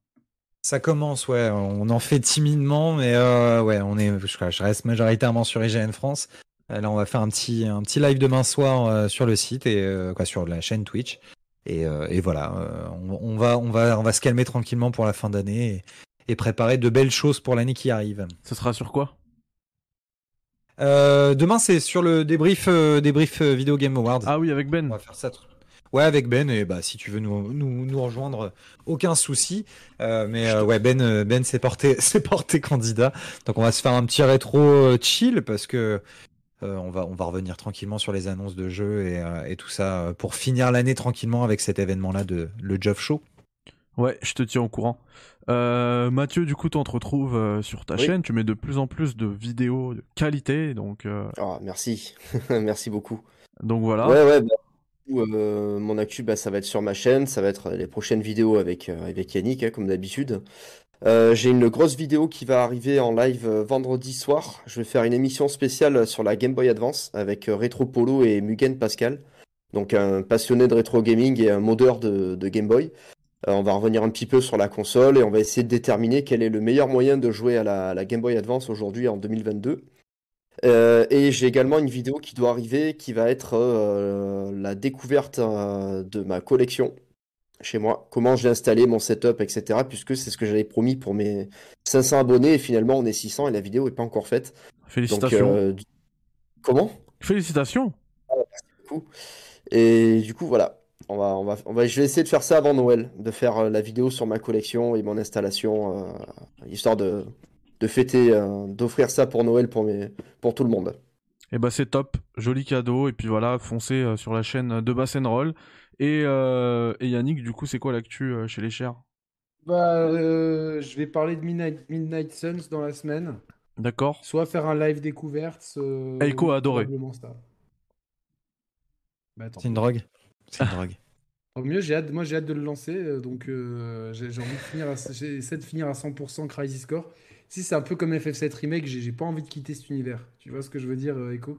Ça commence, ouais. On en fait timidement, mais euh, ouais, on est. Je reste majoritairement sur IGN France. Euh, Là, on va faire un petit, un petit live demain soir euh, sur le site et euh, quoi, sur la chaîne Twitch. Et, et voilà, on, on va, on va, on va se calmer tranquillement pour la fin d'année et, et préparer de belles choses pour l'année qui arrive. Ce sera sur quoi? Euh, demain, c'est sur le débrief, euh, débrief euh, Video Game Awards. Ah oui, avec Ben. On va faire ça. Ouais, avec Ben, et bah si tu veux nous, nous, nous rejoindre, aucun souci. Mais ouais, Ben, Ben s'est porté, s'est porté candidat. Donc on va se faire un petit rétro chill parce que euh, on, va, on va revenir tranquillement sur les annonces de jeux et, euh, et tout ça euh, pour finir l'année tranquillement avec cet événement-là de le Jeff Show. Ouais, je te tiens au courant. Euh, Mathieu, du coup, on te retrouve euh, sur ta Oui. chaîne. Tu mets de plus en plus de vidéos de qualité, donc euh, Ah, merci. Merci beaucoup. donc voilà. Ouais, ouais, bah, du coup, euh, mon actu, bah, ça va être sur ma chaîne, ça va être les prochaines vidéos avec, euh, avec Yannick, hein, comme d'habitude. Euh, j'ai une grosse vidéo qui va arriver en live euh, vendredi soir. Je vais faire une émission spéciale sur la Game Boy Advance avec euh, Retro Polo et Mugen Pascal, donc un passionné de rétro gaming et un modeur de, Game Boy. Euh, on va revenir un petit peu sur la console et on va essayer de déterminer quel est le meilleur moyen de jouer à la, à la Game Boy Advance aujourd'hui en 2022. Euh, et j'ai également une vidéo qui doit arriver qui va être euh, la découverte euh, de ma collection chez moi. Comment j'ai installé mon setup, etc. Puisque c'est ce que j'avais promis pour mes 500 abonnés et finalement on est 600 et la vidéo n'est pas encore faite. Donc, Félicitations. euh, du- Comment? Félicitations. beaucoup. Et du coup, voilà. On va, on va, on va, je vais essayer de faire ça avant Noël, de faire euh, la vidéo sur ma collection et mon installation, euh, histoire de, de fêter, euh, d'offrir ça pour Noël pour, mes, pour tout le monde. Et bah c'est top, joli cadeau. Et puis voilà, foncez sur la chaîne de Bass Roll. Et, euh, et Yannick, du coup, c'est quoi l'actu euh, chez les chers Bah, euh, je vais parler de Midnight, Midnight Suns dans la semaine. D'accord Soit faire un live découverte. euh, Eiko a adoré. Bah. C'est une drogue. C'est une drogue. Tant mieux, j'ai hâte, moi j'ai hâte de le lancer, donc euh, j'ai envie de finir, à, j'essaie de finir à 100% Crisis Core. Si c'est un peu comme FF7 Remake, j'ai j'ai pas envie de quitter cet univers. Tu vois ce que je veux dire, Echo?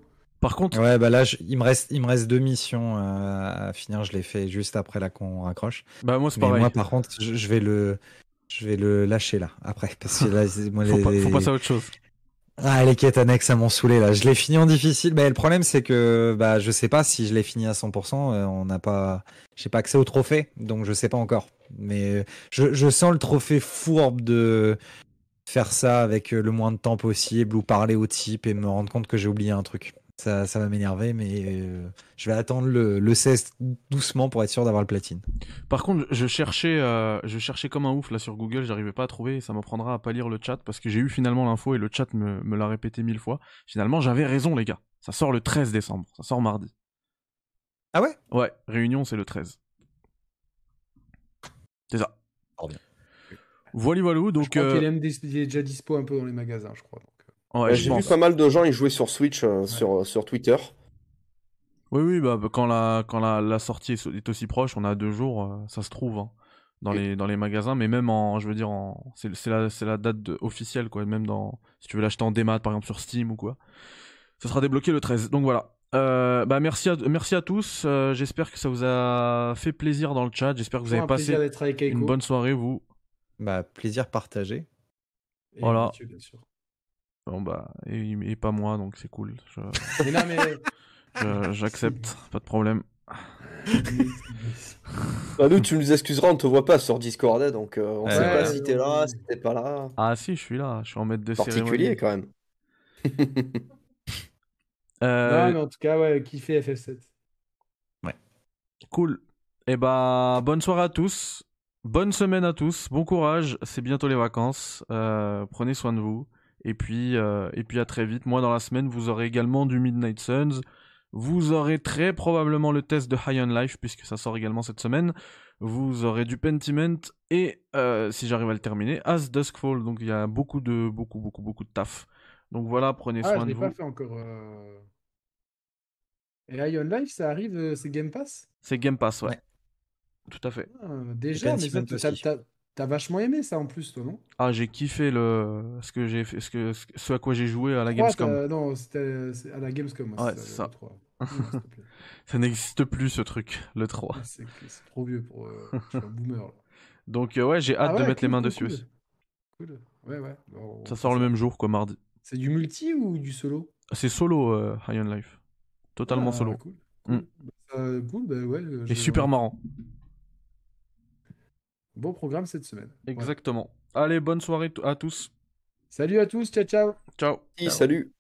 Par contre, Ouais, bah là, je- il, me reste, il me reste deux missions à finir. Je l'ai fait juste après là qu'on raccroche. bah moi c'est pareil. moi, par contre, je, je vais le, je vais le lâcher là après parce que là, moi, faut, les- pas- faut les- passer à autre chose. Ah, les quêtes annexes, ça m'ont saoulé là. Je l'ai fini en difficile, mais le problème c'est que bah je sais pas si je l'ai fini à 100%. euh, on n'a pas, j'ai pas accès au trophée, donc je sais pas encore. Mais euh, je, je sens le trophée fourbe de faire ça avec euh, le moins de temps possible ou parler au type et me rendre compte que j'ai oublié un truc. Ça, ça va m'énerver, mais euh, je vais attendre le, le 16 doucement pour être sûr d'avoir le platine. Par contre, je cherchais, euh, je cherchais comme un ouf là sur Google, j'arrivais pas à trouver, et ça m'apprendra à pas lire le chat parce que j'ai eu finalement l'info et le chat me, me l'a répété mille fois. Finalement, j'avais raison les gars. Ça sort le 13 décembre, ça sort mardi. Ah ouais? Ouais, réunion c'est le 13. C'est ça. Voilà, voilà, Je donc. crois euh, qu'il il est déjà dispo un peu dans les magasins, je crois. Euh. ouais, je j'ai vu pas mal de gens y jouer sur Switch, euh, sur, sur Twitter. Oui, oui, bah, bah, quand, la, quand la, la sortie est, est aussi proche, on a deux jours, euh, ça se trouve hein, dans, les, dans les magasins, mais même en, je veux dire, en, c'est c'est la, c'est la date de- officielle, quoi, même dans, si tu veux l'acheter en démat, par exemple sur Steam ou quoi, ça sera débloqué le 13. Donc voilà. Euh, bah merci à, merci à tous, euh, j'espère que ça vous a fait plaisir dans le chat, j'espère que vous avez passé une bonne soirée, vous. Bah plaisir partagé. Et Voilà. Mathieu, bien sûr. Bon, bah, et, et pas moi, donc c'est cool, Je- Mais non, mais. je- j'accepte, pas de problème. Bah, nous, tu nous excuseras, on te voit pas sur Discord, hein, donc euh, on Ouais, sait pas ouais, si t'es ouais. là, si t'es pas là. Ah si, je suis là, je suis en maître de Particulier cérémonie. quand même. Euh, Non, mais en tout cas, ouais, kiffé FF7. Cool. Et bah, bonne soirée à tous. Bonne semaine à tous. Bon courage. C'est bientôt les vacances. Euh, prenez soin de vous. Et puis, euh, et puis à très vite. Moi, dans la semaine, vous aurez également du Midnight Suns. Vous aurez très probablement le test de High on Life, puisque ça sort également cette semaine. Vous aurez du Pentiment et, euh, si j'arrive à le terminer, As Duskfall. Donc, il y a beaucoup de, beaucoup, beaucoup, beaucoup de taf. Donc voilà, prenez Ah, soin je de vous. pas fait encore. euh. Et Ion Life, ça arrive, c'est Game Pass? C'est Game Pass, ouais. Ouais. Tout à fait. Ah, Déjà, mais ça, t'as- vachement aimé ça en plus, toi, non? Ah, j'ai kiffé le, ce que j'ai fait, ce que, ce à quoi j'ai joué à la Gamescom. Non, c'était à la Gamescom. Ouais, c'est ça. 3. Non, s'il te plaît. Ça n'existe plus ce truc, le 3. Ah, C'est trop vieux pour. euh, je suis un boomer. là. Donc euh, ouais, j'ai hâte Ah de ouais, mettre les mains cool, dessus cool. aussi. Cool. Ouais, ouais. Bon, Ça sort le même jour, quoi, mardi. C'est du multi ou du solo? C'est solo, euh, High on Life. Totalement Ah, solo. Cool. Mm. Cool. Bah, cool, bah ouais. Et super marrant. Bon programme cette semaine. Ouais. Exactement. Allez, bonne soirée à tous. Salut à tous, ciao ciao. Ciao. Salut.